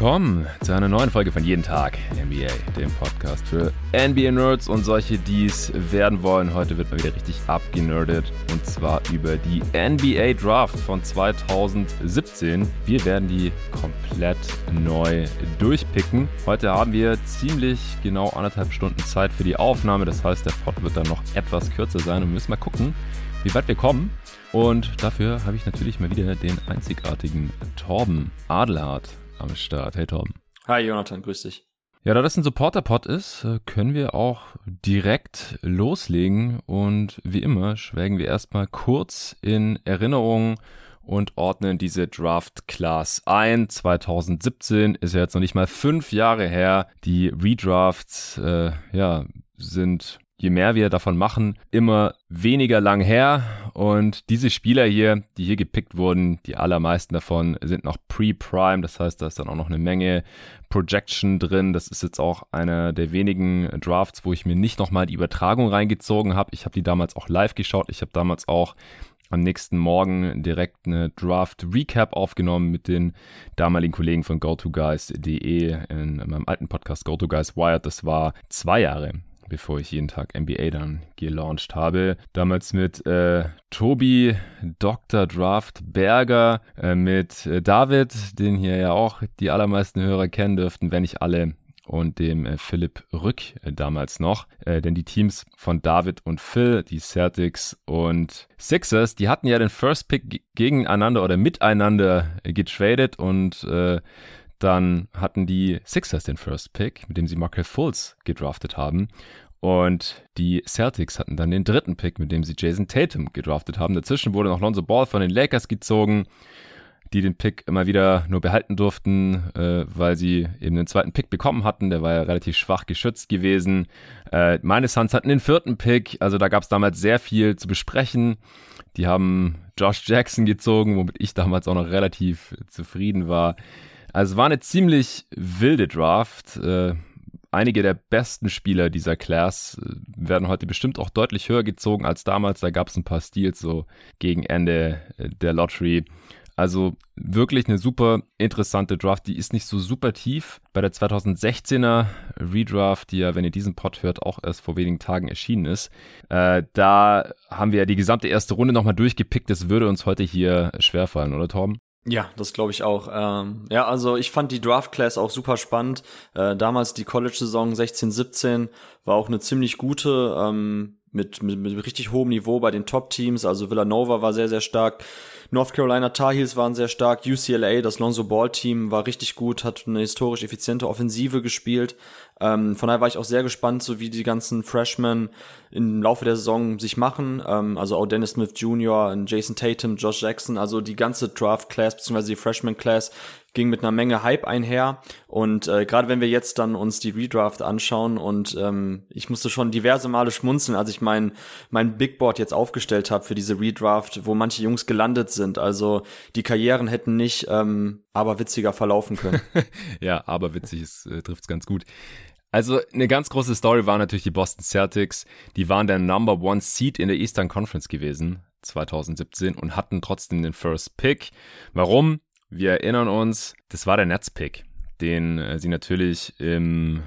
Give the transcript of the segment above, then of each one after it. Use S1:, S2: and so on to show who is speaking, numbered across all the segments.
S1: willkommen zu einer neuen Folge von Jeden Tag NBA, dem Podcast für NBA-Nerds und solche, die es werden wollen. Heute wird mal wieder richtig abgenerdet und zwar über die NBA Draft von 2017. Wir werden die komplett neu durchpicken. Heute haben wir ziemlich genau anderthalb Stunden Zeit für die Aufnahme, das heißt, der Pod wird dann noch etwas kürzer sein und wir müssen mal gucken, wie weit wir kommen. Und dafür habe ich natürlich mal wieder den einzigartigen Torben Adelhardt am Start. Hey Torben.
S2: Hi Jonathan, grüß dich.
S1: Ja, da das ein Supporter-Pod ist, äh, können wir auch direkt loslegen und wie immer schwelgen wir erstmal kurz in Erinnerung und ordnen diese Draft Class ein. 2017 ist ja jetzt noch nicht mal fünf Jahre her. Die Redrafts, äh, ja, sind je mehr wir davon machen, immer weniger lang her. Und diese Spieler hier, die hier gepickt wurden, die allermeisten davon sind noch pre-prime. Das heißt, da ist dann auch noch eine Menge Projection drin. Das ist jetzt auch einer der wenigen Drafts, wo ich mir nicht nochmal die Übertragung reingezogen habe. Ich habe die damals auch live geschaut. Ich habe damals auch am nächsten Morgen direkt eine Draft Recap aufgenommen mit den damaligen Kollegen von GoToGuys.de in meinem alten Podcast GoToGuys Wired. Das war zwei Jahre bevor ich jeden Tag NBA dann gelauncht habe. Damals mit äh, Tobi, Dr. Draft Berger, äh, mit äh, David, den hier ja auch die allermeisten Hörer kennen dürften, wenn nicht alle und dem äh, Philipp Rück äh, damals noch. Äh, denn die Teams von David und Phil, die Celtics und Sixers, die hatten ja den First Pick gegeneinander oder miteinander getradet und dann hatten die Sixers den First Pick, mit dem sie Markel Fultz gedraftet haben. Und die Celtics hatten dann den dritten Pick, mit dem sie Jason Tatum gedraftet haben. Dazwischen wurde noch Lonzo Ball von den Lakers gezogen, die den Pick immer wieder nur behalten durften, äh, weil sie eben den zweiten Pick bekommen hatten. Der war ja relativ schwach geschützt gewesen. Äh, meine Suns hatten den vierten Pick, also da gab es damals sehr viel zu besprechen. Die haben Josh Jackson gezogen, womit ich damals auch noch relativ zufrieden war. Also war eine ziemlich wilde Draft. Äh, einige der besten Spieler dieser Class äh, werden heute bestimmt auch deutlich höher gezogen als damals. Da gab es ein paar Steals so gegen Ende äh, der Lottery. Also wirklich eine super interessante Draft. Die ist nicht so super tief. Bei der 2016er Redraft, die ja, wenn ihr diesen Pod hört, auch erst vor wenigen Tagen erschienen ist, äh, da haben wir ja die gesamte erste Runde nochmal durchgepickt. Das würde uns heute hier schwerfallen, oder Torben?
S2: Ja, das glaube ich auch. Ähm, ja, also ich fand die Draft Class auch super spannend. Äh, damals die College-Saison 16, 17 war auch eine ziemlich gute, ähm, mit, mit, mit richtig hohem Niveau bei den Top-Teams. Also Villanova war sehr, sehr stark. North Carolina Tar Heels waren sehr stark. UCLA, das Lonzo Ball Team, war richtig gut, hat eine historisch effiziente Offensive gespielt. Ähm, von daher war ich auch sehr gespannt, so wie die ganzen Freshmen im Laufe der Saison sich machen. Ähm, also auch Dennis Smith Jr., Jason Tatum, Josh Jackson, also die ganze Draft Class bzw. die Freshman Class ging mit einer Menge Hype einher. Und äh, gerade wenn wir jetzt dann uns die Redraft anschauen und ähm, ich musste schon diverse Male schmunzeln, als ich mein, mein Big Board jetzt aufgestellt habe für diese Redraft, wo manche Jungs gelandet sind. Also die Karrieren hätten nicht ähm, aber witziger verlaufen können.
S1: ja, aber witzig äh, trifft's ganz gut. Also eine ganz große Story war natürlich die Boston Celtics. Die waren der Number One Seed in der Eastern Conference gewesen 2017 und hatten trotzdem den First Pick. Warum? Wir erinnern uns, das war der Netzpick, den äh, sie natürlich im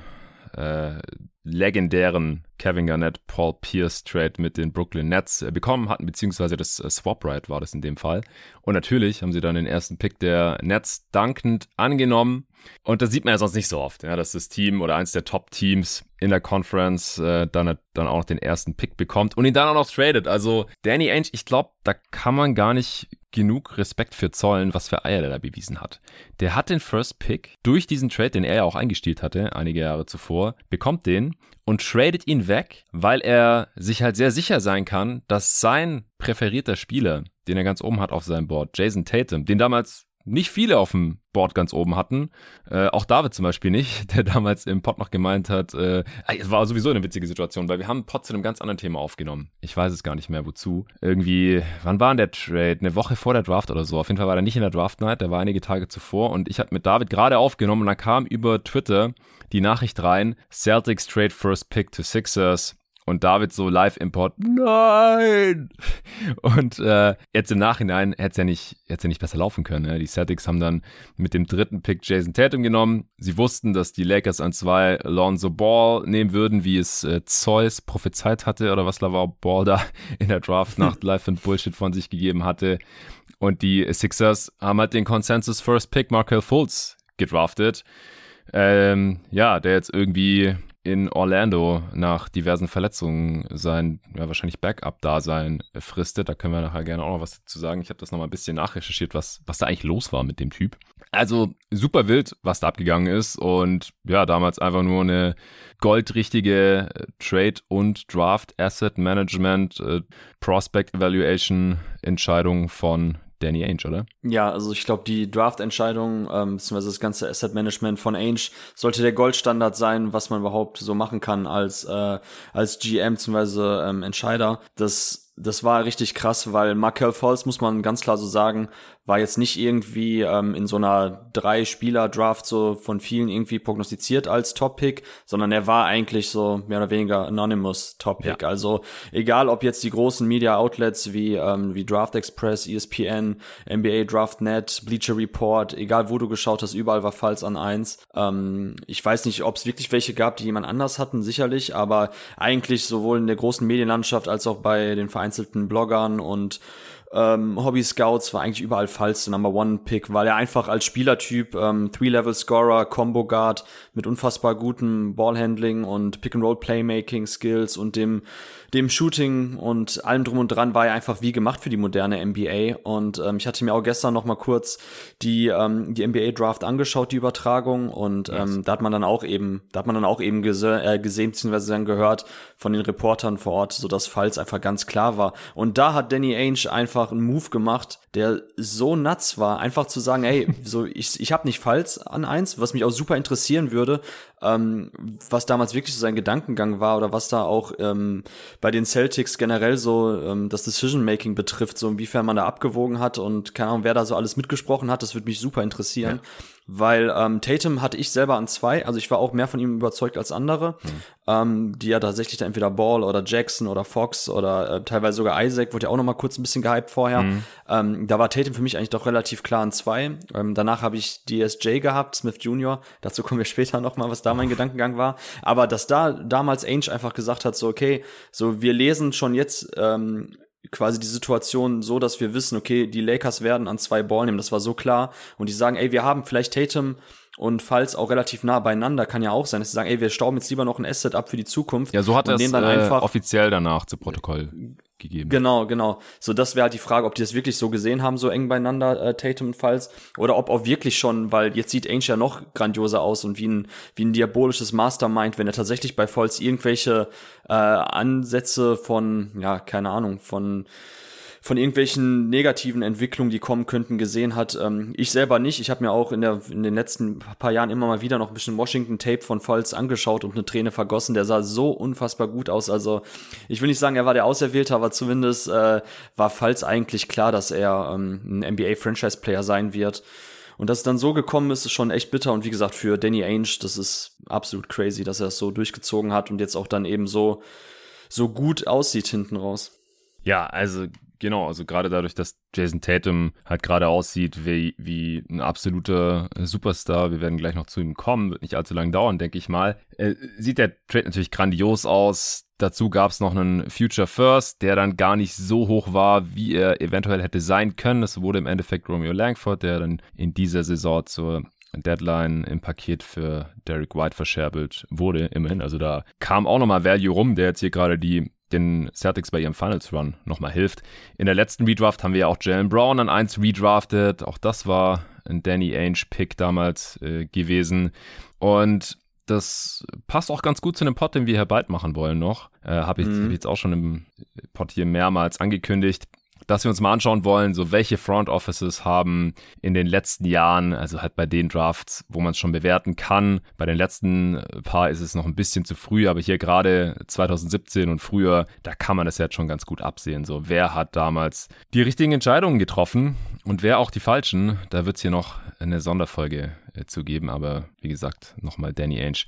S1: äh, legendären Kevin Garnett, Paul Pierce Trade mit den Brooklyn Nets äh, bekommen hatten, beziehungsweise das äh, Swap Right war das in dem Fall. Und natürlich haben sie dann den ersten Pick der Nets dankend angenommen. Und das sieht man ja sonst nicht so oft, ja, dass das Team oder eins der Top-Teams in der Conference äh, dann, dann auch noch den ersten Pick bekommt und ihn dann auch noch tradet. Also Danny Ainge, ich glaube, da kann man gar nicht genug Respekt für zollen, was für Eier der da bewiesen hat. Der hat den First Pick durch diesen Trade, den er ja auch eingestielt hatte, einige Jahre zuvor, bekommt den und tradet ihn weg, weil er sich halt sehr sicher sein kann, dass sein präferierter Spieler, den er ganz oben hat auf seinem Board, Jason Tatum, den damals nicht viele auf dem Board ganz oben hatten. Äh, auch David zum Beispiel nicht, der damals im Pod noch gemeint hat, äh, es war sowieso eine witzige Situation, weil wir haben Pod zu einem ganz anderen Thema aufgenommen. Ich weiß es gar nicht mehr, wozu. Irgendwie, wann war denn der Trade? Eine Woche vor der Draft oder so. Auf jeden Fall war er nicht in der Draft Night, der war einige Tage zuvor und ich habe mit David gerade aufgenommen und dann kam über Twitter die Nachricht rein, Celtics trade first pick to Sixers Und David so Live-Import, nein! Und äh, jetzt im Nachhinein hätte es ja nicht, hätte ja nicht besser laufen können. Ne? Die Celtics haben dann mit dem dritten Pick Jason Tatum genommen. Sie wussten, dass die Lakers an zwei Lonzo Ball nehmen würden, wie es äh, Zeus prophezeit hatte oder was Lavar Ball da in der Draft-Nacht live und Bullshit von sich gegeben hatte. Und die Sixers haben halt den Consensus First Pick Markel Fultz gedraftet. Ähm, ja, der jetzt irgendwie in Orlando nach diversen Verletzungen sein, ja, wahrscheinlich Backup-Dasein fristet. Da können wir nachher gerne auch noch was zu sagen. Ich habe das nochmal ein bisschen nachrecherchiert, was, was da eigentlich los war mit dem Typ. Also super wild, was da abgegangen ist. Und ja, damals einfach nur eine goldrichtige Trade- und Draft-Asset-Management, äh, von Danny Ainge, oder?
S2: Ja, also ich glaube, die Draft-Entscheidung, ähm, beziehungsweise das ganze Asset-Management von Ainge sollte der Goldstandard sein, was man überhaupt so machen kann als, äh, als GM, beziehungsweise ähm, Entscheider. Das, das war richtig krass, weil Markel Falls, muss man ganz klar so sagen, war jetzt nicht irgendwie ähm, in so einer Drei-Spieler-Draft so von vielen irgendwie prognostiziert als Top-Pick, sondern er war eigentlich so mehr oder weniger anonymous Top-Pick. Ja. Also egal, ob jetzt die großen Media-Outlets wie, ähm, wie Draft Express, ESPN, NBA Draft.net, Bleacher Report, egal wo du geschaut hast, überall war Falls an eins. Ähm, ich weiß nicht, ob es wirklich welche gab, die jemand anders hatten, sicherlich, aber eigentlich sowohl in der großen Medienlandschaft als auch bei den vereinzelten Bloggern und ähm, Hobby Scouts war eigentlich überall falls der Number One Pick, weil er einfach als Spielertyp ähm, Three-Level Scorer, Combo Guard mit unfassbar gutem Ballhandling und Pick and Roll Playmaking Skills und dem dem Shooting und allem drum und dran war er einfach wie gemacht für die moderne NBA. Und ähm, ich hatte mir auch gestern noch mal kurz die ähm, die NBA Draft angeschaut, die Übertragung, und ähm, da hat man dann auch eben, da hat man dann auch eben gese äh, gesehen bzw. dann gehört von den Reportern vor Ort, so dass Falls einfach ganz klar war. Und da hat Danny Ainge einfach einen Move gemacht, der so nuts war, einfach zu sagen, ey, so ich ich habe nicht Falls an eins, was mich auch super interessieren würde, ähm, was damals wirklich so sein Gedankengang war oder was da auch ähm, bei den Celtics generell so ähm, das Decision-Making betrifft, so inwiefern man da abgewogen hat und keine Ahnung, wer da so alles mitgesprochen hat, das würde mich super interessieren. Ja weil ähm, Tatum hatte ich selber an zwei, also ich war auch mehr von ihm überzeugt als andere, mhm. ähm, die ja tatsächlich da entweder Ball oder Jackson oder Fox oder äh, teilweise sogar Isaac, wurde ja auch noch mal kurz ein bisschen gehypt vorher. Mhm. Ähm, da war Tatum für mich eigentlich doch relativ klar an zwei. Ähm, danach habe ich DSJ gehabt, Smith Jr., dazu kommen wir später noch mal, was da mein Gedankengang war. Aber dass da damals Ainge einfach gesagt hat, so okay, so wir lesen schon jetzt ähm, quasi die Situation so, dass wir wissen, okay, die Lakers werden an zwei Ball nehmen, das war so klar. Und die sagen, ey, wir haben vielleicht Tatum und falls auch relativ nah beieinander, kann ja auch sein, dass sie sagen, ey, wir stauben jetzt lieber noch ein Asset ab für die Zukunft.
S1: Ja, so hat
S2: er
S1: es dann äh, offiziell danach zu Protokoll gegeben.
S2: Genau, genau. So, das wäre halt die Frage, ob die das wirklich so gesehen haben, so eng beieinander, äh, Tatum und Falls, oder ob auch wirklich schon, weil jetzt sieht Ainge ja noch grandioser aus und wie ein, wie ein diabolisches Mastermind, wenn er tatsächlich bei Falls irgendwelche äh, Ansätze von, ja, keine Ahnung, von von irgendwelchen negativen Entwicklungen, die kommen könnten, gesehen hat. Ähm, ich selber nicht. Ich habe mir auch in, der, in den letzten paar Jahren immer mal wieder noch ein bisschen Washington-Tape von Falls angeschaut und eine Träne vergossen. Der sah so unfassbar gut aus. Also ich will nicht sagen, er war der Auserwählte, aber zumindest äh, war Falls eigentlich klar, dass er ähm, ein NBA-Franchise-Player sein wird. Und dass es dann so gekommen ist, ist schon echt bitter. Und wie gesagt, für Danny Ainge, das ist absolut crazy, dass er es so durchgezogen hat und jetzt auch dann eben so, so gut aussieht hinten raus.
S1: Ja, also Genau, also gerade dadurch, dass Jason Tatum halt gerade aussieht wie, wie ein absoluter Superstar, wir werden gleich noch zu ihm kommen, wird nicht allzu lange dauern, denke ich mal, äh, sieht der Trade natürlich grandios aus. Dazu gab es noch einen Future First, der dann gar nicht so hoch war, wie er eventuell hätte sein können. Das wurde im Endeffekt Romeo Langford, der dann in dieser Saison zur Deadline im Paket für Derek White verscherbelt wurde, immerhin. Also da kam auch nochmal Value rum, der jetzt hier gerade die den Celtics bei ihrem Finals Run nochmal hilft. In der letzten Redraft haben wir ja auch Jalen Brown an eins redraftet. Auch das war ein Danny Ainge Pick damals äh, gewesen. Und das passt auch ganz gut zu einem Pod, den wir hier bald machen wollen noch. Äh, Habe ich, mhm. hab jetzt auch schon im Pod hier mehrmals angekündigt dass wir uns mal anschauen wollen, so welche Front Offices haben in den letzten Jahren, also halt bei den Drafts, wo man es schon bewerten kann. Bei den letzten äh, paar ist es noch ein bisschen zu früh, aber hier gerade 2017 und früher, da kann man das jetzt schon ganz gut absehen. So, wer hat damals die richtigen Entscheidungen getroffen und wer auch die falschen? Da wird es hier noch eine Sonderfolge äh, zu geben, aber wie gesagt, nochmal Danny Ainge.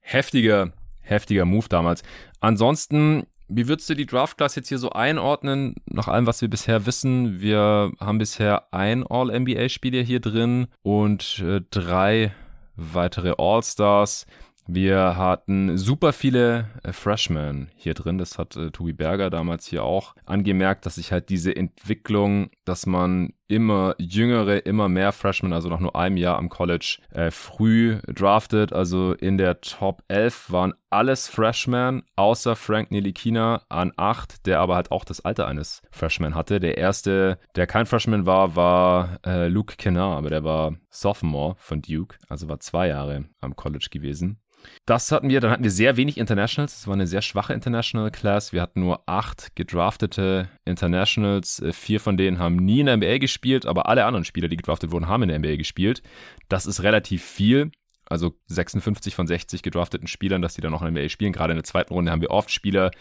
S1: Heftiger heftiger Move damals. Ansonsten wie würdest du die Draft Class jetzt hier so einordnen, nach allem, was wir bisher wissen? Wir haben bisher ein All-NBA-Spieler hier drin und äh, drei weitere All-Stars. Wir hatten super viele äh, Freshmen hier drin. Das hat äh, Tobi Berger damals hier auch angemerkt, dass sich halt diese Entwicklung, dass man immer jüngere, immer mehr Freshmen, also nach nur einem Jahr am College, äh, früh draftet. Also in der Top 11 waren alles Freshmen, außer Frank Nilikina an 8, der aber halt auch das Alter eines Freshmen hatte. Der erste, der kein Freshman war, war äh, Luke Kennard, aber der war Sophomore von Duke, also war zwei Jahre am College gewesen. Das hatten wir, dann hatten wir sehr wenig Internationals. Es war eine sehr schwache International Class. Wir hatten nur acht gedraftete Internationals. Äh, vier von denen haben nie in der NBA gespielt, aber alle anderen Spieler, die gedraftet wurden, haben in der NBA gespielt. Das ist relativ viel. Also 56 von 60 gedrafteten Spielern, dass die dann noch in der NBA spielen. Gerade in der zweiten Runde haben wir oft Spieler,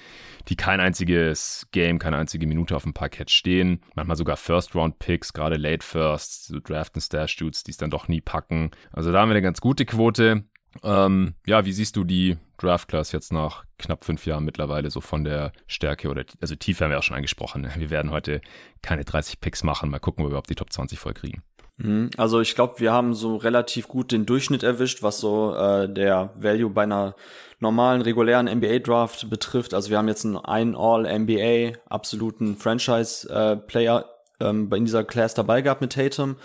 S1: die kein einziges Game, keine einzige Minute auf dem Parkett stehen. Manchmal sogar First-Round-Picks, gerade Late Firsts, so Draft- und Stash-Shoots, die es dann doch nie packen. Also da haben wir eine ganz gute Quote. Ähm, ja, wie siehst du die Draft Class jetzt nach knapp fünf Jahren mittlerweile so von der Stärke oder also Tiefe haben wir auch schon angesprochen. Wir werden heute keine 30 Picks machen. Mal gucken, ob wir überhaupt die Top 20 voll kriegen.
S2: Mhm. Also ich glaube, wir haben so relativ gut den Durchschnitt erwischt, was so äh, der Value bei einer normalen, regulären NBA-Draft betrifft. Also wir haben jetzt einen, einen All-NBA absoluten Franchise-Player äh, ähm, in dieser Class dabei gehabt mit Tatum.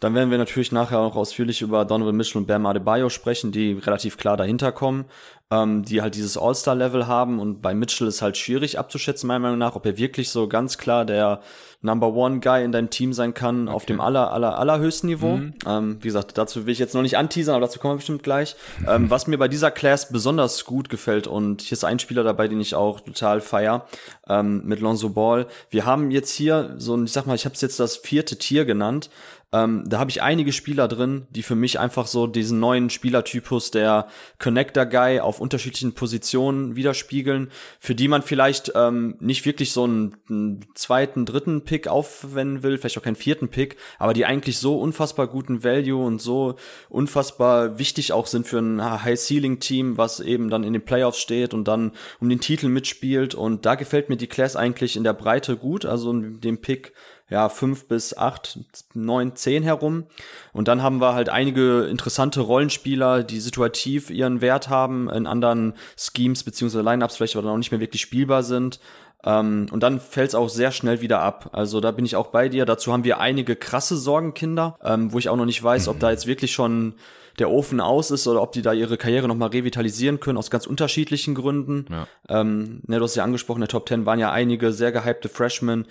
S2: Dann werden wir natürlich nachher auch ausführlich über Donovan Mitchell und Bam Adebayo sprechen, die relativ klar dahinter kommen, ähm, die halt dieses All-Star-Level haben. Und bei Mitchell ist halt schwierig abzuschätzen, meiner Meinung nach, ob er wirklich so ganz klar der Number One Guy in deinem Team sein kann okay. auf dem aller, aller, allerhöchsten Niveau. Mhm. Ähm, wie gesagt, dazu will ich jetzt noch nicht anteasern, aber dazu kommen wir bestimmt gleich. Mhm. Ähm, was mir bei dieser Class besonders gut gefällt und hier ist ein Spieler dabei, den ich auch total feier, ähm, mit Lonzo Ball. Wir haben jetzt hier so ein, ich sag mal, ich habe es jetzt das vierte Tier genannt. Ähm, da habe ich einige Spieler drin, die für mich einfach so diesen neuen Spielertypus der Connector Guy auf unterschiedlichen Positionen widerspiegeln, für die man vielleicht ähm, nicht wirklich so einen, einen, zweiten, dritten Pick aufwenden will, vielleicht auch keinen vierten Pick, aber die eigentlich so unfassbar guten Value und so unfassbar wichtig auch sind für ein High-Ceiling-Team, was eben dann in den Playoffs steht und dann um den Titel mitspielt. Und da gefällt mir die Class eigentlich in der Breite gut, also dem Pick ja, fünf bis acht, neun, zehn herum. Und dann haben wir halt einige interessante Rollenspieler, die situativ ihren Wert haben, in anderen Schemes beziehungsweise Lineups vielleicht aber noch nicht mehr wirklich spielbar sind. Ähm, und dann fällt es auch sehr schnell wieder ab. Also da bin ich auch bei dir. Dazu haben wir einige krasse Sorgenkinder, ähm, wo ich auch noch nicht weiß, mhm. ob da jetzt wirklich schon der Ofen aus ist oder ob die da ihre Karriere nochmal revitalisieren können, aus ganz unterschiedlichen Gründen. Ja. Ähm, ne, du hast ja angesprochen, in der Top Ten waren ja einige sehr gehypte Freshmen,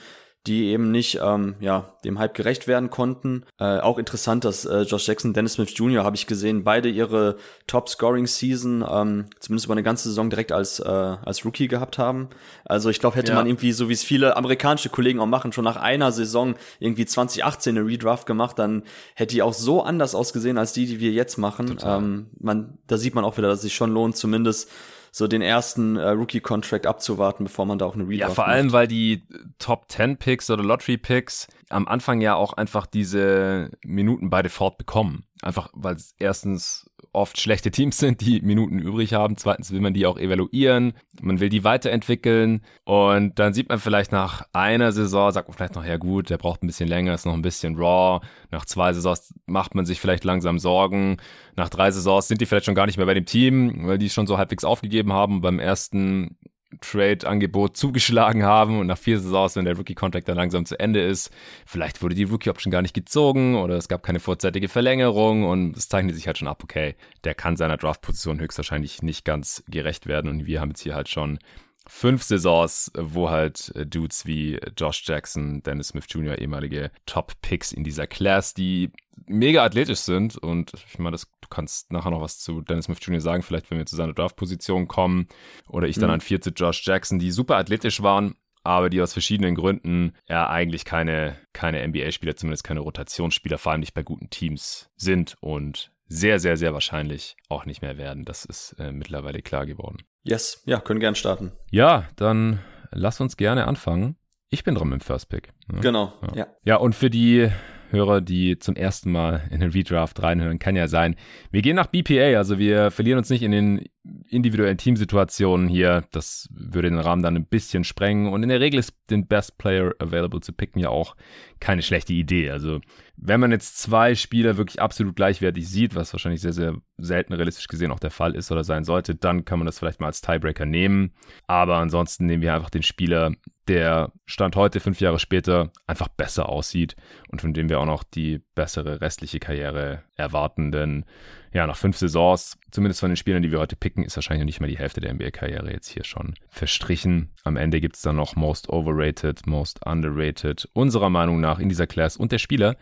S2: die eben nicht ähm, ja, dem Hype gerecht werden konnten. Äh, auch interessant, dass äh, Josh Jackson, Dennis Smith Jr. habe ich gesehen, beide ihre Top-Scoring-Season, ähm, zumindest über eine ganze Saison direkt als, äh, als Rookie gehabt haben. Also ich glaube, hätte ja. man irgendwie, so wie es viele amerikanische Kollegen auch machen, schon nach einer Saison irgendwie 2018 eine Redraft gemacht, dann hätte die auch so anders ausgesehen als die, die wir jetzt machen. Ähm, man, da sieht man auch wieder, dass es sich schon lohnt, zumindest so den ersten äh, Rookie-Contract abzuwarten, bevor man da auch eine Redraft
S1: Ja, vor macht. allem, weil die Top 10 Picks oder Lottery Picks am Anfang ja auch einfach diese Minuten bei Default bekommen. Einfach, weil es erstens oft schlechte Teams sind, die Minuten übrig haben. Zweitens will man die auch evaluieren. Man will die weiterentwickeln. Und dann sieht man vielleicht nach einer Saison, sagt man vielleicht noch, ja gut, der braucht ein bisschen länger, ist noch ein bisschen raw. Nach zwei Saisons macht man sich vielleicht langsam Sorgen. Nach drei Saisons sind die vielleicht schon gar nicht mehr bei dem Team, weil die schon so halbwegs aufgegeben haben. Beim ersten Trade-Angebot zugeschlagen haben und nach vier Saisons, wenn der Rookie-Contract dann langsam zu Ende ist, vielleicht wurde die Rookie-Option gar nicht gezogen oder es gab keine vorzeitige Verlängerung und es zeichnet sich halt schon ab, okay, der kann seiner Draft-Position höchstwahrscheinlich nicht ganz gerecht werden und wir haben jetzt hier halt schon fünf Saisons, wo halt Dudes wie Josh Jackson, Dennis Smith Jr., ehemalige Top-Picks in dieser Class, die mega athletisch sind und ich meine, das Du kannst nachher noch was zu Dennis Smith Jr. sagen, vielleicht wenn wir zu seiner Draft-Position kommen. Oder ich dann mhm. an vier zu Josh Jackson, die super athletisch waren, aber die aus verschiedenen Gründen ja eigentlich keine, keine NBA-Spieler, zumindest keine Rotationsspieler, vor allem nicht bei guten Teams sind und sehr, sehr, sehr wahrscheinlich auch nicht mehr werden. Das ist äh, mittlerweile klar geworden.
S2: Yes, ja, können gern starten.
S1: Ja, dann lass uns gerne anfangen. Ich bin dran mit dem First Pick.
S2: Ja. Genau,
S1: ja. ja. Ja, und für die Hörer, die zum ersten Mal in den Redraft reinhören, kann ja sein. Wir gehen nach BPA, also wir verlieren uns nicht in den individuellen Teamsituationen hier, das würde den Rahmen dann ein bisschen sprengen. Und in der Regel ist den Best Player Available zu picken ja auch keine schlechte Idee. Also wenn man jetzt zwei Spieler wirklich absolut gleichwertig sieht, was wahrscheinlich sehr, sehr selten realistisch gesehen auch der Fall ist oder sein sollte, dann kann man das vielleicht mal als Tiebreaker nehmen. Aber ansonsten nehmen wir einfach den Spieler, der Stand heute, fünf Jahre später, einfach besser aussieht und von dem wir auch noch die bessere restliche Karriere erwarten. Denn ja, nach fünf Saisons, zumindest von den Spielern, die wir heute picken, ist wahrscheinlich noch nicht mal die Hälfte der NBA-Karriere jetzt hier schon verstrichen. Am Ende gibt es dann noch Most Overrated, Most Underrated, unserer Meinung nach in dieser Class und der Spieler,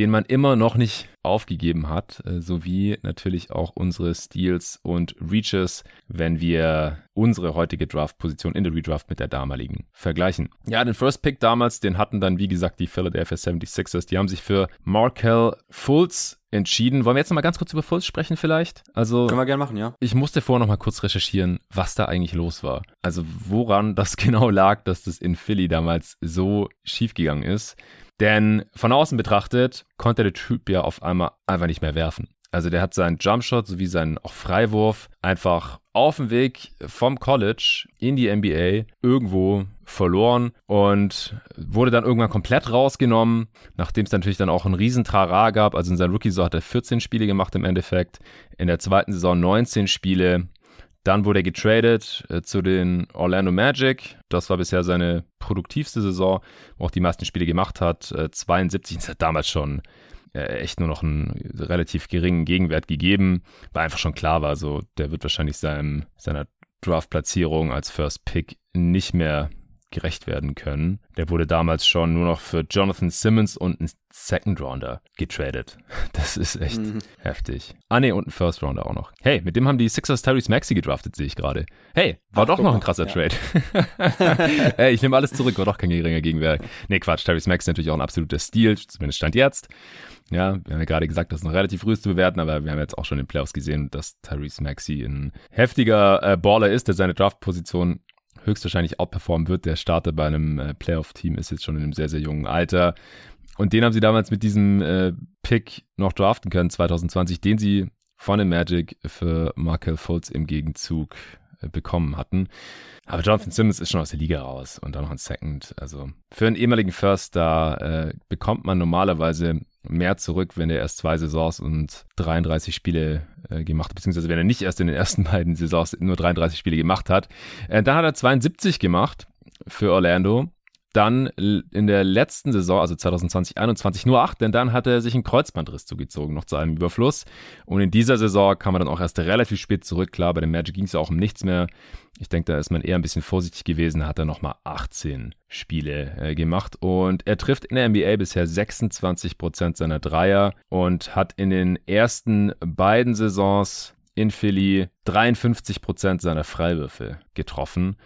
S1: den man immer noch nicht aufgegeben hat, äh, sowie natürlich auch unsere Steals und Reaches, wenn wir unsere heutige Draft-Position in der Redraft mit der damaligen vergleichen. Ja, den First Pick damals, den hatten dann, wie gesagt, die Philadelphia 76ers. Die haben sich für Markel Fultz entschieden. Wollen wir jetzt noch mal ganz kurz über Fultz sprechen vielleicht? Also
S2: können wir gerne machen, ja.
S1: Ich musste vorher noch mal kurz recherchieren, was da eigentlich los war. Also woran das genau lag, dass das in Philly damals so schief gegangen ist. Denn von außen betrachtet konnte der Typ ja auf einmal einfach nicht mehr werfen. Also der hat seinen Jumpshot sowie seinen auch Freiwurf einfach auf dem Weg vom College in die NBA irgendwo verloren und wurde dann irgendwann komplett rausgenommen, nachdem es natürlich dann auch ein riesen Trara gab. Also in seiner Rookie-Saison hat er 14 Spiele gemacht im Endeffekt, in der zweiten Saison 19 Spiele dann wurde er getradet äh, zu den Orlando Magic. Das war bisher seine produktivste Saison, wo auch die meisten Spiele gemacht hat. Äh, 72 das hat damals schon äh, echt nur noch einen relativ geringen Gegenwert gegeben, weil einfach schon klar war, so der wird wahrscheinlich seinem, seiner Draft-Platzierung als First Pick nicht mehr gerecht werden können. Der wurde damals schon nur noch für Jonathan Simmons und einen Second Rounder getradet. Das ist echt mhm. heftig. Ah ne, und einen First Rounder auch noch. Hey, mit dem haben die Sixers Tyrese Maxi gedraftet, sehe ich gerade. Hey, war Ach, doch noch ein krasser ja. Trade. hey, ich nehme alles zurück, war doch kein geringer Gegenwert. Ne, Quatsch, Tyrese Maxi ist natürlich auch ein absoluter Stil, zumindest stand jetzt. Ja, wir haben ja gerade gesagt, das ist noch relativ früh zu bewerten, aber wir haben jetzt auch schon in den Playoffs gesehen, dass Tyrese Maxi ein heftiger äh, Baller ist, der seine Draftposition höchstwahrscheinlich outperformen wird. Der Starter bei einem äh, Playoff-Team ist jetzt schon in einem sehr, sehr jungen Alter. Und den haben sie damals mit diesem äh, Pick noch draften können, 2020, den sie von den Magic für Markel Fultz im Gegenzug äh, bekommen hatten. Aber Jonathan Simmons ist schon aus der Liga raus und dann noch ein Second. Also für einen ehemaligen First da äh, bekommt man normalerweise mehr zurück, wenn er erst zwei Saisons und 33 Spiele äh, gemacht hat, beziehungsweise wenn er nicht erst in den ersten beiden Saisons nur 33 Spiele gemacht hat. Äh, dann hat er 72 gemacht für Orlando dann in der letzten Saison, also 2020, 21 nur acht, denn dann hat er sich einen Kreuzbandriss zugezogen, noch zu einem Überfluss. Und in dieser Saison kam er dann auch erst relativ spät zurück. Klar, bei dem Magic ging es ja auch um nichts mehr. Ich denke, da ist man eher ein bisschen vorsichtig gewesen. Hat er nochmal 18 Spiele äh, gemacht. Und er trifft in der NBA bisher 26 Prozent seiner Dreier und hat in den ersten beiden Saisons in Philly 53 Prozent seiner Freiwürfe getroffen.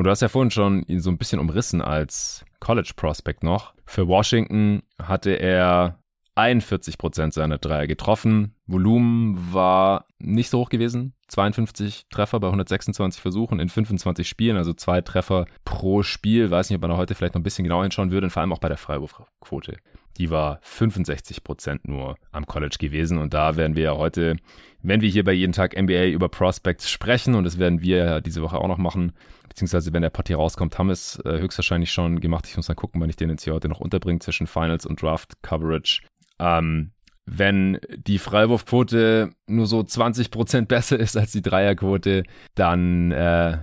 S1: Und du hast ja vorhin schon ihn so ein bisschen umrissen als College Prospect noch. Für Washington hatte er 41 Prozent seiner Dreier getroffen. Volumen war nicht so hoch gewesen. 52 Treffer bei 126 Versuchen in 25 Spielen, also zwei Treffer pro Spiel. Weiß nicht, ob man heute vielleicht noch ein bisschen genauer hinschauen würde, und vor allem auch bei der Freiwurfquote. Die war 65 Prozent nur am College gewesen. Und da werden wir ja heute, wenn wir hier bei jeden Tag NBA über Prospects sprechen, und das werden wir ja diese Woche auch noch machen, beziehungsweise wenn der hier rauskommt, haben es äh, höchstwahrscheinlich schon gemacht. Ich muss dann gucken, wann ich den jetzt hier heute noch unterbringe zwischen Finals und Draft Coverage. Ähm, wenn die Freiwurfquote nur so 20% besser ist als die Dreierquote, dann äh,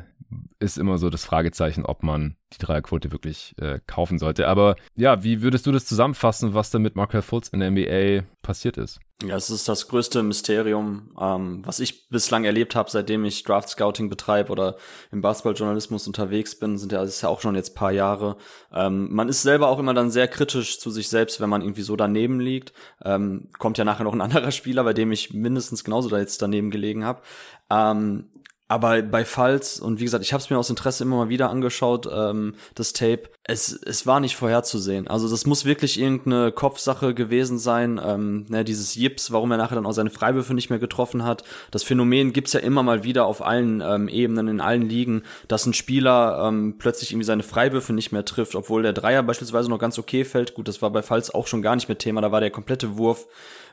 S1: ist immer so das Fragezeichen, ob man die Dreierquote wirklich äh, kaufen sollte. Aber ja, wie würdest du das zusammenfassen, was da mit Markel Fultz in der NBA passiert ist?
S2: Ja, es ist das größte Mysterium, ähm, was ich bislang erlebt habe, seitdem ich Draft Scouting betreibe oder im Basketballjournalismus unterwegs bin, sind ja, das ist ja auch schon jetzt paar Jahre. Ähm, man ist selber auch immer dann sehr kritisch zu sich selbst, wenn man irgendwie so daneben liegt. Ähm, kommt ja nachher noch ein anderer Spieler, bei dem ich mindestens genauso da jetzt daneben gelegen habe. Ähm, aber bei Falls, und wie gesagt, ich habe es mir aus Interesse immer mal wieder angeschaut, ähm, das Tape, es, es war nicht vorherzusehen. Also das muss wirklich irgendeine Kopfsache gewesen sein. Ähm, ne, dieses Jips, warum er nachher dann auch seine Freiwürfe nicht mehr getroffen hat. Das Phänomen gibt's ja immer mal wieder auf allen ähm, Ebenen, in allen Ligen, dass ein Spieler ähm, plötzlich irgendwie seine Freiwürfe nicht mehr trifft, obwohl der Dreier beispielsweise noch ganz okay fällt. Gut, das war bei Falls auch schon gar nicht mehr Thema, da war der komplette Wurf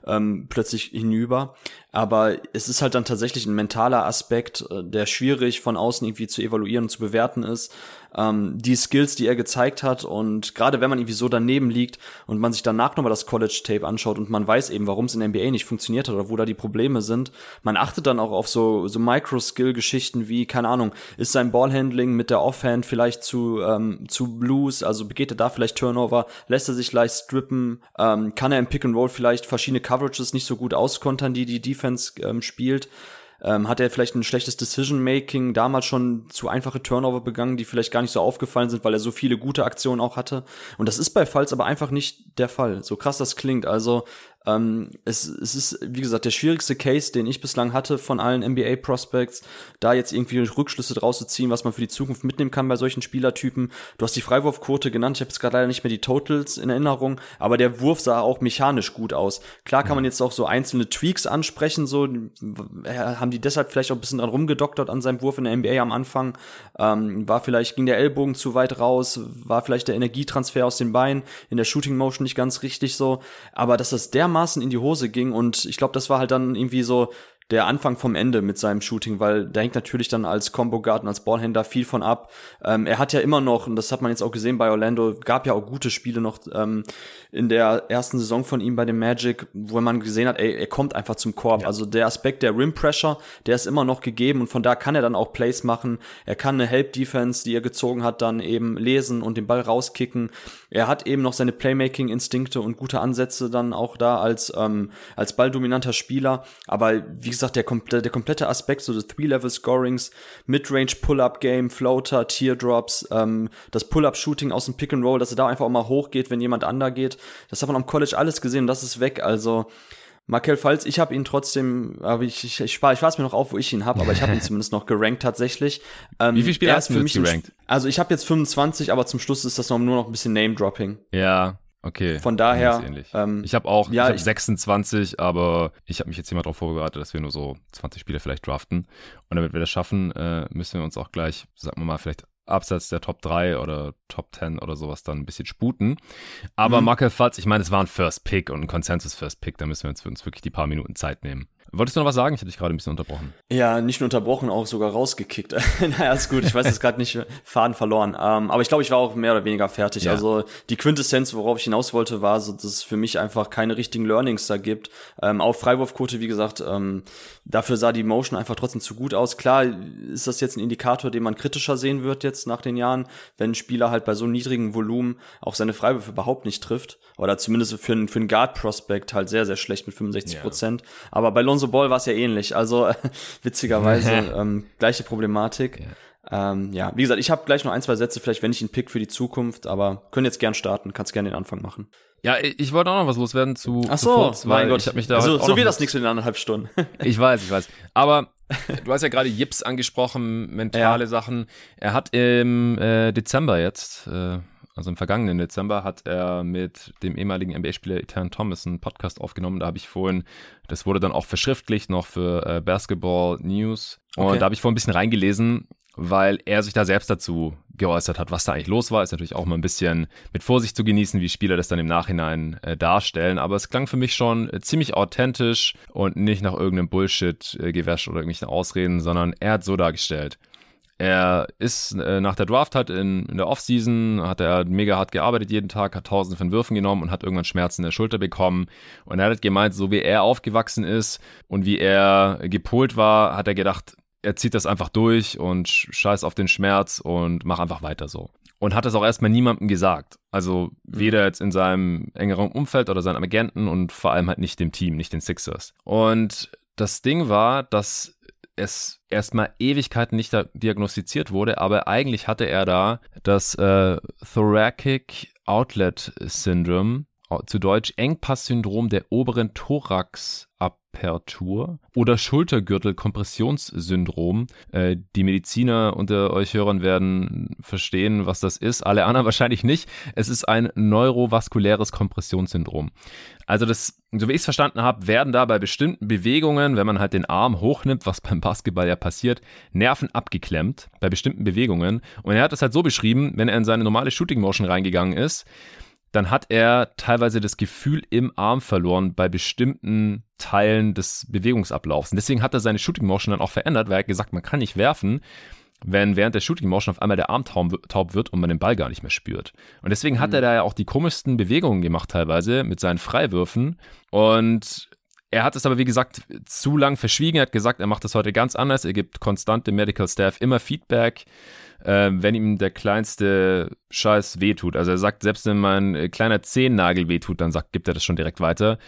S2: ähm, plötzlich hinüber. Aber es ist halt dann tatsächlich ein mentaler Aspekt, äh, der schwierig von außen irgendwie zu evaluieren und zu bewerten ist ähm, die Skills, die er gezeigt hat. Und gerade wenn man irgendwie so daneben liegt und man sich danach nochmal das College-Tape anschaut und man weiß eben, warum es in der NBA nicht funktioniert hat oder wo da die Probleme sind, man achtet dann auch auf so, so Micro-Skill-Geschichten wie, keine Ahnung, ist sein Ballhandling mit der Offhand vielleicht zu, ähm, zu Blues, also begeht er da vielleicht Turnover, lässt er sich leicht strippen, ähm, kann er im Pick and Roll vielleicht verschiedene Coverages nicht so gut auskontern, die die Defense ähm, spielt. Ähm, hat er vielleicht ein schlechtes Decision-Making, damals schon zu einfache Turnover begangen, die vielleicht gar nicht so aufgefallen sind, weil er so viele gute Aktionen auch hatte. Und das ist bei Falls aber einfach nicht der Fall. So krass das klingt. Also ähm, es, es ist, wie gesagt, der schwierigste Case, den ich bislang hatte von allen NBA-Prospects, da jetzt irgendwie Rückschlüsse draus zu ziehen, was man für die Zukunft mitnehmen kann bei solchen Spielertypen. Du hast die Freiwurfquote genannt, ich habe jetzt gerade leider nicht mehr die Totals in Erinnerung, aber der Wurf sah auch mechanisch gut aus. Klar kann man jetzt auch so einzelne Tweaks ansprechen, so haben die deshalb vielleicht auch ein bisschen dran rumgedoktert an seinem Wurf in der NBA am Anfang. Ähm, war vielleicht, ging der Ellbogen zu weit raus, war vielleicht der Energietransfer aus den Beinen in der Shooting Motion nicht ganz richtig so, aber dass das der dermaßen in die Hose ging und ich glaube, das war halt dann irgendwie so der Anfang vom Ende mit seinem Shooting, weil da hängt natürlich dann als Combo Guard und als Ballhändler viel von ab. Ähm, er hat ja immer noch, und das hat man jetzt auch gesehen bei Orlando, gab ja auch gute Spiele noch ähm, in der ersten Saison von ihm bei dem Magic, wo man gesehen hat, ey, er kommt einfach zum Korb. Ja. Also der Aspekt der Rim Pressure, der ist immer noch gegeben und von da kann er dann auch Plays machen. Er kann eine Help Defense, die er gezogen hat, dann eben lesen und den Ball rauskicken. Er hat eben noch seine Playmaking Instinkte und gute Ansätze dann auch da als ähm, als balldominanter Spieler. Aber wie gesagt, der, komple der komplette Aspekt, so des Three-Level-Scorings, Mid-Range Pull-Up-Game, Floater, Teardrops, ähm, das Pull-Up-Shooting aus dem Pick-and-Roll, dass er da einfach auch mal hochgeht, wenn jemand ander geht. Das hat man am College alles gesehen und das ist weg. Also Markel Falls, ich habe ihn trotzdem, aber ich, ich, ich spare ich es mir noch auf, wo ich ihn habe, aber ich habe ihn zumindest noch gerankt tatsächlich.
S1: Ähm, Wie viele Spiele hast du für mich gerankt?
S2: Also ich habe jetzt 25, aber zum Schluss ist das noch, nur noch ein bisschen Name-Dropping.
S1: Ja, Okay.
S2: Von daher.
S1: Ähm, ich habe auch ja, ich hab 26, aber ich habe mich jetzt immer darauf vorbereitet, dass wir nur so 20 Spiele vielleicht draften. Und damit wir das schaffen, äh, müssen wir uns auch gleich, sagen wir mal, vielleicht abseits der Top 3 oder Top 10 oder sowas dann ein bisschen sputen. Aber mhm. Markel Fatz, ich meine, es war ein First Pick und ein Consensus First Pick, da müssen wir uns für uns wirklich die paar Minuten Zeit nehmen. Wolltest du noch was sagen? Ich hatte dich gerade ein bisschen unterbrochen.
S2: Ja, nicht nur unterbrochen, auch sogar rausgekickt. naja, ist gut. Ich weiß jetzt gerade nicht, Faden verloren. Ähm, aber ich glaube, ich war auch mehr oder weniger fertig. Ja. Also die Quintessenz, worauf ich hinaus wollte, war, so, dass es für mich einfach keine richtigen Learnings da gibt. Ähm, auf Freiwurfquote, wie gesagt, ähm, dafür sah die Motion einfach trotzdem zu gut aus. Klar ist das jetzt ein Indikator, den man kritischer sehen wird jetzt nach den Jahren, wenn ein Spieler halt bei so niedrigem Volumen auch seine Freiwürfe überhaupt nicht trifft. Oder zumindest für, einen für einen Guard-Prospect halt sehr, sehr schlecht mit 65 Prozent. Ja. Aber bei Lonzo Ball war es ja ähnlich. Also witzigerweise ähm, gleiche Problematik. Ja. Ähm, ja, wie gesagt, ich habe gleich noch ein, zwei Sätze, vielleicht wenn ich einen Pick für die Zukunft, aber können jetzt gern starten, kannst gerne den Anfang machen.
S1: Ja, ich wollte auch noch was loswerden zu.
S2: Ach so,
S1: zu mein Gott, ich habe mich da.
S2: Also, so wird das nichts in anderthalb Stunden.
S1: ich weiß, ich weiß. Aber du hast ja gerade Jips angesprochen, mentale ja. Sachen. Er hat im äh, Dezember jetzt, äh, also im vergangenen Dezember, hat er mit dem ehemaligen NBA-Spieler Ethan Thomas einen Podcast aufgenommen. Da habe ich vorhin, das wurde dann auch verschriftlicht noch für äh, Basketball News. Und okay. da habe ich vorhin ein bisschen reingelesen, weil er sich da selbst dazu geäußert hat, was da eigentlich los war. Ist natürlich auch mal ein bisschen mit Vorsicht zu genießen, wie Spieler das dann im Nachhinein äh, darstellen. Aber es klang für mich schon äh, ziemlich authentisch und nicht nach irgendeinem Bullshit-Gewäsch äh, oder irgendwelchen Ausreden, sondern er hat so dargestellt. Er ist äh, nach der Draft halt in, in der Offseason, hat er mega hart gearbeitet jeden Tag, hat tausende von Würfen genommen und hat irgendwann Schmerzen in der Schulter bekommen. Und er hat gemeint, so wie er aufgewachsen ist und wie er gepolt war, hat er gedacht, er zieht das einfach durch und scheiß auf den Schmerz und mach einfach weiter so. Und hat das auch erstmal niemandem gesagt. Also weder jetzt in seinem engeren Umfeld oder seinen Agenten und vor allem halt nicht dem Team, nicht den Sixers. Und das Ding war, dass es erstmal Ewigkeiten nicht diagnostiziert wurde, aber eigentlich hatte er da das äh, Thoracic Outlet Syndrome, zu Deutsch Engpass-Syndrom der oberen Thoraxapertur oder Schultergürtel-Kompressionssyndrom. Äh, die Mediziner unter euch Hörern werden verstehen, was das ist. Alle anderen wahrscheinlich nicht. Es ist ein neurovaskuläres Kompressionssyndrom. Also das, so wie ich es verstanden habe, werden da bei bestimmten Bewegungen, wenn man halt den Arm hochnimmt, was beim Basketball ja passiert, Nerven abgeklemmt bei bestimmten Bewegungen. Und er hat das halt so beschrieben, wenn er in seine normale Shooting Motion reingegangen ist, dann hat er teilweise das Gefühl im Arm verloren bei bestimmten Teilen des Bewegungsablaufs. Und deswegen hat er seine Shooting Motion dann auch verändert, weil er hat gesagt, man kann nicht werfen, wenn während der Shooting Motion auf einmal der Arm taub wird und man den Ball gar nicht mehr spürt. Und deswegen hat mhm. er da ja auch die komischsten Bewegungen gemacht teilweise mit seinen Freiwürfen und er hat es aber, wie gesagt, zu lang verschwiegen. Er hat gesagt, er macht das heute ganz anders. Er gibt konstant dem Medical Staff immer Feedback, äh, wenn ihm der kleinste Scheiß wehtut. Also er sagt, selbst wenn mein kleiner Zehennagel wehtut, dann sagt, gibt er das schon direkt weiter.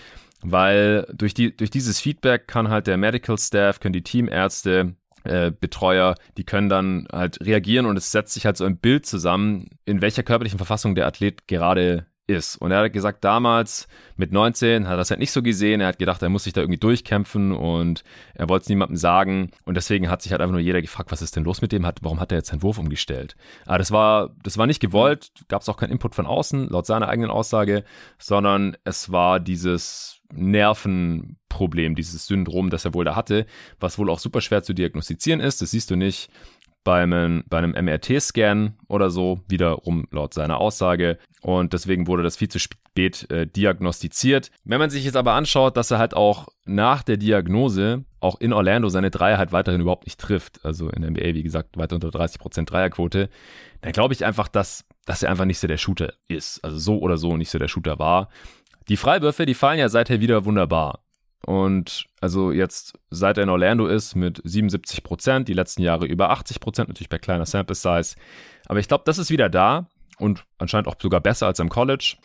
S1: Weil durch, die, durch dieses Feedback kann halt der Medical Staff, können die Teamärzte, äh, Betreuer, die können dann halt reagieren und es setzt sich halt so ein Bild zusammen, in welcher körperlichen Verfassung der Athlet gerade ist. Und er hat gesagt, damals mit 19 hat er das halt nicht so gesehen. Er hat gedacht, er muss sich da irgendwie durchkämpfen und er wollte es niemandem sagen. Und deswegen hat sich halt einfach nur jeder gefragt, was ist denn los mit dem? Warum hat er jetzt seinen Wurf umgestellt? Aber das war, das war nicht gewollt, gab es auch keinen Input von außen, laut seiner eigenen Aussage, sondern es war dieses Nervenproblem, dieses Syndrom, das er wohl da hatte, was wohl auch super schwer zu diagnostizieren ist. Das siehst du nicht bei einem, bei einem MRT-Scan oder so, wiederum laut seiner Aussage. Und deswegen wurde das viel zu spät äh, diagnostiziert. Wenn man sich jetzt aber anschaut, dass er halt auch nach der Diagnose auch in Orlando seine Dreier halt weiterhin überhaupt nicht trifft, also in der NBA, wie gesagt, weiter unter 30% Dreierquote, dann glaube ich einfach, dass, dass er einfach nicht so der Shooter ist. Also so oder so nicht so der Shooter war. Die Freiwürfe, die fallen ja seither wieder wunderbar. Und also jetzt, seit er in Orlando ist, mit 77 Prozent, die letzten Jahre über 80 Prozent, natürlich bei kleiner Sample Size. Aber ich glaube, das ist wieder da und anscheinend auch sogar besser als im College.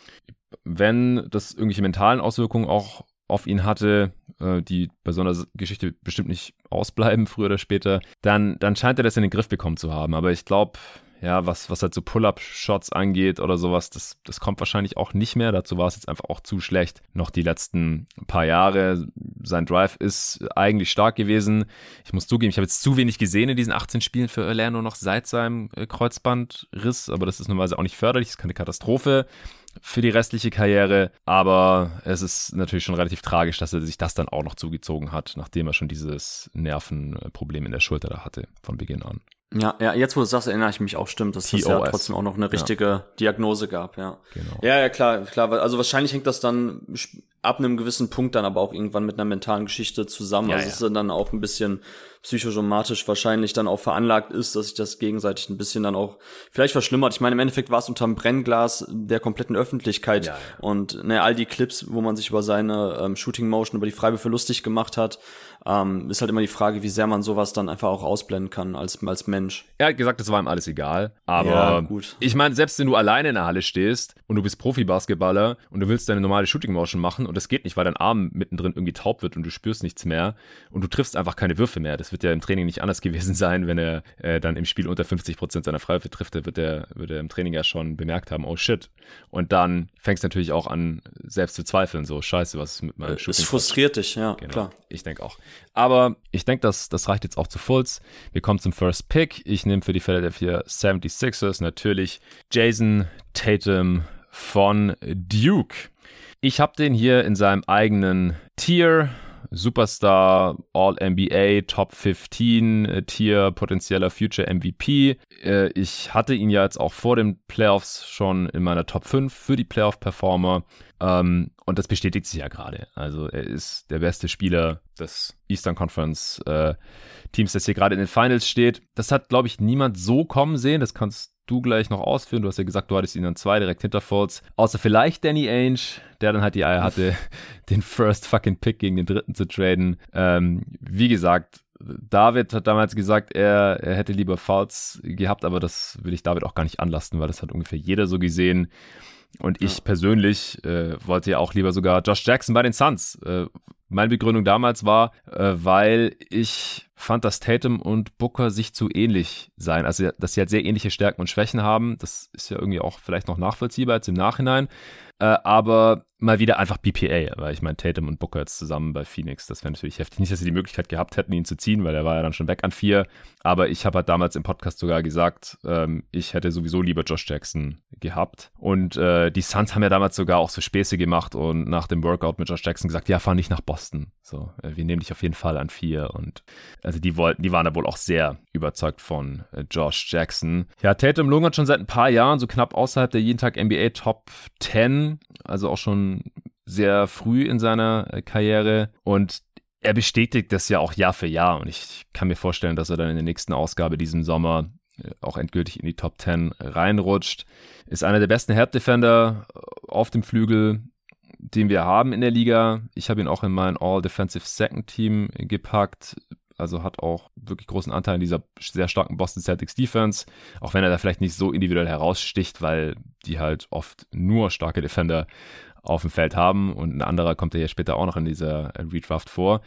S1: Wenn das irgendwelche mentalen Auswirkungen auch auf ihn hatte, äh, die bei so einer Geschichte bestimmt nicht ausbleiben, früher oder später, dann, dann scheint er das in den Griff bekommen zu haben. Aber ich glaube, ja, was, was halt so Pull-Up-Shots angeht oder sowas, das, das kommt wahrscheinlich auch nicht mehr. Dazu war es jetzt einfach auch zu schlecht. Noch die letzten paar Jahre. Sein Drive ist eigentlich stark gewesen. Ich muss zugeben, ich habe jetzt zu wenig gesehen in diesen 18 Spielen für Orlando noch seit seinem äh, Kreuzbandriss, aber das ist normalerweise auch nicht förderlich, das ist keine Katastrophe für die restliche Karriere. Aber es ist natürlich schon relativ tragisch, dass er sich das dann auch noch zugezogen hat, nachdem er schon dieses Nervenproblem in der Schulter da hatte von Beginn an.
S2: Ja, ja, jetzt wo du sagst, erinnere ich mich auch, stimmt, dass es ja trotzdem auch noch eine richtige ja. Diagnose gab, ja. Genau. Ja, ja, klar, klar, also wahrscheinlich hängt das dann ab einem gewissen Punkt dann aber auch irgendwann mit einer mentalen Geschichte zusammen. Ja, also ja. es ist dann auch ein bisschen psychosomatisch wahrscheinlich dann auch veranlagt ist, dass sich das gegenseitig ein bisschen dann auch vielleicht verschlimmert. Ich meine, im Endeffekt war es unterm Brennglas der kompletten Öffentlichkeit ja, ja. und ne, all die Clips, wo man sich über seine ähm, Shooting Motion, über die Freiwürfe lustig gemacht hat, ähm, ist halt immer die Frage, wie sehr man sowas dann einfach auch ausblenden kann als, als Mensch.
S1: Er hat gesagt, es war ihm alles egal. Aber ja, gut. ich meine, selbst wenn du alleine in der Halle stehst und du bist Profi-Basketballer und du willst deine normale Shooting Motion machen und das geht nicht, weil dein Arm mittendrin irgendwie taub wird und du spürst nichts mehr und du triffst einfach keine Würfe mehr. Das wird ja im Training nicht anders gewesen sein, wenn er äh, dann im Spiel unter 50 Prozent seiner Freiwürfe trifft, wird er, wird er im Training ja schon bemerkt haben, oh shit. Und dann fängst du natürlich auch an, selbst zu zweifeln, so scheiße, was ist mit meinem
S2: Shooting? Es frustriert dich, ja, genau. klar.
S1: Ich denke auch. Aber ich denke, das, das reicht jetzt auch zu Fulls. Wir kommen zum First Pick. Ich nehme für die Philadelphia 76ers natürlich Jason Tatum von Duke. Ich habe den hier in seinem eigenen Tier. Superstar, All-NBA, Top 15 äh, Tier, potenzieller Future MVP. Äh, ich hatte ihn ja jetzt auch vor den Playoffs schon in meiner Top 5 für die Playoff-Performer. Ähm, und das bestätigt sich ja gerade. Also er ist der beste Spieler des Eastern Conference äh, Teams, das hier gerade in den Finals steht. Das hat, glaube ich, niemand so kommen sehen. Das kannst du gleich noch ausführen. Du hast ja gesagt, du hattest ihn dann zwei direkt hinter Folds. Außer vielleicht Danny Ainge, der dann halt die Eier hatte, den First fucking Pick gegen den dritten zu traden. Ähm, wie gesagt, David hat damals gesagt, er, er hätte lieber Fouls gehabt, aber das will ich David auch gar nicht anlasten, weil das hat ungefähr jeder so gesehen. Und ich ja. persönlich äh, wollte ja auch lieber sogar Josh Jackson bei den Suns. Äh, meine Begründung damals war, äh, weil ich fand, dass Tatum und Booker sich zu ähnlich seien. Also, dass sie halt sehr ähnliche Stärken und Schwächen haben. Das ist ja irgendwie auch vielleicht noch nachvollziehbar jetzt im Nachhinein. Äh, aber mal wieder einfach BPA, weil ich meine, Tatum und Booker jetzt zusammen bei Phoenix, das wäre natürlich heftig. Nicht, dass sie die Möglichkeit gehabt hätten, ihn zu ziehen, weil er war ja dann schon weg an vier. Aber ich habe halt damals im Podcast sogar gesagt, ähm, ich hätte sowieso lieber Josh Jackson gehabt. Und äh, die Suns haben ja damals sogar auch so Späße gemacht und nach dem Workout mit Josh Jackson gesagt, ja, fahr nicht nach Boston. So, äh, wir nehmen dich auf jeden Fall an vier. Und Also die wollten, die waren da wohl auch sehr überzeugt von äh, Josh Jackson. Ja, Tatum lungert schon seit ein paar Jahren so knapp außerhalb der jeden Tag NBA Top 10, also auch schon sehr früh in seiner äh, Karriere und er bestätigt das ja auch Jahr für Jahr und ich kann mir vorstellen, dass er dann in der nächsten Ausgabe diesen Sommer äh, auch endgültig in die Top 10 reinrutscht. Ist einer der besten Help Defender auf dem Flügel, den wir haben in der Liga. Ich habe ihn auch in mein All-Defensive Second Team gepackt. Also hat auch wirklich großen Anteil in dieser sehr starken Boston Celtics Defense. Auch wenn er da vielleicht nicht so individuell heraussticht, weil die halt oft nur starke Defender auf dem Feld haben. Und ein anderer kommt ja hier später auch noch in dieser Redraft vor.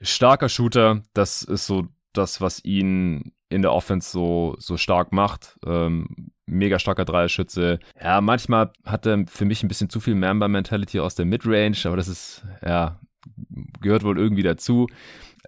S1: Starker Shooter, das ist so das, was ihn in der Offense so, so stark macht. Ähm, mega starker Dreierschütze. Ja, manchmal hat er für mich ein bisschen zu viel Member-Mentality aus der Midrange, aber das ist, ja, gehört wohl irgendwie dazu.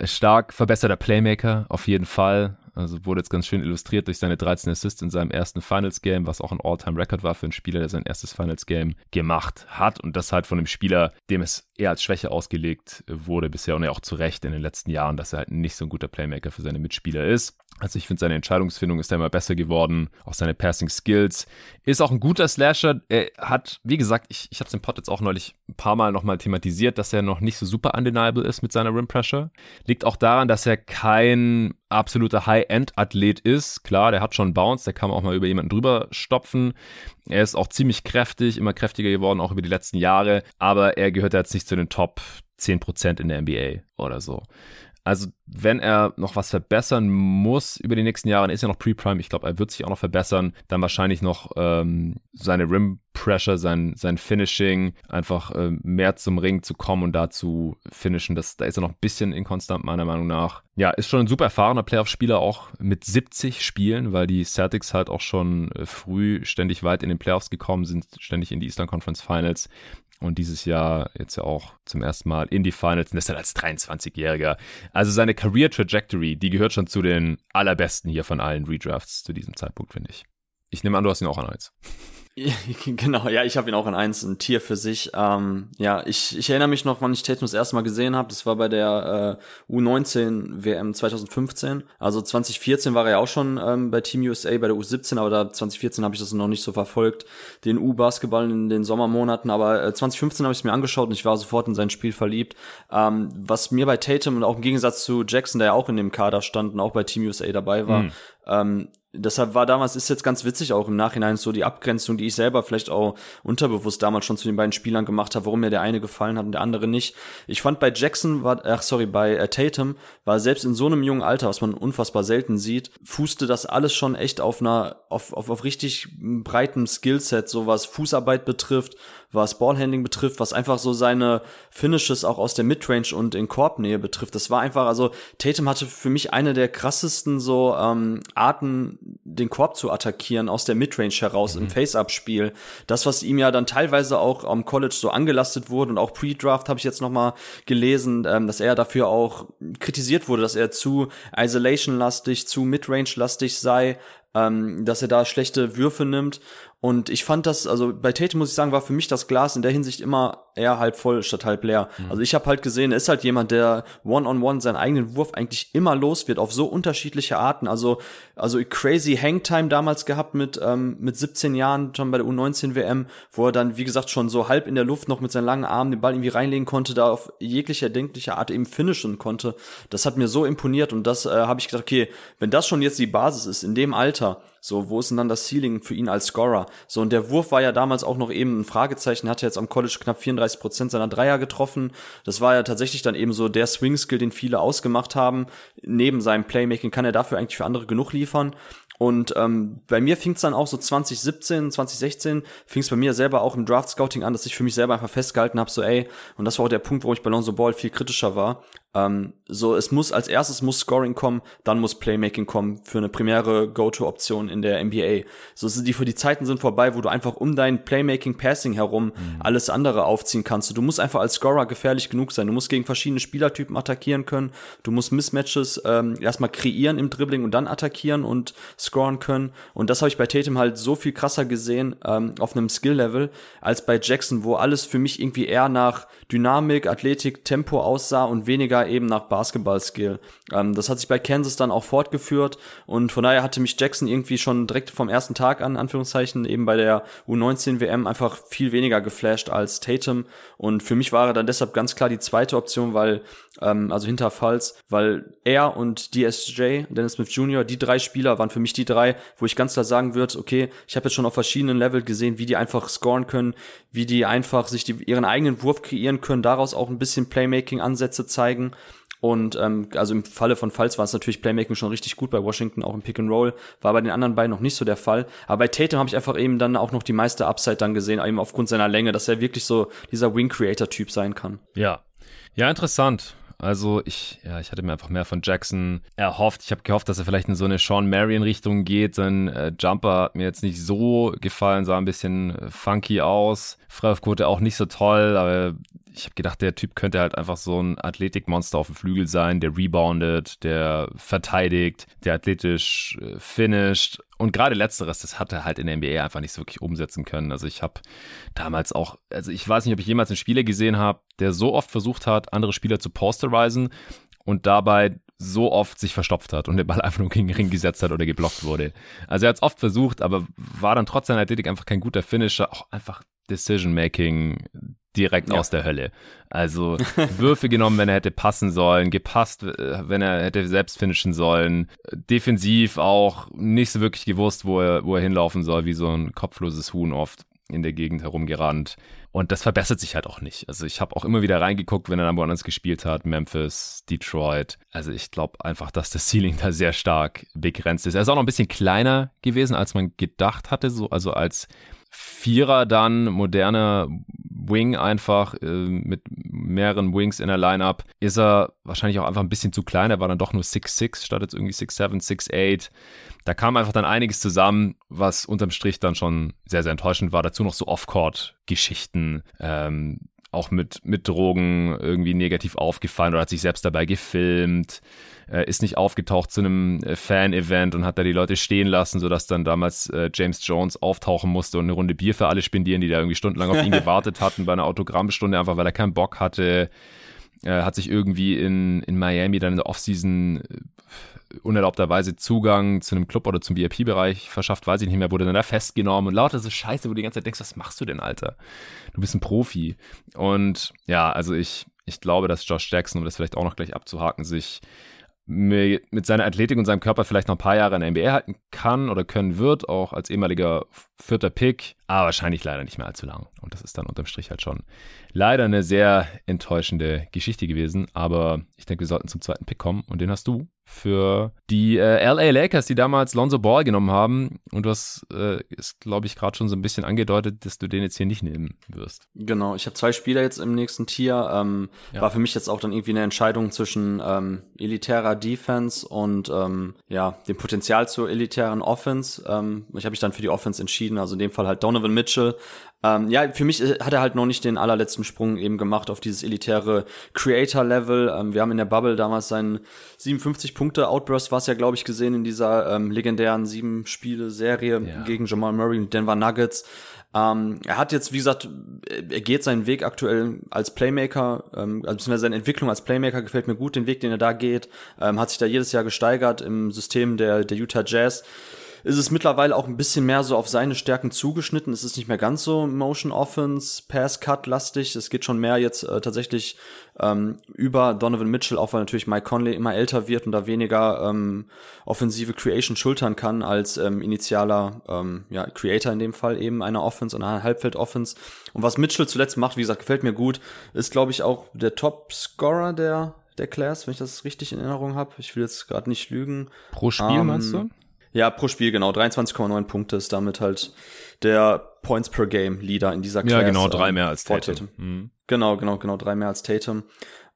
S1: Stark verbesserter Playmaker, auf jeden Fall. Also wurde jetzt ganz schön illustriert durch seine 13 Assists in seinem ersten Finals-Game, was auch ein All-Time-Record war für einen Spieler, der sein erstes Finals-Game gemacht hat. Und das halt von einem Spieler, dem es eher als Schwäche ausgelegt wurde bisher und ja auch zu Recht in den letzten Jahren, dass er halt nicht so ein guter Playmaker für seine Mitspieler ist. Also ich finde, seine Entscheidungsfindung ist da immer besser geworden. Auch seine Passing Skills. Ist auch ein guter Slasher. Er hat, wie gesagt, ich, ich habe es im Pod jetzt auch neulich ein paar Mal nochmal thematisiert, dass er noch nicht so super undeniable ist mit seiner Rim Pressure. Liegt auch daran, dass er kein absoluter High-End-Athlet ist. Klar, der hat schon Bounce, der kann auch mal über jemanden drüber stopfen. Er ist auch ziemlich kräftig, immer kräftiger geworden, auch über die letzten Jahre. Aber er gehört jetzt nicht zu den Top 10% in der NBA oder so. Also, wenn er noch was verbessern muss über die nächsten Jahre, dann ist er noch Pre-Prime. Ich glaube, er wird sich auch noch verbessern. Dann wahrscheinlich noch ähm, seine Rim Pressure, sein, sein Finishing, einfach äh, mehr zum Ring zu kommen und da zu finishen. Das, da ist er noch ein bisschen inkonstant, meiner Meinung nach. Ja, ist schon ein super erfahrener Playoff-Spieler, auch mit 70 Spielen, weil die Celtics halt auch schon äh, früh ständig weit in den Playoffs gekommen sind, ständig in die Eastern Conference Finals und dieses Jahr jetzt ja auch zum ersten Mal in die Finals und das dann als 23-Jähriger. Also seine Career Trajectory, die gehört schon zu den allerbesten hier von allen Redrafts zu diesem Zeitpunkt, finde ich. Ich nehme an, du hast ihn auch an eins.
S2: Genau, ja, ich habe ihn auch in eins, ein Tier für sich. Ähm, ja, ich, ich erinnere mich noch, wann ich Tatum das erste Mal gesehen habe. Das war bei der äh, U19 WM 2015. Also 2014 war er ja auch schon ähm, bei Team USA bei der U17, aber da 2014 habe ich das noch nicht so verfolgt, den U-Basketball in den Sommermonaten. Aber äh, 2015 habe ich es mir angeschaut und ich war sofort in sein Spiel verliebt. Ähm, was mir bei Tatum und auch im Gegensatz zu Jackson, der ja auch in dem Kader stand und auch bei Team USA dabei war, mhm. ähm, deshalb war damals, ist jetzt ganz witzig auch im Nachhinein so die Abgrenzung, die ich selber vielleicht auch unterbewusst damals schon zu den beiden Spielern gemacht habe, warum mir der eine gefallen hat und der andere nicht. Ich fand bei Jackson war, ach sorry, bei äh, Tatum war selbst in so einem jungen Alter, was man unfassbar selten sieht, fußte das alles schon echt auf einer, auf, auf, auf richtig breitem Skillset, so was Fußarbeit betrifft, was Ballhandling betrifft, was einfach so seine Finishes auch aus der Midrange und in Korbnähe betrifft. Das war einfach, also Tatum hatte für mich eine der krassesten so ähm, Arten, den Korb zu attackieren aus der Midrange heraus mhm. im Face-Up-Spiel. Das, was ihm ja dann teilweise auch am College so angelastet wurde und auch Pre-Draft habe ich jetzt noch mal gelesen, ähm, dass er dafür auch kritisiert wurde, dass er zu Isolation-lastig, zu Midrange-lastig sei, ähm, dass er da schlechte Würfe nimmt und ich fand das, also bei Tate muss ich sagen, war für mich das Glas in der Hinsicht immer eher halb voll statt halb leer. Mhm. Also ich habe halt gesehen, er ist halt jemand, der one-on-one -on -one seinen eigenen Wurf eigentlich immer los wird, auf so unterschiedliche Arten. Also, also crazy Hangtime damals gehabt mit, ähm, mit 17 Jahren, schon bei der U19 WM, wo er dann, wie gesagt, schon so halb in der Luft noch mit seinen langen Armen den Ball irgendwie reinlegen konnte, da auf jegliche erdenkliche Art eben finishen konnte. Das hat mir so imponiert und das äh, habe ich gedacht, okay, wenn das schon jetzt die Basis ist, in dem Alter, so, wo ist denn dann das Ceiling für ihn als Scorer? So, und der Wurf war ja damals auch noch eben ein Fragezeichen. Er hatte jetzt am College knapp 34 Prozent seiner Dreier getroffen. Das war ja tatsächlich dann eben so der Swing-Skill, den viele ausgemacht haben. Neben seinem Playmaking kann er dafür eigentlich für andere genug liefern. Und ähm, bei mir fing es dann auch so 2017, 2016, fing es bei mir selber auch im Draft Scouting an, dass ich für mich selber einfach festgehalten habe, so ey, und das war auch der Punkt, wo ich bei Lonzo Ball viel kritischer war. Ähm, so, es muss als erstes muss Scoring kommen, dann muss Playmaking kommen für eine primäre Go-To-Option in der NBA. So ist die, die Zeiten sind vorbei, wo du einfach um dein Playmaking, Passing herum mhm. alles andere aufziehen kannst. Du musst einfach als Scorer gefährlich genug sein. Du musst gegen verschiedene Spielertypen attackieren können. Du musst Mismatches ähm, erstmal kreieren im Dribbling und dann attackieren und scoren können. Und das habe ich bei Tatum halt so viel krasser gesehen ähm, auf einem Skill-Level als bei Jackson, wo alles für mich irgendwie eher nach Dynamik, Athletik, Tempo aussah und weniger eben nach Basketball-Skill. Ähm, das hat sich bei Kansas dann auch fortgeführt und von daher hatte mich Jackson irgendwie schon direkt vom ersten Tag an, Anführungszeichen, eben bei der U19 WM einfach viel weniger geflasht als Tatum und für mich war er dann deshalb ganz klar die zweite Option, weil, ähm, also hinter Falls, weil er und DSJ, Dennis Smith Jr., die drei Spieler waren für mich die drei, wo ich ganz klar sagen würde, okay, ich habe jetzt schon auf verschiedenen Level gesehen, wie die einfach scoren können, wie die einfach sich die, ihren eigenen Wurf kreieren können, daraus auch ein bisschen Playmaking-Ansätze zeigen. Und ähm, also im Falle von Falls war es natürlich Playmaking schon richtig gut bei Washington, auch im Pick and Roll. War bei den anderen beiden noch nicht so der Fall. Aber bei Tatum habe ich einfach eben dann auch noch die meiste Upside dann gesehen, eben aufgrund seiner Länge, dass er wirklich so dieser Wing-Creator-Typ sein kann.
S1: Ja. Ja, interessant. Also ich, ja, ich hatte mir einfach mehr von Jackson erhofft. Ich habe gehofft, dass er vielleicht in so eine Sean Marion-Richtung geht. Sein äh, Jumper hat mir jetzt nicht so gefallen, sah ein bisschen äh, funky aus. Freiwurfquote auch nicht so toll, aber ich habe gedacht, der Typ könnte halt einfach so ein Athletikmonster auf dem Flügel sein, der reboundet, der verteidigt, der athletisch äh, finisht. Und gerade letzteres, das hat er halt in der NBA einfach nicht so wirklich umsetzen können. Also ich habe damals auch, also ich weiß nicht, ob ich jemals einen Spieler gesehen habe, der so oft versucht hat, andere Spieler zu posterisen und dabei so oft sich verstopft hat und den Ball einfach nur gegen den Ring gesetzt hat oder geblockt wurde. Also er hat es oft versucht, aber war dann trotz seiner Athletik einfach kein guter Finisher. Auch einfach Decision-Making direkt ja. aus der Hölle. Also Würfe genommen, wenn er hätte passen sollen, gepasst, äh, wenn er hätte selbst finishen sollen. Defensiv auch nicht so wirklich gewusst, wo er, wo er hinlaufen soll, wie so ein kopfloses Huhn oft in der Gegend herumgerannt. Und das verbessert sich halt auch nicht. Also ich habe auch immer wieder reingeguckt, wenn er dann woanders gespielt hat, Memphis, Detroit. Also ich glaube einfach, dass das Ceiling da sehr stark begrenzt ist. Er ist auch noch ein bisschen kleiner gewesen, als man gedacht hatte, so also als Vierer dann, moderner Wing einfach äh, mit mehreren Wings in der Lineup, ist er wahrscheinlich auch einfach ein bisschen zu klein. Er war dann doch nur 6'6 statt jetzt irgendwie 6'7, 6'8. Da kam einfach dann einiges zusammen, was unterm Strich dann schon sehr, sehr enttäuschend war. Dazu noch so Off-Court-Geschichten, ähm, auch mit, mit Drogen irgendwie negativ aufgefallen oder hat sich selbst dabei gefilmt äh, ist nicht aufgetaucht zu einem äh, Fan-Event und hat da die Leute stehen lassen, sodass dann damals äh, James Jones auftauchen musste und eine Runde Bier für alle spendieren, die da irgendwie stundenlang auf ihn gewartet hatten bei einer Autogrammstunde, einfach weil er keinen Bock hatte. Er hat sich irgendwie in, in Miami dann in der Offseason äh, unerlaubterweise Zugang zu einem Club oder zum VIP-Bereich verschafft, weiß ich nicht mehr, wurde dann da festgenommen und lauter so Scheiße, wo du die ganze Zeit denkst, was machst du denn, Alter? Du bist ein Profi. Und ja, also ich, ich glaube, dass Josh Jackson, um das vielleicht auch noch gleich abzuhaken, sich mit seiner Athletik und seinem Körper vielleicht noch ein paar Jahre in der NBA halten kann oder können wird, auch als ehemaliger vierter Pick, aber wahrscheinlich leider nicht mehr allzu lang. Und das ist dann unterm Strich halt schon leider eine sehr enttäuschende Geschichte gewesen. Aber ich denke, wir sollten zum zweiten Pick kommen und den hast du für die äh, LA Lakers, die damals Lonzo Ball genommen haben. Und du hast, äh, ist, glaube ich, gerade schon so ein bisschen angedeutet, dass du den jetzt hier nicht nehmen wirst.
S2: Genau, ich habe zwei Spieler jetzt im nächsten Tier. Ähm, ja. War für mich jetzt auch dann irgendwie eine Entscheidung zwischen ähm, elitärer Defense und ähm, ja, dem Potenzial zur elitären Offense. Ähm, ich habe mich dann für die Offense entschieden, also in dem Fall halt Donovan Mitchell, ähm, ja, für mich äh, hat er halt noch nicht den allerletzten Sprung eben gemacht auf dieses elitäre Creator-Level. Ähm, wir haben in der Bubble damals seinen 57 Punkte Outburst, was ja, glaube ich, gesehen in dieser ähm, legendären sieben Spiele-Serie ja. gegen Jamal Murray und Denver Nuggets. Ähm, er hat jetzt, wie gesagt, er geht seinen Weg aktuell als Playmaker, ähm, also beziehungsweise seine Entwicklung als Playmaker gefällt mir gut, den Weg, den er da geht, ähm, hat sich da jedes Jahr gesteigert im System der, der Utah Jazz ist es mittlerweile auch ein bisschen mehr so auf seine Stärken zugeschnitten. Es ist nicht mehr ganz so Motion Offense, Pass Cut lastig. Es geht schon mehr jetzt äh, tatsächlich ähm, über Donovan Mitchell, auch weil natürlich Mike Conley immer älter wird und da weniger ähm, offensive Creation schultern kann als ähm, initialer ähm, ja, Creator in dem Fall eben einer Offense und einer Halbfeld Offense. Und was Mitchell zuletzt macht, wie gesagt, gefällt mir gut, ist glaube ich auch der Top Scorer der der Class, wenn ich das richtig in Erinnerung habe. Ich will jetzt gerade nicht lügen.
S1: Pro Spiel ähm, meinst du?
S2: Ja, pro Spiel, genau. 23,9 Punkte ist damit halt der Points per Game Leader in dieser
S1: Class. Ja, genau, drei ähm, mehr als Tatum. Tatum.
S2: Mhm. Genau, genau, genau, drei mehr als Tatum.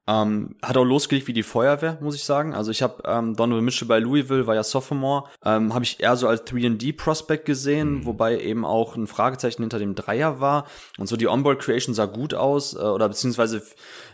S2: Ähm, hat auch losgelegt wie die Feuerwehr, muss ich sagen. Also ich habe ähm, Donovan Mitchell bei Louisville, war ja Sophomore, ähm, habe ich eher so als 3D-Prospect gesehen, mhm. wobei eben auch ein Fragezeichen hinter dem Dreier war. Und so die Onboard-Creation sah gut aus, äh, oder beziehungsweise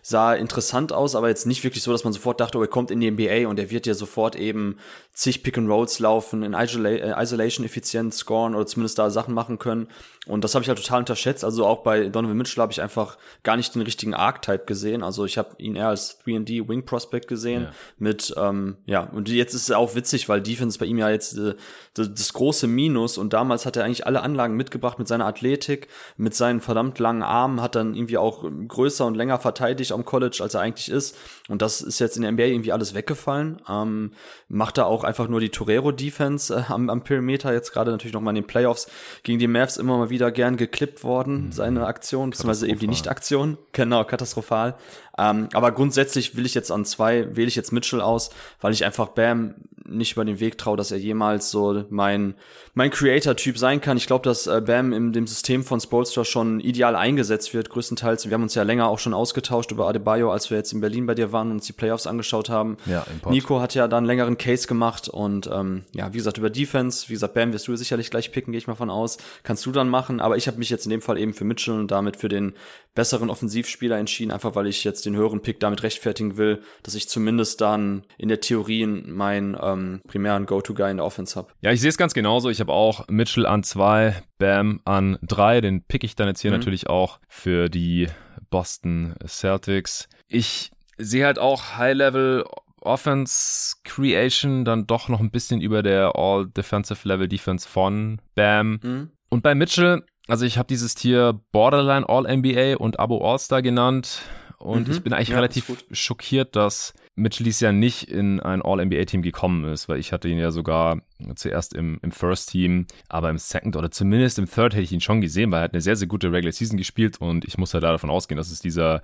S2: sah interessant aus, aber jetzt nicht wirklich so, dass man sofort dachte, oh, er kommt in die NBA und er wird ja sofort eben zig Pick and Rolls laufen, in Isola äh, Isolation effizient scoren oder zumindest da Sachen machen können. Und das habe ich halt total unterschätzt. Also auch bei Donovan Mitchell habe ich einfach gar nicht den richtigen Archetype gesehen. Also ich habe ihn eher als 3D Wing Prospect gesehen. Ja. Mit, ähm, ja, und jetzt ist es auch witzig, weil Defense bei ihm ja jetzt äh, das, das große Minus und damals hat er eigentlich alle Anlagen mitgebracht mit seiner Athletik, mit seinen verdammt langen Armen, hat dann irgendwie auch größer und länger verteidigt am College, als er eigentlich ist. Und das ist jetzt in der NBA irgendwie alles weggefallen. Ähm, macht er auch einfach nur die Torero-Defense äh, am, am Perimeter, jetzt gerade natürlich noch mal in den Playoffs gegen die Mavs immer mal wieder gern geklippt worden, mhm. seine Aktion, beziehungsweise eben die Nicht-Aktion. Genau, katastrophal. Ähm, aber grundsätzlich will ich jetzt an zwei, wähle ich jetzt Mitchell aus, weil ich einfach Bam nicht über den Weg traue, dass er jemals so mein, mein Creator-Typ sein kann. Ich glaube, dass äh, Bam in dem System von Spolstra schon ideal eingesetzt wird, größtenteils. Wir haben uns ja länger auch schon ausgetauscht über Adebayo, als wir jetzt in Berlin bei dir waren und uns die Playoffs angeschaut haben. Ja, Nico hat ja da einen längeren Case gemacht und ähm, ja, wie gesagt, über Defense, wie gesagt, Bam wirst du sicherlich gleich picken, gehe ich mal von aus. Kannst du dann machen, aber ich habe mich jetzt in dem Fall eben für Mitchell und damit für den besseren Offensivspieler entschieden, einfach weil ich jetzt den höheren Pick damit rechtfertigen will, dass ich zumindest dann in der Theorie meinen ähm, primären Go-To-Guy in der Offense habe.
S1: Ja, ich sehe es ganz genauso. Ich habe auch Mitchell an zwei, Bam an drei. Den pick ich dann jetzt hier mhm. natürlich auch für die Boston Celtics. Ich sehe halt auch High-Level Offense Creation dann doch noch ein bisschen über der All Defensive Level Defense von Bam. Mhm. Und bei Mitchell, also ich habe dieses Tier Borderline All NBA und Abo All-Star genannt. Und mhm. ich bin eigentlich ja, relativ schockiert, dass Mitchell dies ja nicht in ein All-NBA-Team gekommen ist, weil ich hatte ihn ja sogar zuerst im, im First Team, aber im Second oder zumindest im Third hätte ich ihn schon gesehen, weil er hat eine sehr, sehr gute Regular Season gespielt und ich muss halt davon ausgehen, dass es dieser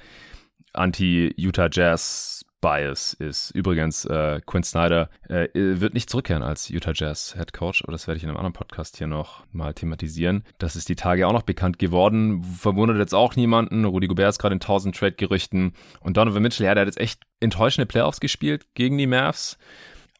S1: Anti-Utah Jazz Bias ist. Übrigens, äh, Quinn Snyder äh, wird nicht zurückkehren als Utah Jazz Head Coach, aber das werde ich in einem anderen Podcast hier noch mal thematisieren. Das ist die Tage auch noch bekannt geworden. Verwundert jetzt auch niemanden. Rudy Gobert ist gerade in 1000 Trade-Gerüchten. Und Donovan Mitchell, ja, der hat jetzt echt enttäuschende Playoffs gespielt gegen die Mavs.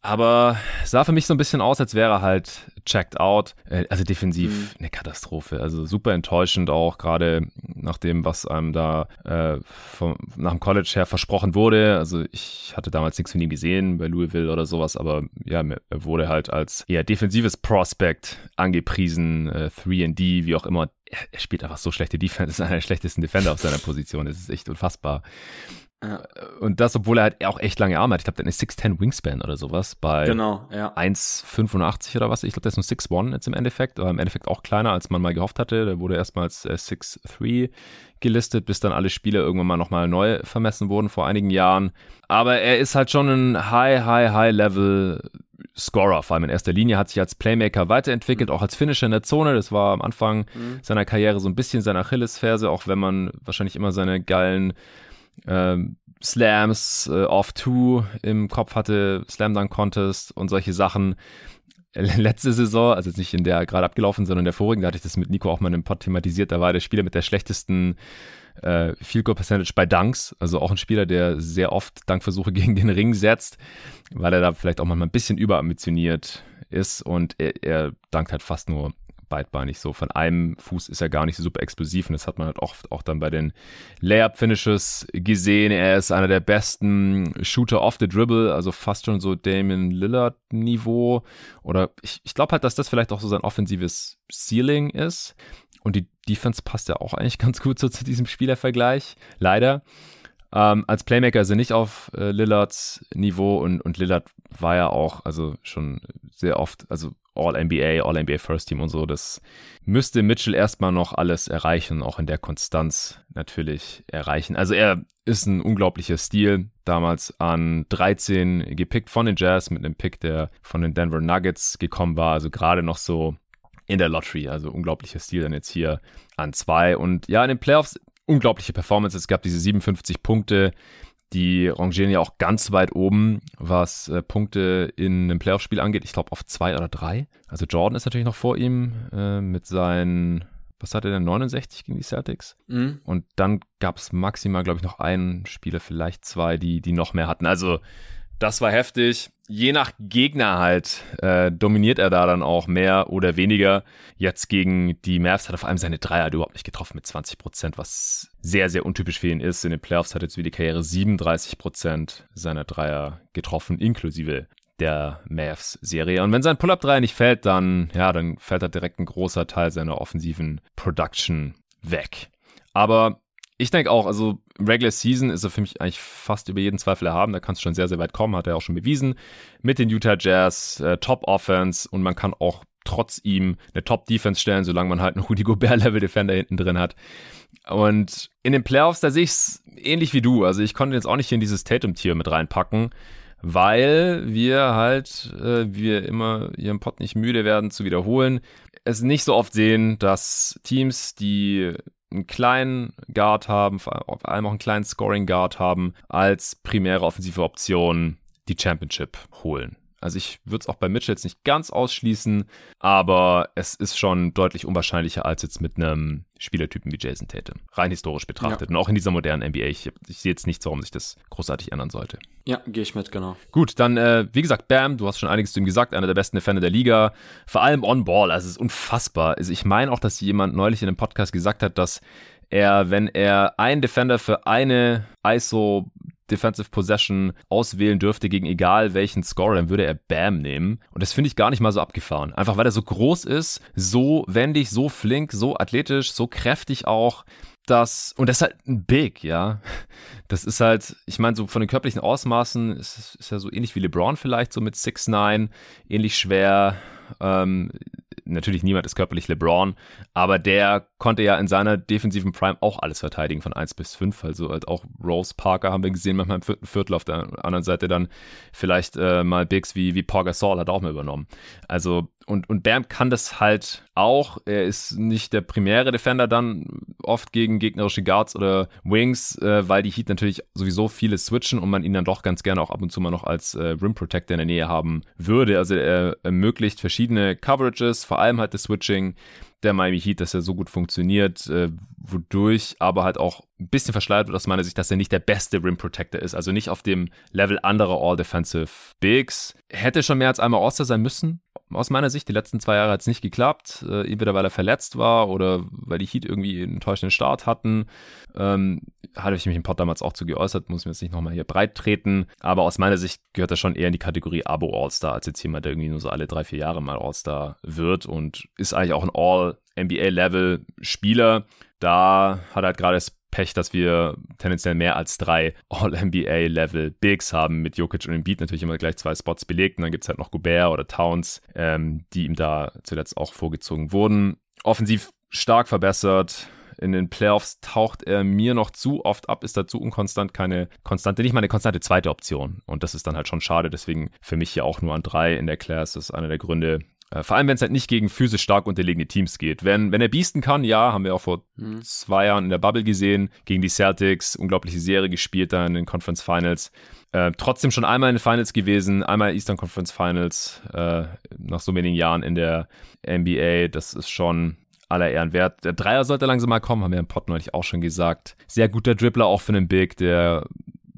S1: Aber sah für mich so ein bisschen aus, als wäre er halt checked out. Äh, also defensiv mhm. eine Katastrophe. Also super enttäuschend auch, gerade nach dem, was einem da äh, vom, nach dem College her versprochen wurde. Also ich hatte damals nichts von ihm gesehen bei Louisville oder sowas, aber ja, er wurde halt als eher defensives Prospect angepriesen, äh, 3D, wie auch immer. Er, er spielt einfach so schlechte Defense, ist einer der schlechtesten Defender auf seiner Position. Das ist echt unfassbar. Ja. Und das, obwohl er halt auch echt lange Arme hat. Ich glaube, der hat eine 6'10 Wingspan oder sowas bei
S2: genau, ja.
S1: 1,85 oder was. Ich glaube, der ist nur 6'1 jetzt im Endeffekt, aber im Endeffekt auch kleiner, als man mal gehofft hatte. Der wurde erstmals äh, 6'3 gelistet, bis dann alle Spiele irgendwann mal nochmal neu vermessen wurden vor einigen Jahren. Aber er ist halt schon ein High, High, High Level Scorer, vor allem in erster Linie, hat sich als Playmaker weiterentwickelt, mhm. auch als Finisher in der Zone. Das war am Anfang mhm. seiner Karriere so ein bisschen seine Achillesferse, auch wenn man wahrscheinlich immer seine geilen ähm, Slams äh, off two im Kopf hatte, Slam Dunk Contest und solche Sachen. Letzte Saison, also jetzt nicht in der gerade abgelaufen, sondern in der vorigen, da hatte ich das mit Nico auch mal in einem Pod thematisiert, da war der Spieler mit der schlechtesten äh, Field Goal Percentage bei Dunks, also auch ein Spieler, der sehr oft Dankversuche gegen den Ring setzt, weil er da vielleicht auch manchmal ein bisschen überambitioniert ist und er, er dankt halt fast nur beidbeinig so. Von einem Fuß ist er gar nicht so super explosiv und das hat man halt oft auch dann bei den Layup-Finishes gesehen. Er ist einer der besten Shooter off the Dribble, also fast schon so Damon Lillard-Niveau. Oder ich, ich glaube halt, dass das vielleicht auch so sein offensives Ceiling ist. Und die Defense passt ja auch eigentlich ganz gut so zu diesem Spielervergleich. Leider. Ähm, als Playmaker er nicht auf äh, Lillards Niveau und, und Lillard war ja auch, also schon sehr oft, also All-NBA, All-NBA First Team und so. Das müsste Mitchell erstmal noch alles erreichen, auch in der Konstanz natürlich erreichen. Also er ist ein unglaublicher Stil. Damals an 13 gepickt von den Jazz mit einem Pick, der von den Denver Nuggets gekommen war. Also gerade noch so in der Lottery. Also unglaublicher Stil dann jetzt hier an zwei. Und ja, in den Playoffs unglaubliche Performance. Es gab diese 57 Punkte die rangieren ja auch ganz weit oben, was äh, Punkte in einem Playoff-Spiel angeht. Ich glaube auf zwei oder drei. Also Jordan ist natürlich noch vor ihm äh, mit seinen was hatte der, 69 gegen die Celtics?
S2: Mhm.
S1: Und dann gab es maximal, glaube ich, noch einen Spieler, vielleicht zwei, die, die noch mehr hatten. Also das war heftig. Je nach Gegner halt äh, dominiert er da dann auch mehr oder weniger. Jetzt gegen die Mavs hat er vor allem seine Dreier halt überhaupt nicht getroffen mit 20 Prozent, was sehr, sehr untypisch für ihn ist. In den Playoffs hat jetzt wie die Karriere 37 Prozent seiner Dreier getroffen, inklusive der Mavs-Serie. Und wenn sein Pull-Up-Dreier nicht fällt, dann, ja, dann fällt da direkt ein großer Teil seiner offensiven Production weg. Aber ich denke auch, also Regular Season ist er für mich eigentlich fast über jeden Zweifel erhaben. Da kannst du schon sehr, sehr weit kommen, hat er auch schon bewiesen. Mit den Utah Jazz, äh, Top Offense und man kann auch trotz ihm eine Top Defense stellen, solange man halt noch Rudy Gobert Level Defender hinten drin hat. Und in den Playoffs, da sehe ich es ähnlich wie du. Also ich konnte jetzt auch nicht in dieses Tatum-Tier mit reinpacken, weil wir halt, äh, wir immer im Pod nicht müde werden zu wiederholen, es nicht so oft sehen, dass Teams, die einen kleinen Guard haben, vor allem auch einen kleinen Scoring Guard haben, als primäre offensive Option die Championship holen. Also ich würde es auch bei Mitchell jetzt nicht ganz ausschließen, aber es ist schon deutlich unwahrscheinlicher als jetzt mit einem Spielertypen wie Jason Tatum. Rein historisch betrachtet. Ja. Und auch in dieser modernen NBA. Ich, ich sehe jetzt nichts, warum sich das großartig ändern sollte.
S2: Ja, gehe ich mit, genau.
S1: Gut, dann, äh, wie gesagt, Bam, du hast schon einiges zu ihm gesagt, einer der besten Defender der Liga. Vor allem on-ball, also es ist unfassbar. Also ich meine auch, dass jemand neulich in einem Podcast gesagt hat, dass er, wenn er einen Defender für eine ISO Defensive Possession auswählen dürfte gegen egal welchen Scorer, dann würde er Bam nehmen. Und das finde ich gar nicht mal so abgefahren. Einfach weil er so groß ist, so wendig, so flink, so athletisch, so kräftig auch. Das, und das ist halt ein Big, ja. Das ist halt, ich meine, so von den körperlichen Ausmaßen ist, ist ja so ähnlich wie LeBron vielleicht, so mit 6'9, ähnlich schwer. Ähm, natürlich niemand ist körperlich LeBron, aber der konnte ja in seiner defensiven Prime auch alles verteidigen von 1 bis 5. Also halt auch Rose Parker haben wir gesehen, manchmal im vierten Viertel auf der anderen Seite dann vielleicht äh, mal Bigs wie, wie Paul Gasol hat auch mal übernommen. Also und, und Bam kann das halt auch. Er ist nicht der primäre Defender dann oft gegen gegnerische Guards oder Wings, äh, weil die Heat natürlich sowieso viele switchen und man ihn dann doch ganz gerne auch ab und zu mal noch als äh, Rim Protector in der Nähe haben würde. Also er ermöglicht verschiedene Coverages, vor allem halt das Switching der Miami Heat, dass er so gut funktioniert, äh, wodurch aber halt auch ein bisschen verschleiert wird aus meiner Sicht, dass er nicht der beste Rim Protector ist, also nicht auf dem Level anderer All-Defensive Bigs. Hätte schon mehr als einmal All-Star sein müssen, aus meiner Sicht. Die letzten zwei Jahre hat es nicht geklappt, äh, entweder weil er verletzt war oder weil die Heat irgendwie einen enttäuschenden Start hatten. Ähm, hatte ich mich im Pod damals auch zu geäußert, muss mir jetzt nicht nochmal hier breit treten, aber aus meiner Sicht gehört er schon eher in die Kategorie Abo All-Star, als jetzt jemand, der irgendwie nur so alle drei, vier Jahre mal All-Star wird und ist eigentlich auch ein All-NBA-Level-Spieler. Da hat er halt gerade das Pech, dass wir tendenziell mehr als drei All-NBA-Level Bigs haben, mit Jokic und Embiid natürlich immer gleich zwei Spots belegt. Und dann gibt es halt noch Gobert oder Towns, ähm, die ihm da zuletzt auch vorgezogen wurden. Offensiv stark verbessert. In den Playoffs taucht er mir noch zu oft ab, ist dazu unkonstant, keine konstante, nicht mal eine konstante zweite Option. Und das ist dann halt schon schade. Deswegen für mich hier auch nur an drei in der Class. Das ist einer der Gründe, vor allem, wenn es halt nicht gegen physisch stark unterlegene Teams geht. Wenn, wenn er biesten kann, ja, haben wir auch vor mhm. zwei Jahren in der Bubble gesehen, gegen die Celtics, unglaubliche Serie gespielt da in den Conference Finals. Äh, trotzdem schon einmal in den Finals gewesen, einmal Eastern Conference Finals, äh, nach so wenigen Jahren in der NBA. Das ist schon aller Ehren wert. Der Dreier sollte langsam mal kommen, haben wir im Pod neulich auch schon gesagt. Sehr guter Dribbler auch für einen Big, der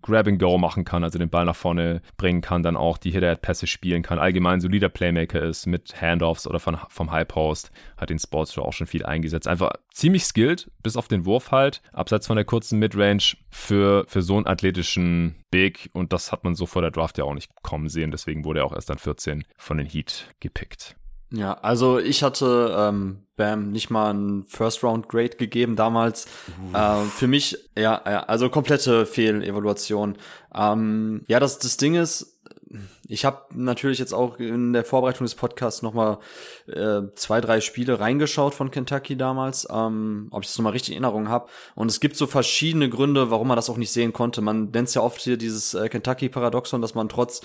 S1: Grab and Go machen kann, also den Ball nach vorne bringen kann, dann auch die Hit-Pässe spielen kann, allgemein solider Playmaker ist mit Handoffs oder von, vom High Post, hat den Sportstor auch schon viel eingesetzt. Einfach ziemlich skilled, bis auf den Wurf halt, abseits von der kurzen Midrange für, für so einen athletischen Big und das hat man so vor der Draft ja auch nicht kommen sehen, deswegen wurde er auch erst dann 14 von den Heat gepickt.
S2: Ja, also ich hatte ähm, Bam nicht mal ein First Round Grade gegeben damals. Äh, für mich, ja, ja, also komplette Fehlevaluation. Ähm, ja, das, das Ding ist, ich habe natürlich jetzt auch in der Vorbereitung des Podcasts noch mal äh, zwei, drei Spiele reingeschaut von Kentucky damals, ähm, ob ich das noch mal richtig in Erinnerung habe. Und es gibt so verschiedene Gründe, warum man das auch nicht sehen konnte. Man nennt es ja oft hier dieses äh, Kentucky-Paradoxon, dass man trotz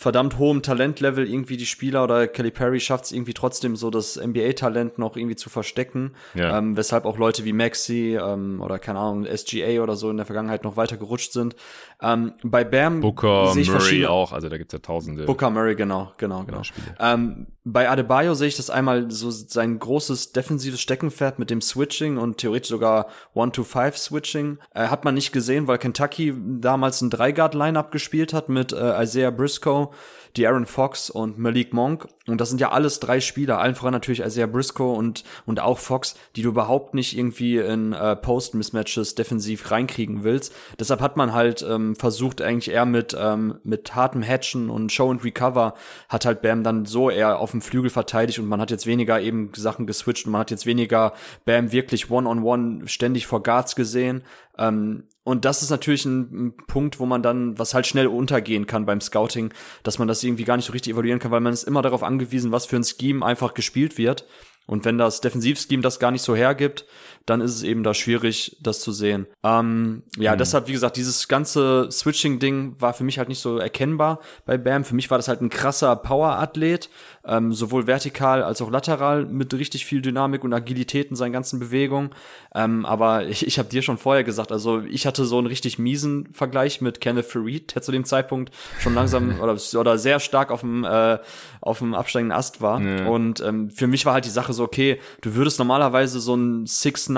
S2: verdammt hohem Talentlevel irgendwie die Spieler oder Kelly Perry schafft es irgendwie trotzdem so das NBA-Talent noch irgendwie zu verstecken, ja. ähm, weshalb auch Leute wie Maxi ähm, oder keine Ahnung SGA oder so in der Vergangenheit noch weiter gerutscht sind. Ähm, bei Bam
S1: Booker, Murray auch, also da gibt's ja tausend tausende.
S2: Booker Murray, genau, genau, genau. Ähm, bei Adebayo sehe ich das einmal so sein großes defensives Steckenpferd mit dem Switching und theoretisch sogar One-to-Five-Switching. Äh, hat man nicht gesehen, weil Kentucky damals ein Drei-Guard-Line-Up gespielt hat mit äh, Isaiah Briscoe, De'Aaron Fox und Malik Monk. Und das sind ja alles drei Spieler, allen voran natürlich Isaiah Briscoe und, und auch Fox, die du überhaupt nicht irgendwie in äh, Post-Mismatches defensiv reinkriegen willst. Deshalb hat man halt ähm, versucht, eigentlich eher mit, ähm, mit hartem Hatchen und Show and Recover hat halt Bam dann so eher auf dem Flügel verteidigt und man hat jetzt weniger eben Sachen geswitcht und man hat jetzt weniger Bam wirklich One-on-One -on -one ständig vor Guards gesehen. Ähm, und das ist natürlich ein, Punkt, wo man dann, was halt schnell untergehen kann beim Scouting, dass man das irgendwie gar nicht so richtig evaluieren kann, weil man ist immer darauf angewiesen, was für ein Scheme einfach gespielt wird. Und wenn das Defensivscheme das gar nicht so hergibt, dann ist es eben da schwierig, das zu sehen. Ähm, ja, mhm. deshalb, wie gesagt, dieses ganze Switching-Ding war für mich halt nicht so erkennbar bei Bam. Für mich war das halt ein krasser Power-Athlet, ähm, sowohl vertikal als auch lateral mit richtig viel Dynamik und Agilität in seinen ganzen Bewegungen. Ähm, aber ich, ich habe dir schon vorher gesagt, also ich hatte so einen richtig miesen Vergleich mit Kenneth Farid, der zu dem Zeitpunkt schon langsam oder, oder sehr stark auf dem, äh, auf dem absteigenden Ast war. Ja. Und ähm, für mich war halt die Sache so, okay, du würdest normalerweise so ein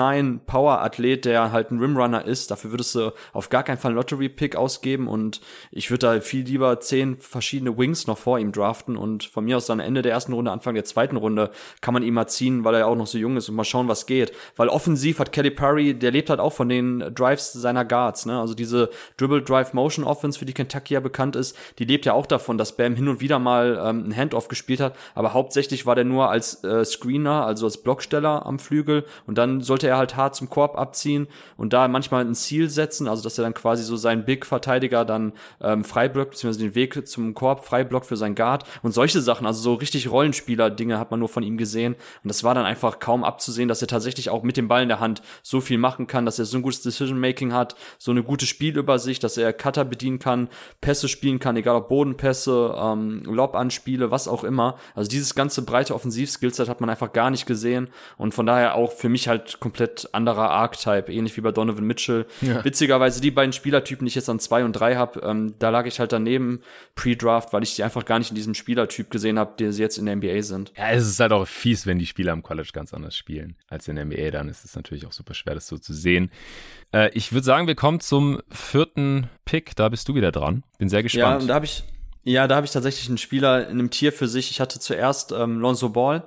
S2: 6'9 Power-Athlet, der halt ein Rimrunner ist, dafür würdest du auf gar keinen Fall einen Lottery-Pick ausgeben. Und ich würde da viel lieber zehn verschiedene Wings noch vor ihm draften. Und von mir aus dann Ende der ersten Runde, Anfang der zweiten Runde kann man ihn mal ziehen, weil er auch noch so jung ist. Und mal schauen, was geht. Weil offensiv hat Kelly Perry, der lebt halt auch von den Drives seiner Guards, ne? Also diese Dribble Drive Motion Offense, für die Kentucky ja bekannt ist, die lebt ja auch davon, dass Bam hin und wieder mal ähm, ein Handoff gespielt hat, aber hauptsächlich war der nur als äh, Screener, also als Blocksteller am Flügel. Und dann sollte er halt hart zum Korb abziehen und da manchmal ein Ziel setzen, also dass er dann quasi so seinen Big-Verteidiger dann ähm, freiblockt, beziehungsweise den Weg zum Korb freiblockt für seinen Guard und solche Sachen, also so richtig Rollenspieler-Dinge hat man nur von ihm gesehen und das war dann einfach kaum abzusehen, dass er tatsächlich auch mit dem Ball in der Hand so viel machen kann, dass er so ein gutes Decision-Making hat, so eine gute Spielübersicht, dass er Cutter bedienen kann, Pässe spielen kann, egal ob Bodenpässe, ähm, Lob-Anspiele, was auch immer. Also dieses ganze breite Offensiv-Skillset hat man einfach gar nicht gesehen und von daher auch für mich halt komplett anderer Archetype, ähnlich wie bei Donovan Mitchell. Ja. Witzigerweise die beiden Spielertypen, die ich jetzt an zwei und drei habe, ähm, da lag ich halt daneben Pre-Draft, weil ich die einfach gar nicht in diesem Spielertyp gesehen habe, der sie jetzt in der NBA sind.
S1: Ja, es ist halt auch fies, wenn die Spieler am College ganz anders spielen als in der NBA. Dann ist es natürlich auch super schwer, das so zu sehen. Äh, ich würde sagen, wir kommen zum vierten Pick. Da bist du wieder dran. Bin sehr gespannt. Ja,
S2: und da habe ich ja, da habe ich tatsächlich einen Spieler in einem Tier für sich. Ich hatte zuerst ähm, Lonzo Ball,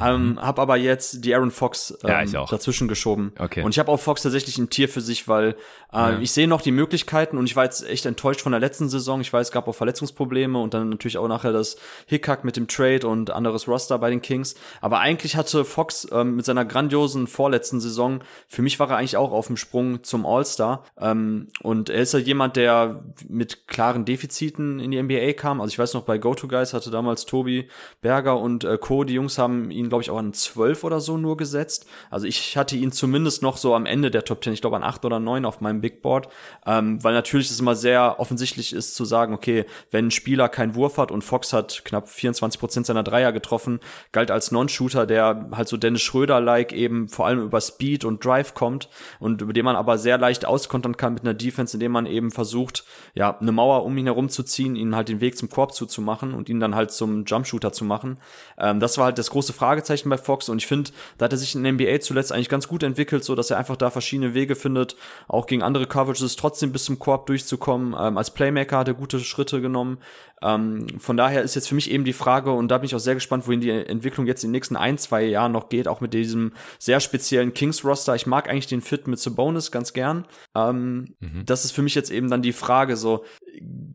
S2: ähm, mhm. habe aber jetzt die Aaron Fox ähm, ja, dazwischen geschoben. Okay. Und ich habe auch Fox tatsächlich ein Tier für sich, weil äh, ja. ich sehe noch die Möglichkeiten und ich war jetzt echt enttäuscht von der letzten Saison. Ich weiß, es gab auch Verletzungsprobleme und dann natürlich auch nachher das Hickhack mit dem Trade und anderes Roster bei den Kings. Aber eigentlich hatte Fox ähm, mit seiner grandiosen vorletzten Saison, für mich war er eigentlich auch auf dem Sprung zum All-Star. Ähm, und er ist ja jemand, der mit klaren Defiziten in die NBA kam. Also ich weiß noch, bei GoToGuys hatte damals Tobi Berger und äh, Co., die Jungs haben ihn, glaube ich, auch an 12 oder so nur gesetzt. Also ich hatte ihn zumindest noch so am Ende der Top 10, ich glaube an 8 oder 9 auf meinem Big Board, ähm, weil natürlich es immer sehr offensichtlich ist zu sagen, okay, wenn ein Spieler keinen Wurf hat und Fox hat knapp 24 Prozent seiner Dreier getroffen, galt als Non-Shooter, der halt so Dennis Schröder-like eben vor allem über Speed und Drive kommt und über den man aber sehr leicht auskontern kann mit einer Defense, indem man eben versucht, ja, eine Mauer um ihn herum zu ziehen, ihn halt den Weg zum Korb zuzumachen und ihn dann halt zum Jumpshooter zu machen. Ähm, das war halt das große Fragezeichen bei Fox und ich finde, da hat er sich in der NBA zuletzt eigentlich ganz gut entwickelt, so dass er einfach da verschiedene Wege findet, auch gegen andere Coverages trotzdem bis zum Korb durchzukommen. Ähm, als Playmaker hat er gute Schritte genommen. Ähm, von daher ist jetzt für mich eben die Frage, und da bin ich auch sehr gespannt, wohin die Entwicklung jetzt in den nächsten ein, zwei Jahren noch geht, auch mit diesem sehr speziellen Kings-Roster. Ich mag eigentlich den Fit mit Sabonis ganz gern. Ähm, mhm. Das ist für mich jetzt eben dann die Frage, so,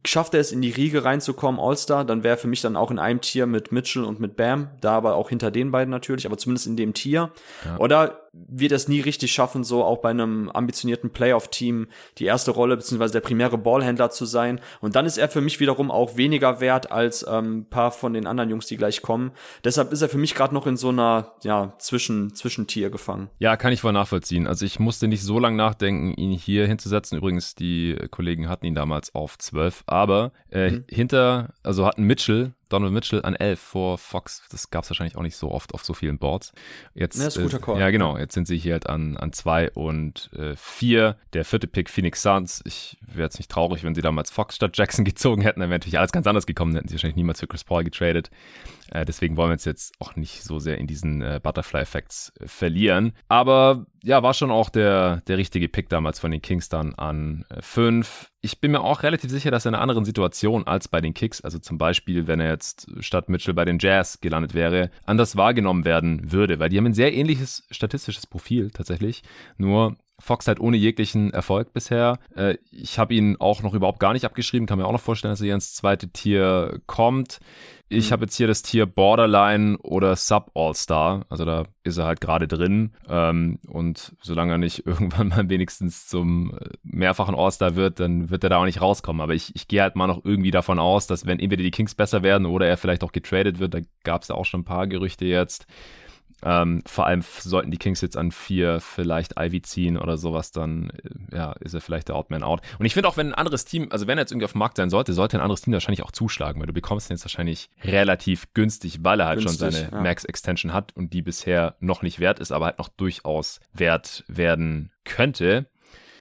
S2: schafft er es in die Riege reinzukommen, All-Star, dann wäre für mich dann auch in einem Tier mit Mitchell und mit Bam, da aber auch hinter den beiden natürlich, aber zumindest in dem Tier. Ja. Oder wird es nie richtig schaffen, so auch bei einem ambitionierten Playoff-Team die erste Rolle beziehungsweise der primäre Ballhändler zu sein. Und dann ist er für mich wiederum auch weniger wert als ähm, paar von den anderen Jungs, die gleich kommen. Deshalb ist er für mich gerade noch in so einer ja zwischen Zwischentier gefangen.
S1: Ja, kann ich voll nachvollziehen. Also ich musste nicht so lange nachdenken, ihn hier hinzusetzen. Übrigens, die Kollegen hatten ihn damals auf 12, aber äh, mhm. hinter, also hatten Mitchell Donald Mitchell an 11 vor Fox. Das gab es wahrscheinlich auch nicht so oft auf so vielen Boards. Jetzt,
S2: ja, ist ein guter Call.
S1: Äh, ja, genau. Jetzt sind sie hier halt an, an zwei und äh, vier. Der vierte Pick Phoenix Suns. Ich wäre jetzt nicht traurig, wenn sie damals Fox statt Jackson gezogen hätten. Dann wäre natürlich alles ganz anders gekommen. Dann hätten sie wahrscheinlich niemals für Chris Paul getradet. Äh, deswegen wollen wir uns jetzt auch nicht so sehr in diesen äh, Butterfly-Effects äh, verlieren. Aber ja, war schon auch der, der richtige Pick damals von den Kings dann an 5. Äh, ich bin mir auch relativ sicher, dass er in einer anderen Situation als bei den Kicks, also zum Beispiel, wenn er jetzt statt Mitchell bei den Jazz gelandet wäre, anders wahrgenommen werden würde, weil die haben ein sehr ähnliches statistisches Profil tatsächlich. Nur Fox halt ohne jeglichen Erfolg bisher. Äh, ich habe ihn auch noch überhaupt gar nicht abgeschrieben, kann mir auch noch vorstellen, dass er hier ins zweite Tier kommt. Ich mhm. habe jetzt hier das Tier Borderline oder Sub All-Star. Also da ist er halt gerade drin. Ähm, und solange er nicht irgendwann mal wenigstens zum äh, mehrfachen All-Star wird, dann wird er da auch nicht rauskommen. Aber ich, ich gehe halt mal noch irgendwie davon aus, dass wenn entweder die Kings besser werden oder er vielleicht auch getradet wird, da gab es ja auch schon ein paar Gerüchte jetzt, ähm, vor allem sollten die Kings jetzt an vier vielleicht Ivy ziehen oder sowas, dann äh, ja, ist er vielleicht der Outman out. Und ich finde auch, wenn ein anderes Team, also wenn er jetzt irgendwie auf dem Markt sein sollte, sollte ein anderes Team wahrscheinlich auch zuschlagen, weil du bekommst ihn jetzt wahrscheinlich relativ günstig, weil er halt günstig, schon seine ja. Max Extension hat und die bisher noch nicht wert ist, aber halt noch durchaus wert werden könnte.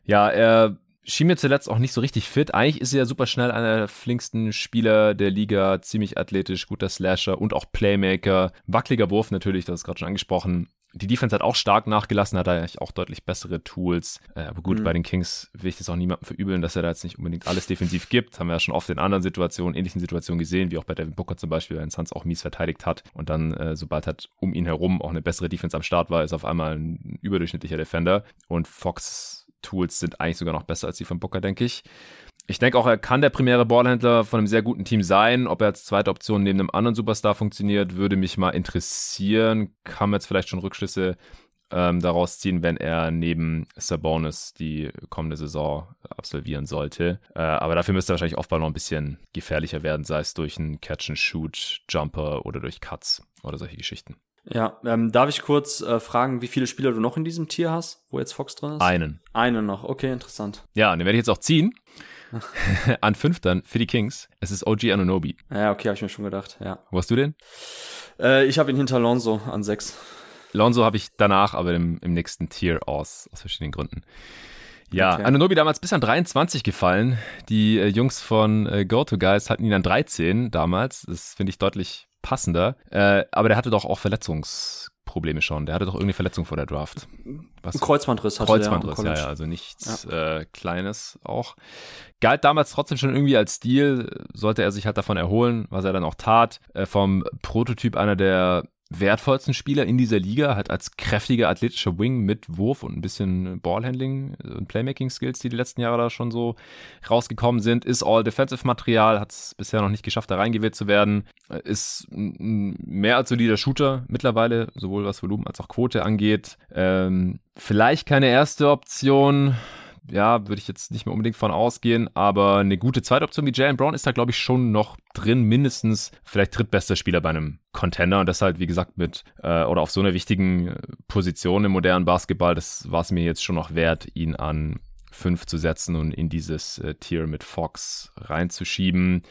S1: Ja, er schien mir zuletzt auch nicht so richtig fit. Eigentlich ist er ja super schnell einer der flinksten Spieler der Liga, ziemlich athletisch, guter Slasher und auch Playmaker. Wackeliger Wurf natürlich, das ist gerade schon angesprochen. Die Defense hat auch stark nachgelassen, hat eigentlich auch deutlich bessere Tools. Äh, aber gut, mhm. bei den Kings will ich das auch niemandem verübeln, dass er da jetzt nicht unbedingt alles defensiv gibt. Haben wir ja schon oft in anderen Situationen, ähnlichen Situationen gesehen, wie auch bei Devin Booker zum Beispiel, der den Suns auch mies verteidigt hat. Und dann, äh, sobald halt um ihn herum auch eine bessere Defense am Start war, ist auf einmal ein überdurchschnittlicher Defender. Und Fox Tools sind eigentlich sogar noch besser als die von Booker, denke ich. Ich denke auch, er kann der primäre Ballhändler von einem sehr guten Team sein. Ob er als zweite Option neben einem anderen Superstar funktioniert, würde mich mal interessieren. Kann man jetzt vielleicht schon Rückschlüsse ähm, daraus ziehen, wenn er neben Sabonis die kommende Saison absolvieren sollte. Äh, aber dafür müsste er wahrscheinlich oftmals noch ein bisschen gefährlicher werden, sei es durch einen Catch-and-Shoot-Jumper oder durch Cuts oder solche Geschichten.
S2: Ja, ähm, darf ich kurz äh, fragen, wie viele Spieler du noch in diesem Tier hast, wo jetzt Fox drin ist?
S1: Einen.
S2: Einen noch, okay, interessant.
S1: Ja, und den werde ich jetzt auch ziehen. An fünf dann für die Kings. Es ist OG Anunobi.
S2: Ja, okay, habe ich mir schon gedacht, ja.
S1: Wo hast du den?
S2: Äh, ich habe ihn hinter Lonzo an sechs.
S1: Lonzo habe ich danach, aber im, im nächsten Tier aus, aus verschiedenen Gründen. Ja, okay. Anunobi damals bis an 23 gefallen. Die äh, Jungs von äh, Go-To-Guys hatten ihn an 13 damals. Das finde ich deutlich passender. Äh, aber der hatte doch auch Verletzungsprobleme schon. Der hatte doch irgendwie Verletzung vor der Draft.
S2: Was? Ein Kreuzbandriss
S1: hatte Kreuzbandriss, der ja, ja, also nichts ja. Äh, Kleines auch. Galt damals trotzdem schon irgendwie als Stil, sollte er sich halt davon erholen, was er dann auch tat. Äh, vom Prototyp einer der wertvollsten Spieler in dieser Liga, hat als kräftiger athletischer Wing mit Wurf und ein bisschen Ballhandling und Playmaking-Skills, die die letzten Jahre da schon so rausgekommen sind, ist All-Defensive-Material, hat es bisher noch nicht geschafft, da reingewählt zu werden, ist mehr als solider Shooter mittlerweile, sowohl was Volumen als auch Quote angeht. Ähm, vielleicht keine erste Option, ja, würde ich jetzt nicht mehr unbedingt von ausgehen, aber eine gute zweite Option wie Jalen Brown ist da, glaube ich, schon noch drin, mindestens vielleicht drittbester Spieler bei einem Contender. Und das halt, wie gesagt, mit äh, oder auf so einer wichtigen äh, Position im modernen Basketball, das war es mir jetzt schon noch wert, ihn an fünf zu setzen und in dieses äh, Tier mit Fox reinzuschieben.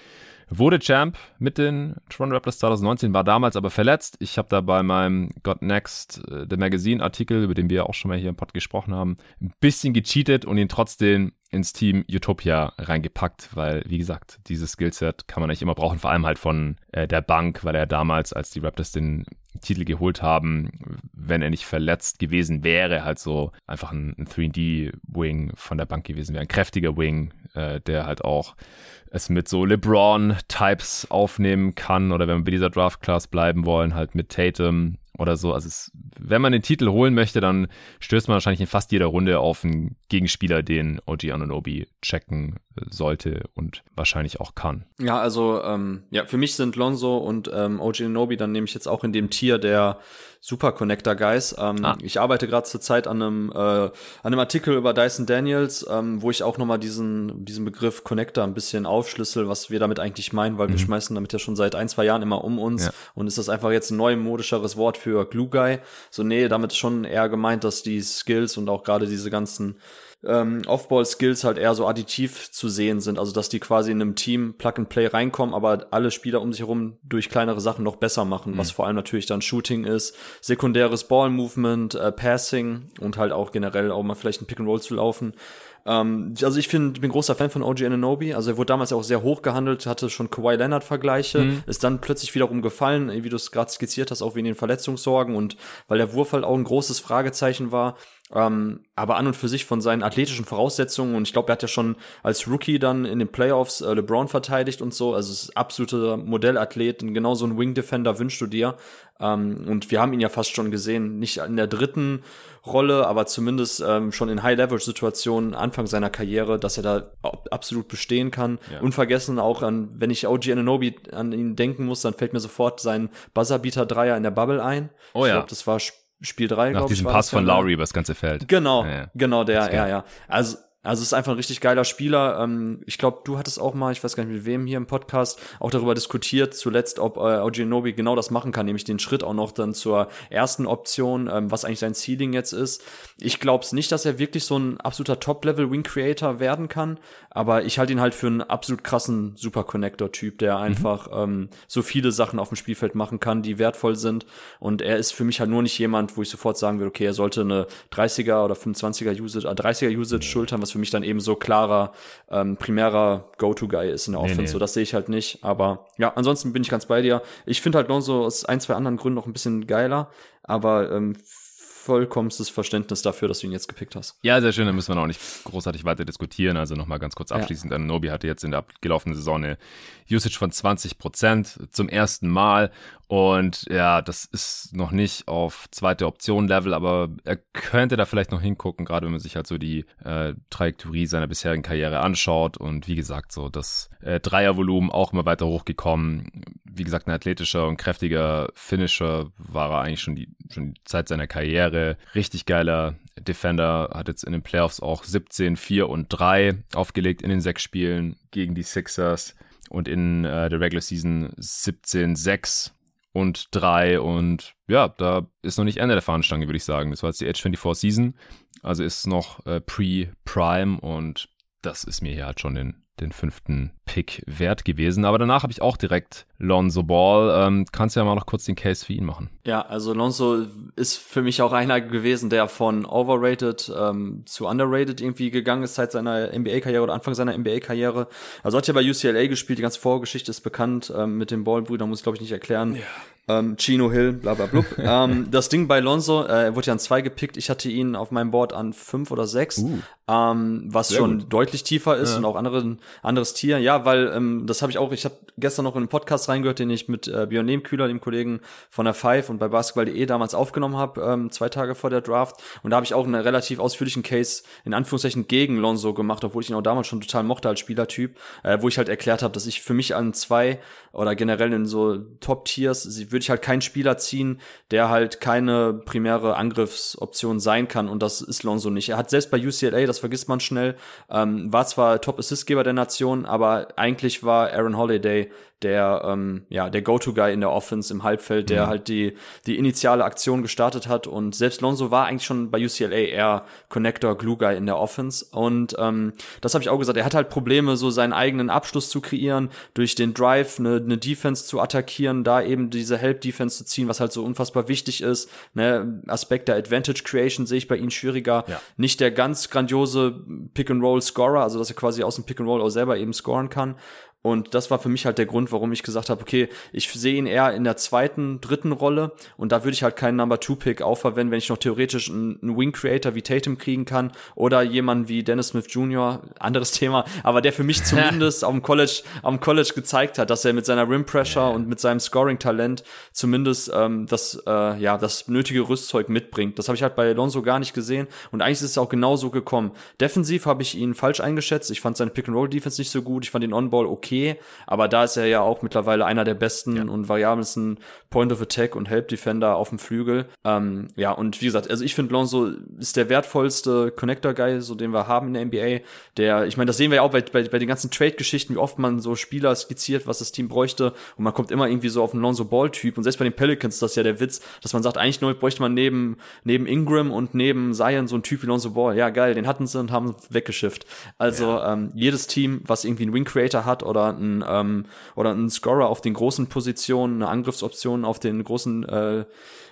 S1: Wurde Champ mit den Toronto Raptors 2019, war damals aber verletzt. Ich habe da bei meinem Got Next, äh, der Magazine-Artikel, über den wir auch schon mal hier im Pod gesprochen haben, ein bisschen gecheatet und ihn trotzdem ins Team Utopia reingepackt, weil, wie gesagt, dieses Skillset kann man eigentlich immer brauchen, vor allem halt von äh, der Bank, weil er damals, als die Raptors den Titel geholt haben, wenn er nicht verletzt gewesen wäre, halt so einfach ein, ein 3D-Wing von der Bank gewesen wäre, ein kräftiger Wing, äh, der halt auch es mit so LeBron-Types aufnehmen kann oder wenn wir bei dieser Draft-Class bleiben wollen, halt mit Tatum oder so. Also es, wenn man den Titel holen möchte, dann stößt man wahrscheinlich in fast jeder Runde auf einen Gegenspieler, den OG Anunobi checken sollte und wahrscheinlich auch kann.
S2: Ja, also ähm, ja, für mich sind Lonzo und ähm, OG Anunobi, dann nehme ich jetzt auch in dem Tier der Super Connector Guys. Ähm, ah. Ich arbeite gerade zurzeit an einem, äh, an einem Artikel über Dyson Daniels, ähm, wo ich auch nochmal diesen, diesen Begriff Connector ein bisschen aufschlüssel, was wir damit eigentlich meinen, weil mhm. wir schmeißen damit ja schon seit ein, zwei Jahren immer um uns ja. und ist das einfach jetzt ein neumodischeres Wort für Glue Guy. So, nee, damit ist schon eher gemeint, dass die Skills und auch gerade diese ganzen ähm, Off-Ball-Skills halt eher so additiv zu sehen sind. Also dass die quasi in einem Team Plug-and-Play reinkommen, aber alle Spieler um sich herum durch kleinere Sachen noch besser machen, mhm. was vor allem natürlich dann Shooting ist, sekundäres Ball-Movement, äh, Passing und halt auch generell auch mal vielleicht ein Pick-and-Roll zu laufen. Ähm, also ich finde, bin großer Fan von OG Ananobi. Also er wurde damals auch sehr hoch gehandelt, hatte schon Kawhi Leonard Vergleiche, mhm. ist dann plötzlich wiederum gefallen, wie du es gerade skizziert hast, auch wegen den Verletzungssorgen und weil der Wurf halt auch ein großes Fragezeichen war. Ähm, aber an und für sich von seinen athletischen Voraussetzungen und ich glaube, er hat ja schon als Rookie dann in den Playoffs äh, LeBron verteidigt und so. Also es ist absoluter Modellathlet und genau so ein Wing Defender wünschst du dir. Ähm, und wir haben ihn ja fast schon gesehen, nicht in der dritten Rolle, aber zumindest ähm, schon in High-Level-Situationen Anfang seiner Karriere, dass er da absolut bestehen kann. Ja. Unvergessen auch an, wenn ich OG Ananobi an ihn denken muss, dann fällt mir sofort sein Buzzerbeater-Dreier in der Bubble ein.
S1: Oh ja.
S2: Ich glaube, das war Spiel 3,
S1: Nach diesem Pass von Lowry über das ganze Feld.
S2: Genau, ja, ja. genau der, ja, ja. Also also ist einfach ein richtig geiler Spieler. Ähm, ich glaube, du hattest auch mal, ich weiß gar nicht mit wem hier im Podcast, auch darüber diskutiert, zuletzt, ob äh, Ojinobi genau das machen kann, nämlich den Schritt auch noch dann zur ersten Option, ähm, was eigentlich sein Ceiling jetzt ist. Ich glaube es nicht, dass er wirklich so ein absoluter Top-Level-Wing-Creator werden kann, aber ich halte ihn halt für einen absolut krassen Super-Connector-Typ, der mhm. einfach mhm. ähm, so viele Sachen auf dem Spielfeld machen kann, die wertvoll sind. Und er ist für mich halt nur nicht jemand, wo ich sofort sagen würde, okay, er sollte eine 30er oder 25er Usage, äh, 30er Usage schultern, was für mich dann eben so klarer, ähm, primärer Go-To-Guy ist in der Offense. Nee, nee. So, das sehe ich halt nicht. Aber ja, ansonsten bin ich ganz bei dir. Ich finde halt Lonzo aus ein, zwei anderen Gründen noch ein bisschen geiler. Aber ähm, vollkommenstes Verständnis dafür, dass du ihn jetzt gepickt hast.
S1: Ja, sehr schön, da müssen wir noch nicht großartig weiter diskutieren. Also nochmal ganz kurz abschließend, ja. Nobi hatte jetzt in der abgelaufenen Saison eine Usage von 20 Prozent zum ersten Mal und ja, das ist noch nicht auf zweite Option-Level, aber er könnte da vielleicht noch hingucken, gerade wenn man sich halt so die äh, Trajektorie seiner bisherigen Karriere anschaut. Und wie gesagt, so das äh, Dreiervolumen auch immer weiter hochgekommen. Wie gesagt, ein athletischer und kräftiger Finisher war er eigentlich schon die, schon die Zeit seiner Karriere. Richtig geiler Defender, hat jetzt in den Playoffs auch 17, 4 und 3 aufgelegt in den sechs Spielen gegen die Sixers und in äh, der Regular Season 17, 6 und 3 und ja, da ist noch nicht Ende der Fahnenstange, würde ich sagen. Das war jetzt die Age 24 Season, also ist noch äh, pre-Prime und das ist mir hier halt schon den den fünften Pick wert gewesen. Aber danach habe ich auch direkt Lonzo Ball. Ähm, kannst du ja mal noch kurz den Case für ihn machen.
S2: Ja, also Lonzo ist für mich auch einer gewesen, der von overrated ähm, zu underrated irgendwie gegangen ist seit seiner NBA-Karriere oder Anfang seiner NBA-Karriere. Also hat ja bei UCLA gespielt, die ganze Vorgeschichte ist bekannt ähm, mit den Ball-Brüdern, muss ich glaube ich nicht erklären. Ja. Ähm, Chino Hill, bla bla blub. ähm, das Ding bei Lonzo, äh, er wurde ja an zwei gepickt. Ich hatte ihn auf meinem Board an fünf oder sechs, uh, ähm, was schon gut. deutlich tiefer ist ja. und auch andere, anderes Tier. Ja, weil ähm, das habe ich auch, ich habe gestern noch in einen Podcast reingehört, den ich mit äh, Björn Lehmkühler, dem Kollegen von der Five und bei Basketball.de damals aufgenommen habe, ähm, zwei Tage vor der Draft. Und da habe ich auch einen relativ ausführlichen Case in Anführungszeichen gegen Lonzo gemacht, obwohl ich ihn auch damals schon total mochte als Spielertyp, äh, wo ich halt erklärt habe, dass ich für mich an zwei oder generell in so Top-Tiers würde ich halt keinen Spieler ziehen, der halt keine primäre Angriffsoption sein kann und das ist Lonzo nicht. Er hat selbst bei UCLA, das vergisst man schnell, ähm, war zwar Top-Assistgeber der Nation, aber eigentlich war Aaron Holiday der ähm, ja der Go-to-Guy in der Offense im Halbfeld, der mhm. halt die die initiale Aktion gestartet hat und selbst Lonzo war eigentlich schon bei UCLA eher Connector, Glue-Guy in der Offense und ähm, das habe ich auch gesagt. Er hat halt Probleme, so seinen eigenen Abschluss zu kreieren, durch den Drive eine, eine Defense zu attackieren, da eben diese Help-Defense zu ziehen, was halt so unfassbar wichtig ist. Ne? Aspekt der Advantage Creation sehe ich bei ihm schwieriger. Ja. Nicht der ganz grandiose Pick-and-Roll-Scorer, also dass er quasi aus dem Pick-and-Roll auch selber eben scoren kann. Und das war für mich halt der Grund, warum ich gesagt habe, okay, ich sehe ihn eher in der zweiten, dritten Rolle und da würde ich halt keinen Number Two Pick aufverwenden, wenn ich noch theoretisch einen, einen Wing Creator wie Tatum kriegen kann oder jemanden wie Dennis Smith Jr., anderes Thema, aber der für mich zumindest am College, am College gezeigt hat, dass er mit seiner Rim Pressure und mit seinem Scoring Talent zumindest ähm, das, äh, ja, das nötige Rüstzeug mitbringt. Das habe ich halt bei Alonso gar nicht gesehen und eigentlich ist es auch genauso gekommen. Defensiv habe ich ihn falsch eingeschätzt. Ich fand seine Pick and Roll Defense nicht so gut. Ich fand den On Ball okay okay, aber da ist er ja auch mittlerweile einer der besten ja. und variabelsten Point of Attack und Help Defender auf dem Flügel. Ähm, ja, und wie gesagt, also ich finde Lonzo ist der wertvollste Connector-Guy, so den wir haben in der NBA. Der, ich meine, das sehen wir ja auch bei, bei, bei den ganzen Trade-Geschichten, wie oft man so Spieler skizziert, was das Team bräuchte und man kommt immer irgendwie so auf einen Lonzo Ball-Typ und selbst bei den Pelicans, das ist ja der Witz, dass man sagt, eigentlich nur bräuchte man neben, neben Ingram und neben Zion so einen Typ wie Lonzo Ball. Ja, geil, den hatten sie und haben weggeschifft. Also ja. ähm, jedes Team, was irgendwie einen Wing Creator hat oder einen ähm, oder einen Scorer auf den großen Positionen, eine Angriffsoption auf den großen äh,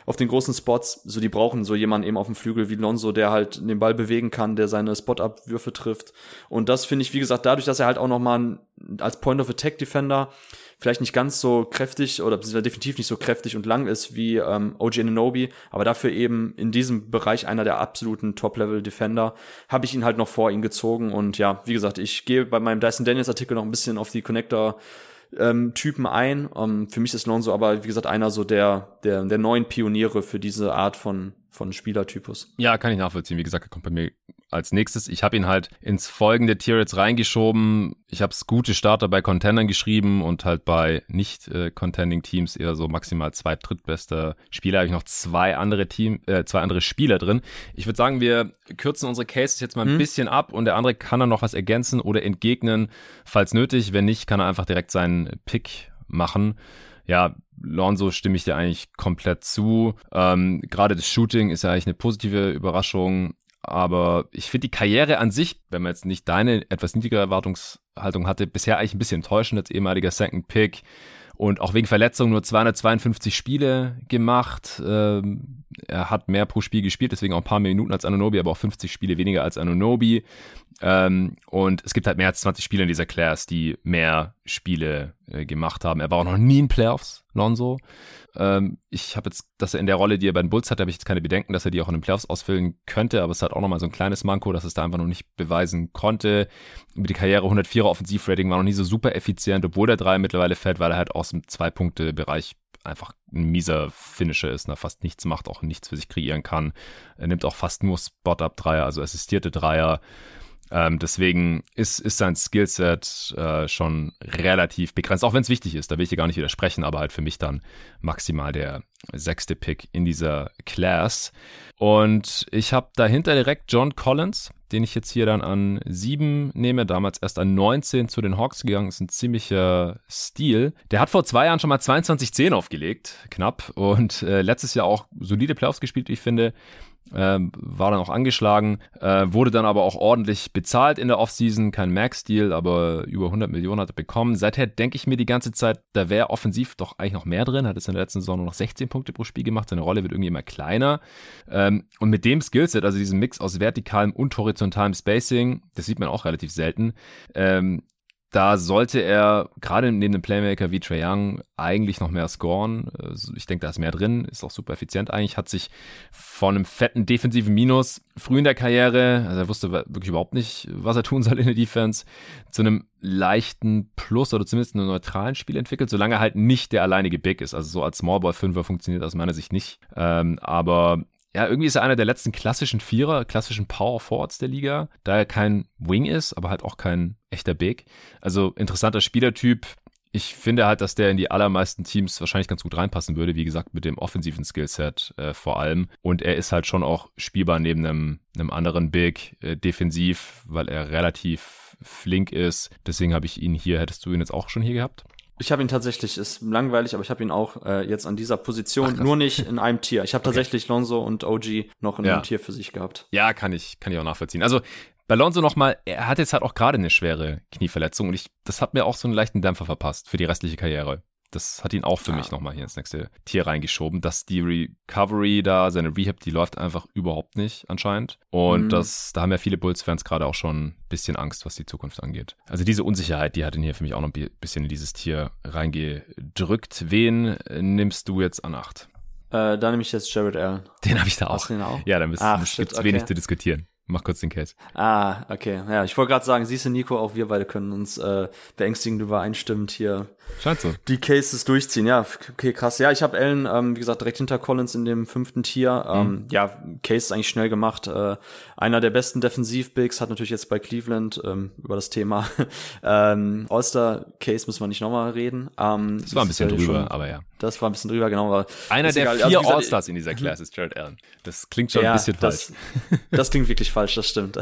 S2: auf den großen Spots, so die brauchen so jemanden eben auf dem Flügel wie Lonzo, der halt den Ball bewegen kann, der seine Spot-Up-Würfe trifft. Und das finde ich, wie gesagt, dadurch, dass er halt auch noch mal als Point-of-Attack-Defender vielleicht nicht ganz so kräftig oder definitiv nicht so kräftig und lang ist wie ähm, OG Ananobi, aber dafür eben in diesem Bereich einer der absoluten Top-Level-Defender, habe ich ihn halt noch vor ihn gezogen und ja, wie gesagt, ich gehe bei meinem Dyson Daniels Artikel noch ein bisschen auf die Connector ähm, Typen ein. Ähm, für mich ist Lonzo aber, wie gesagt, einer so der, der, der neuen Pioniere für diese Art von, von Spielertypus.
S1: Ja, kann ich nachvollziehen. Wie gesagt, er kommt bei mir als nächstes. Ich habe ihn halt ins folgende Tier jetzt reingeschoben. Ich habe gute Starter bei Contendern geschrieben und halt bei nicht äh, contending Teams eher so maximal zwei drittbester Spieler. Habe ich noch zwei andere Team, äh, zwei andere Spieler drin. Ich würde sagen, wir kürzen unsere Cases jetzt mal ein hm. bisschen ab und der andere kann dann noch was ergänzen oder entgegnen, falls nötig. Wenn nicht, kann er einfach direkt seinen Pick machen. Ja, Lonzo stimme ich dir eigentlich komplett zu. Ähm, Gerade das Shooting ist ja eigentlich eine positive Überraschung. Aber ich finde die Karriere an sich, wenn man jetzt nicht deine etwas niedrigere Erwartungshaltung hatte, bisher eigentlich ein bisschen enttäuschend als ehemaliger Second Pick und auch wegen Verletzung nur 252 Spiele gemacht. Ähm, er hat mehr pro Spiel gespielt, deswegen auch ein paar mehr Minuten als Anunobi, aber auch 50 Spiele weniger als Anunobi. Ähm, und es gibt halt mehr als 20 Spieler in dieser Class, die mehr Spiele äh, gemacht haben. Er war auch noch nie in Playoffs, Lonzo. Ähm, ich habe jetzt, dass er in der Rolle, die er bei den Bulls hat, habe ich jetzt keine Bedenken, dass er die auch in den Playoffs ausfüllen könnte, aber es hat auch nochmal so ein kleines Manko, dass es da einfach noch nicht beweisen konnte. Über die Karriere 104er Offensivrating war noch nie so super effizient, obwohl der drei mittlerweile fällt, weil er halt aus dem Zwei-Punkte-Bereich einfach ein mieser Finisher ist, ne, fast nichts macht, auch nichts für sich kreieren kann. Er nimmt auch fast nur Spot-Up-Dreier, also assistierte Dreier. Ähm, deswegen ist, ist sein Skillset äh, schon relativ begrenzt, auch wenn es wichtig ist, da will ich hier gar nicht widersprechen, aber halt für mich dann maximal der sechste Pick in dieser Class. Und ich habe dahinter direkt John Collins, den ich jetzt hier dann an sieben nehme, damals erst an 19 zu den Hawks gegangen, ist ein ziemlicher Stil. Der hat vor zwei Jahren schon mal 22-10 aufgelegt, knapp, und äh, letztes Jahr auch solide Playoffs gespielt, wie ich finde ähm, war dann auch angeschlagen, äh, wurde dann aber auch ordentlich bezahlt in der Offseason, kein Max-Deal, aber über 100 Millionen hat er bekommen. Seither denke ich mir die ganze Zeit, da wäre offensiv doch eigentlich noch mehr drin, hat es in der letzten Saison nur noch 16 Punkte pro Spiel gemacht, seine Rolle wird irgendwie immer kleiner. Ähm, und mit dem Skillset, also diesem Mix aus vertikalem und horizontalem Spacing, das sieht man auch relativ selten, ähm, da sollte er gerade neben dem Playmaker wie Trae Young eigentlich noch mehr scoren. Also ich denke, da ist mehr drin, ist auch super effizient eigentlich, hat sich von einem fetten defensiven Minus früh in der Karriere, also er wusste wirklich überhaupt nicht, was er tun soll in der Defense, zu einem leichten Plus oder zumindest einem neutralen Spiel entwickelt, solange er halt nicht der alleinige Big ist. Also so als Smallball-Fünfer funktioniert aus meiner Sicht nicht. Ähm, aber ja, irgendwie ist er einer der letzten klassischen Vierer, klassischen Power Forwards der Liga, da er kein Wing ist, aber halt auch kein echter Big. Also interessanter Spielertyp. Ich finde halt, dass der in die allermeisten Teams wahrscheinlich ganz gut reinpassen würde, wie gesagt, mit dem offensiven Skillset äh, vor allem. Und er ist halt schon auch spielbar neben einem, einem anderen Big äh, defensiv, weil er relativ flink ist. Deswegen habe ich ihn hier, hättest du ihn jetzt auch schon hier gehabt?
S2: Ich habe ihn tatsächlich, ist langweilig, aber ich habe ihn auch äh, jetzt an dieser Position, Ach, nur nicht in einem Tier. Ich habe okay. tatsächlich Lonzo und OG noch in ja. einem Tier für sich gehabt.
S1: Ja, kann ich, kann ich auch nachvollziehen. Also bei Lonzo nochmal, er hat jetzt halt auch gerade eine schwere Knieverletzung und ich, das hat mir auch so einen leichten Dämpfer verpasst für die restliche Karriere das hat ihn auch für ja. mich nochmal hier ins nächste Tier reingeschoben, dass die Recovery da, seine Rehab, die läuft einfach überhaupt nicht anscheinend. Und mhm. das, da haben ja viele Bulls-Fans gerade auch schon ein bisschen Angst, was die Zukunft angeht. Also diese Unsicherheit, die hat ihn hier für mich auch noch ein bisschen in dieses Tier reingedrückt. Wen nimmst du jetzt an Acht?
S2: Äh, da nehme ich jetzt Jared Allen.
S1: Den habe ich da auch.
S2: auch.
S1: Ja, dann gibt es wenig zu diskutieren. Mach kurz den Case.
S2: Ah, okay. Ja, ich wollte gerade sagen, siehst du, Nico, auch wir beide können uns äh, beängstigend übereinstimmend hier
S1: Scheint so.
S2: die Cases durchziehen. Ja, okay, krass. Ja, ich habe Allen, ähm, wie gesagt, direkt hinter Collins in dem fünften Tier. Ähm, mhm. Ja, Case ist eigentlich schnell gemacht. Äh, einer der besten Defensivbigs hat natürlich jetzt bei Cleveland ähm, über das Thema ähm, All-Star Case müssen wir nicht nochmal reden.
S1: Ähm, das war ein bisschen drüber, schon, aber ja.
S2: Das war ein bisschen drüber, genau. Aber
S1: einer der egal. vier also, All-Stars in dieser Class ist Jared Allen. Das klingt schon ja, ein bisschen
S2: das,
S1: falsch.
S2: Das klingt wirklich falsch, das stimmt.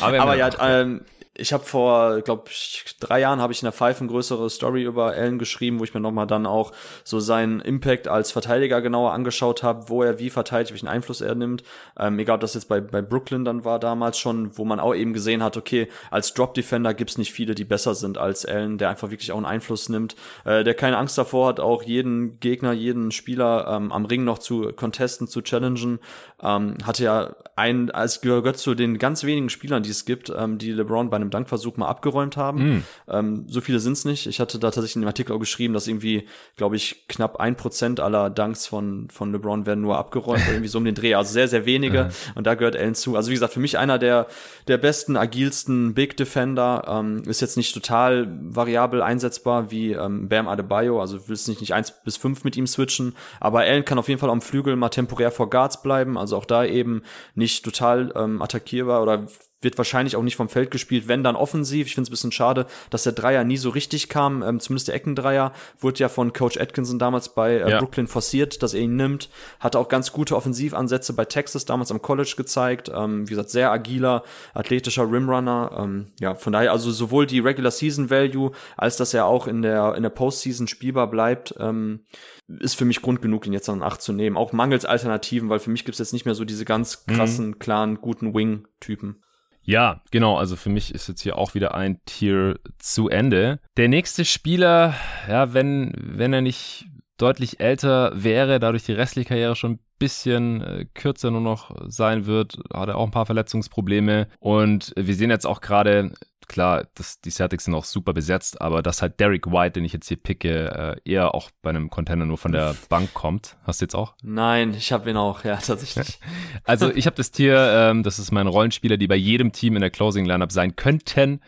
S2: aber, aber ja, ähm, ich habe vor, glaube ich, drei Jahren habe ich in der Five eine größere Story über Allen geschrieben, wo ich mir nochmal dann auch so seinen Impact als Verteidiger genauer angeschaut habe, wo er wie verteidigt, welchen Einfluss er nimmt. Ähm, egal, ob das jetzt bei, bei Brooklyn dann war damals schon, wo man auch eben gesehen hat, okay, als Drop-Defender gibt's nicht viele, die besser sind als Allen, der einfach wirklich auch einen Einfluss nimmt, äh, der keine Angst davor hat, auch jeden Gegner, jeden Spieler ähm, am Ring noch zu contesten, zu challengen. Ähm, hatte ja ein, als gehört zu den ganz wenigen Spielern, die es gibt, ähm, die LeBron bei einem Dankversuch mal abgeräumt haben. Mm. Ähm, so viele sind's nicht. Ich hatte da tatsächlich in dem Artikel auch geschrieben, dass irgendwie, glaube ich, knapp ein Prozent aller Dunks von, von LeBron werden nur abgeräumt, irgendwie so um den Dreh. Also sehr, sehr wenige. Und da gehört Allen zu. Also wie gesagt, für mich einer der, der besten, agilsten Big Defender. Ähm, ist jetzt nicht total variabel einsetzbar wie ähm, Bam Adebayo. Also willst nicht, nicht eins bis fünf mit ihm switchen. Aber Allen kann auf jeden Fall am Flügel mal temporär vor Guards bleiben. Also auch da eben nicht total ähm, attackierbar oder wird wahrscheinlich auch nicht vom Feld gespielt, wenn dann offensiv. Ich finde es ein bisschen schade, dass der Dreier nie so richtig kam. Ähm, zumindest der Eckendreier wurde ja von Coach Atkinson damals bei äh, ja. Brooklyn forciert, dass er ihn nimmt. Hatte auch ganz gute Offensivansätze bei Texas damals am College gezeigt. Ähm, wie gesagt, sehr agiler, athletischer Rimrunner. Ähm, ja, von daher also sowohl die Regular Season Value als dass er auch in der in der Postseason spielbar bleibt. Ähm, ist für mich Grund genug, ihn jetzt an acht zu nehmen. Auch mangels Alternativen, weil für mich gibt's jetzt nicht mehr so diese ganz mhm. krassen, mhm. klaren, guten Wing-Typen.
S1: Ja, genau. Also für mich ist jetzt hier auch wieder ein Tier zu Ende. Der nächste Spieler, ja, wenn, wenn er nicht deutlich älter wäre, dadurch die restliche Karriere schon ein bisschen äh, kürzer nur noch sein wird, hat er auch ein paar Verletzungsprobleme. Und wir sehen jetzt auch gerade, klar, das, die Celtics sind auch super besetzt, aber dass halt Derek White, den ich jetzt hier picke, äh, eher auch bei einem Contender nur von der Bank kommt. Hast du jetzt auch?
S2: Nein, ich habe ihn auch, ja, tatsächlich.
S1: also ich habe das Tier, ähm, das ist mein Rollenspieler, die bei jedem Team in der Closing Lineup sein könnten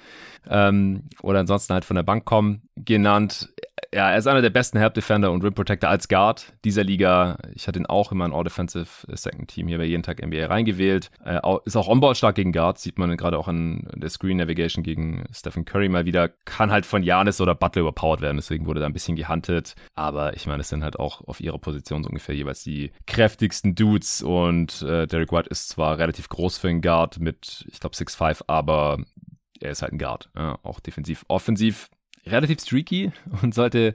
S1: ähm, oder ansonsten halt von der Bank kommen, genannt. Ja, er ist einer der besten Help Defender und Rim Protector als Guard dieser Liga. Ich hatte ihn auch in mein All-Defensive Second Team hier bei jeden Tag NBA reingewählt. Äh, ist auch onboard stark gegen Guards, sieht man gerade auch an der Screen Navigation gegen Stephen Curry mal wieder. Kann halt von Janis oder Butler überpowered werden, deswegen wurde da ein bisschen gehuntet. Aber ich meine, es sind halt auch auf ihrer Position so ungefähr jeweils die kräftigsten Dudes und äh, Derek White ist zwar relativ groß für einen Guard mit, ich glaube, 6'5, aber er ist halt ein Guard. Ja, auch defensiv. Offensiv relativ streaky und sollte äh,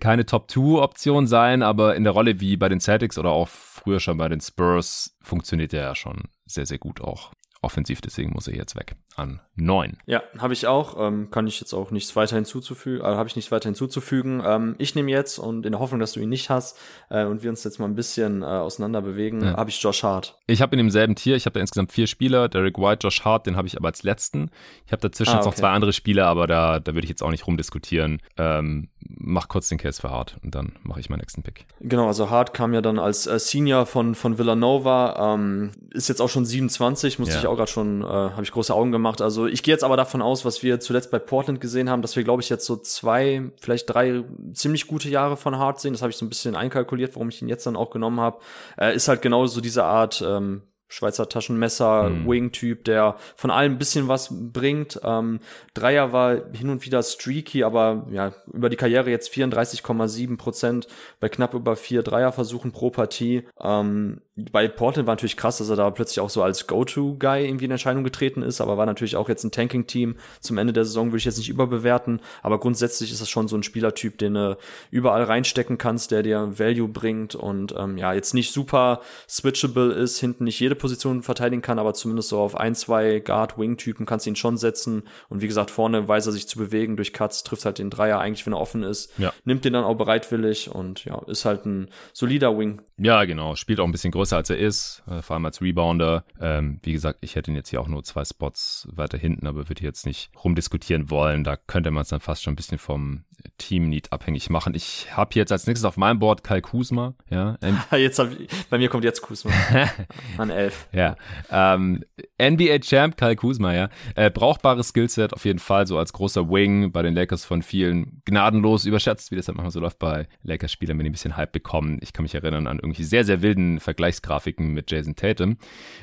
S1: keine Top-2-Option sein, aber in der Rolle wie bei den Celtics oder auch früher schon bei den Spurs funktioniert er ja schon sehr, sehr gut auch offensiv, deswegen muss er jetzt weg an neun.
S2: Ja, habe ich auch. Ähm, kann ich jetzt auch nichts weiter hinzuzufügen, äh, habe ich nichts weiter hinzuzufügen. Ähm, ich nehme jetzt und in der Hoffnung, dass du ihn nicht hast äh, und wir uns jetzt mal ein bisschen äh, auseinander bewegen, ja. habe ich Josh Hart.
S1: Ich habe in demselben Tier, ich habe da insgesamt vier Spieler, Derek White, Josh Hart, den habe ich aber als letzten. Ich habe dazwischen ah, okay. jetzt noch zwei andere Spieler, aber da, da würde ich jetzt auch nicht rumdiskutieren. Ähm, mach kurz den Case für Hart und dann mache ich meinen nächsten Pick.
S2: Genau, also Hart kam ja dann als äh, Senior von, von Villanova, ähm, ist jetzt auch schon 27, musste ja. ich auch gerade schon, äh, habe ich große Augen gemacht. Also ich gehe jetzt aber davon aus, was wir zuletzt bei Portland gesehen haben, dass wir, glaube ich, jetzt so zwei, vielleicht drei ziemlich gute Jahre von Hart sehen. Das habe ich so ein bisschen einkalkuliert, warum ich ihn jetzt dann auch genommen habe. Äh, ist halt genau so diese Art ähm, Schweizer Taschenmesser, mhm. Wing-Typ, der von allem ein bisschen was bringt. Ähm, Dreier war hin und wieder streaky, aber ja, über die Karriere jetzt 34,7 Prozent bei knapp über vier Dreierversuchen pro Partie. Ähm, bei Portland war natürlich krass, dass er da plötzlich auch so als Go-To-Guy irgendwie in Erscheinung getreten ist, aber war natürlich auch jetzt ein Tanking-Team. Zum Ende der Saison würde ich jetzt nicht überbewerten, aber grundsätzlich ist das schon so ein Spielertyp, den du überall reinstecken kannst, der dir Value bringt und ähm, ja, jetzt nicht super switchable ist, hinten nicht jede Position verteidigen kann, aber zumindest so auf ein, zwei Guard-Wing-Typen kannst du ihn schon setzen und wie gesagt, vorne weiß er sich zu bewegen durch Cuts, trifft halt den Dreier eigentlich, wenn er offen ist, ja. nimmt den dann auch bereitwillig und ja, ist halt ein solider Wing.
S1: Ja, genau, spielt auch ein bisschen größer als er ist, äh, vor allem als Rebounder. Ähm, wie gesagt, ich hätte ihn jetzt hier auch nur zwei Spots weiter hinten, aber würde jetzt nicht rumdiskutieren wollen. Da könnte man es dann fast schon ein bisschen vom Team-Need abhängig machen. Ich habe jetzt als nächstes auf meinem Board Kai Kusma. Ja,
S2: jetzt hab ich, bei mir kommt jetzt Kusma an elf.
S1: Ja. Ähm, NBA-Champ Kyle Kuzma, ja. Äh, brauchbares Skillset auf jeden Fall, so als großer Wing bei den Lakers von vielen gnadenlos überschätzt, wie das halt manchmal so läuft bei Lakers-Spielern, wenn die ein bisschen Hype bekommen. Ich kann mich erinnern an irgendwie sehr, sehr wilden Vergleichsgrafiken mit Jason Tatum,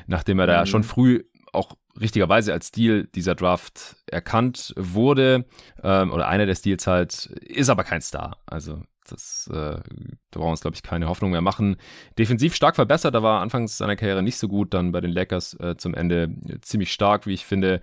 S1: nachdem er da mhm. schon früh auch richtigerweise als Stil dieser Draft erkannt wurde, ähm, oder einer der Stils halt, ist aber kein Star. Also das, äh, da brauchen wir uns, glaube ich, keine Hoffnung mehr machen. Defensiv stark verbessert, da war anfangs seiner Karriere nicht so gut, dann bei den Lakers äh, zum Ende ziemlich stark, wie ich finde.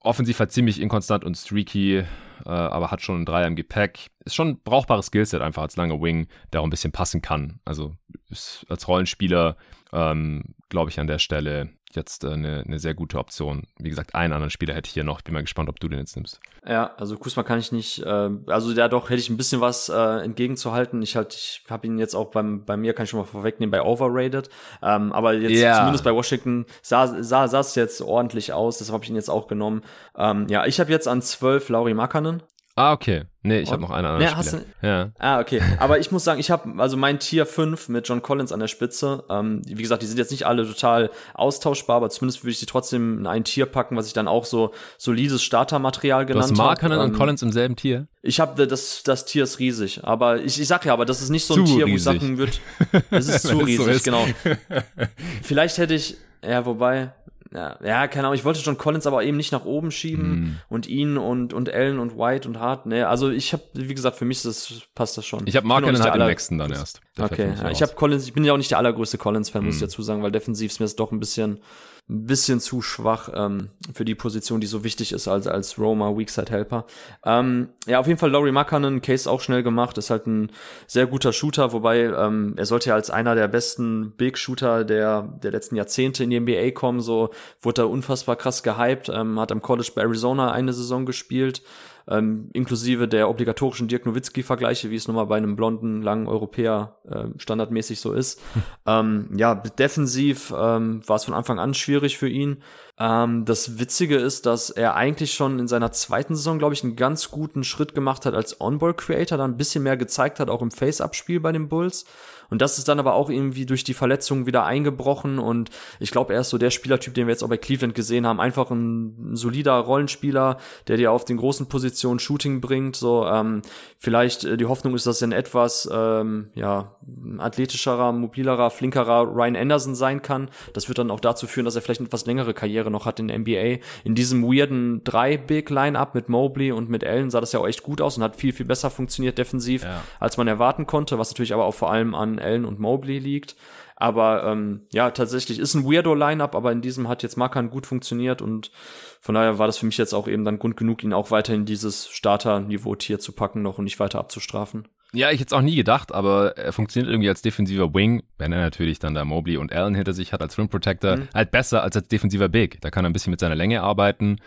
S1: Offensiv halt ziemlich inkonstant und streaky, äh, aber hat schon einen Dreier im Gepäck. Ist schon ein brauchbares Skillset einfach als langer Wing, der auch ein bisschen passen kann. Also ist als Rollenspieler, ähm, glaube ich, an der Stelle jetzt äh, eine, eine sehr gute Option. Wie gesagt, einen anderen Spieler hätte ich hier noch. Bin mal gespannt, ob du den jetzt nimmst.
S2: Ja, also Kusma kann ich nicht, äh, also ja doch, hätte ich ein bisschen was äh, entgegenzuhalten. Ich halt, ich habe ihn jetzt auch beim, bei mir, kann ich schon mal vorwegnehmen, bei Overrated. Ähm, aber jetzt yeah. zumindest bei Washington sah, sah, sah es jetzt ordentlich aus, deshalb habe ich ihn jetzt auch genommen. Ähm, ja, ich habe jetzt an zwölf Lauri Makanen.
S1: Ah, okay. Nee, ich habe noch einen anderen
S2: nee, Spieler. Du, ja. Ah, okay. Aber ich muss sagen, ich habe also mein Tier 5 mit John Collins an der Spitze. Ähm, wie gesagt, die sind jetzt nicht alle total austauschbar, aber zumindest würde ich sie trotzdem in ein Tier packen, was ich dann auch so solides Startermaterial genannt habe. Du hast
S1: Markanen und ähm, Collins im selben Tier?
S2: Ich habe das das Tier ist riesig, aber ich, ich sag ja, aber das ist nicht so ein zu Tier, riesig. wo ich sagen würde, es ist zu riesig, so ist. genau. Vielleicht hätte ich ja, wobei, ja, ja, keine Ahnung, ich wollte John Collins aber eben nicht nach oben schieben mm. und ihn und, und Allen und White und Hart, ne, also ich habe, wie gesagt, für mich das, passt das schon.
S1: Ich habe Marken halt im nächsten dann erst.
S2: okay, ja, ich habe Collins, ich bin ja auch nicht der allergrößte Collins-Fan, mm. muss ich mhm. dazu sagen, weil defensiv ist mir das doch ein bisschen, ein bisschen zu schwach ähm, für die Position, die so wichtig ist als, als Roma Weakside Helper. Ähm, ja, auf jeden Fall Laurie Makanen, Case auch schnell gemacht, ist halt ein sehr guter Shooter, wobei ähm, er sollte ja als einer der besten Big Shooter der, der letzten Jahrzehnte in die NBA kommen, so wurde er unfassbar krass gehypt, ähm, hat am College bei Arizona eine Saison gespielt, ähm, inklusive der obligatorischen Dirk Nowitzki-Vergleiche, wie es nun mal bei einem blonden, langen Europäer äh, standardmäßig so ist. Hm. Ähm, ja, defensiv ähm, war es von Anfang an schwierig für ihn. Ähm, das Witzige ist, dass er eigentlich schon in seiner zweiten Saison, glaube ich, einen ganz guten Schritt gemacht hat als On-Ball-Creator, dann ein bisschen mehr gezeigt hat, auch im Face-Up-Spiel bei den Bulls. Und das ist dann aber auch irgendwie durch die Verletzung wieder eingebrochen. Und ich glaube, er ist so der Spielertyp, den wir jetzt auch bei Cleveland gesehen haben. Einfach ein, solider Rollenspieler, der dir auf den großen Positionen Shooting bringt. So ähm, vielleicht äh, die Hoffnung ist, dass er ein etwas ähm, ja athletischerer, mobilerer, flinkerer Ryan Anderson sein kann. Das wird dann auch dazu führen, dass er vielleicht eine etwas längere Karriere noch hat in der NBA. In diesem weirden drei Big Line-Up mit Mobley und mit Allen sah das ja auch echt gut aus und hat viel viel besser funktioniert defensiv, ja. als man erwarten konnte. Was natürlich aber auch vor allem an Allen und Mobley liegt. Aber ähm, ja, tatsächlich ist ein weirdo Lineup, aber in diesem hat jetzt Markan gut funktioniert und von daher war das für mich jetzt auch eben dann Grund genug, ihn auch weiterhin dieses Starter-Niveau-Tier zu packen noch und nicht weiter abzustrafen.
S1: Ja, ich hätte es auch nie gedacht, aber er funktioniert irgendwie als defensiver Wing, wenn er natürlich dann da Mobley und Allen hinter sich hat als Rim Protector, mhm. halt besser als als defensiver Big. Da kann er ein bisschen mit seiner Länge arbeiten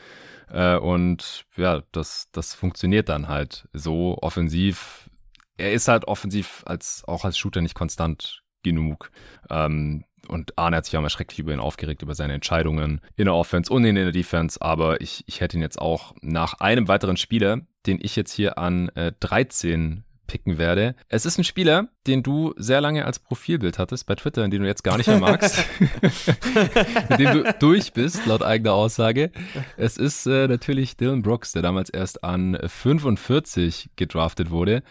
S1: äh, und ja, das, das funktioniert dann halt so offensiv er ist halt offensiv als auch als Shooter nicht konstant genug. Ähm, und Arne hat sich auch mal schrecklich über ihn aufgeregt, über seine Entscheidungen in der Offense und in der Defense. Aber ich, ich hätte ihn jetzt auch nach einem weiteren Spieler, den ich jetzt hier an äh, 13 picken werde. Es ist ein Spieler, den du sehr lange als Profilbild hattest bei Twitter, in den du jetzt gar nicht mehr magst, mit dem du durch bist, laut eigener Aussage. Es ist äh, natürlich Dylan Brooks, der damals erst an 45 gedraftet wurde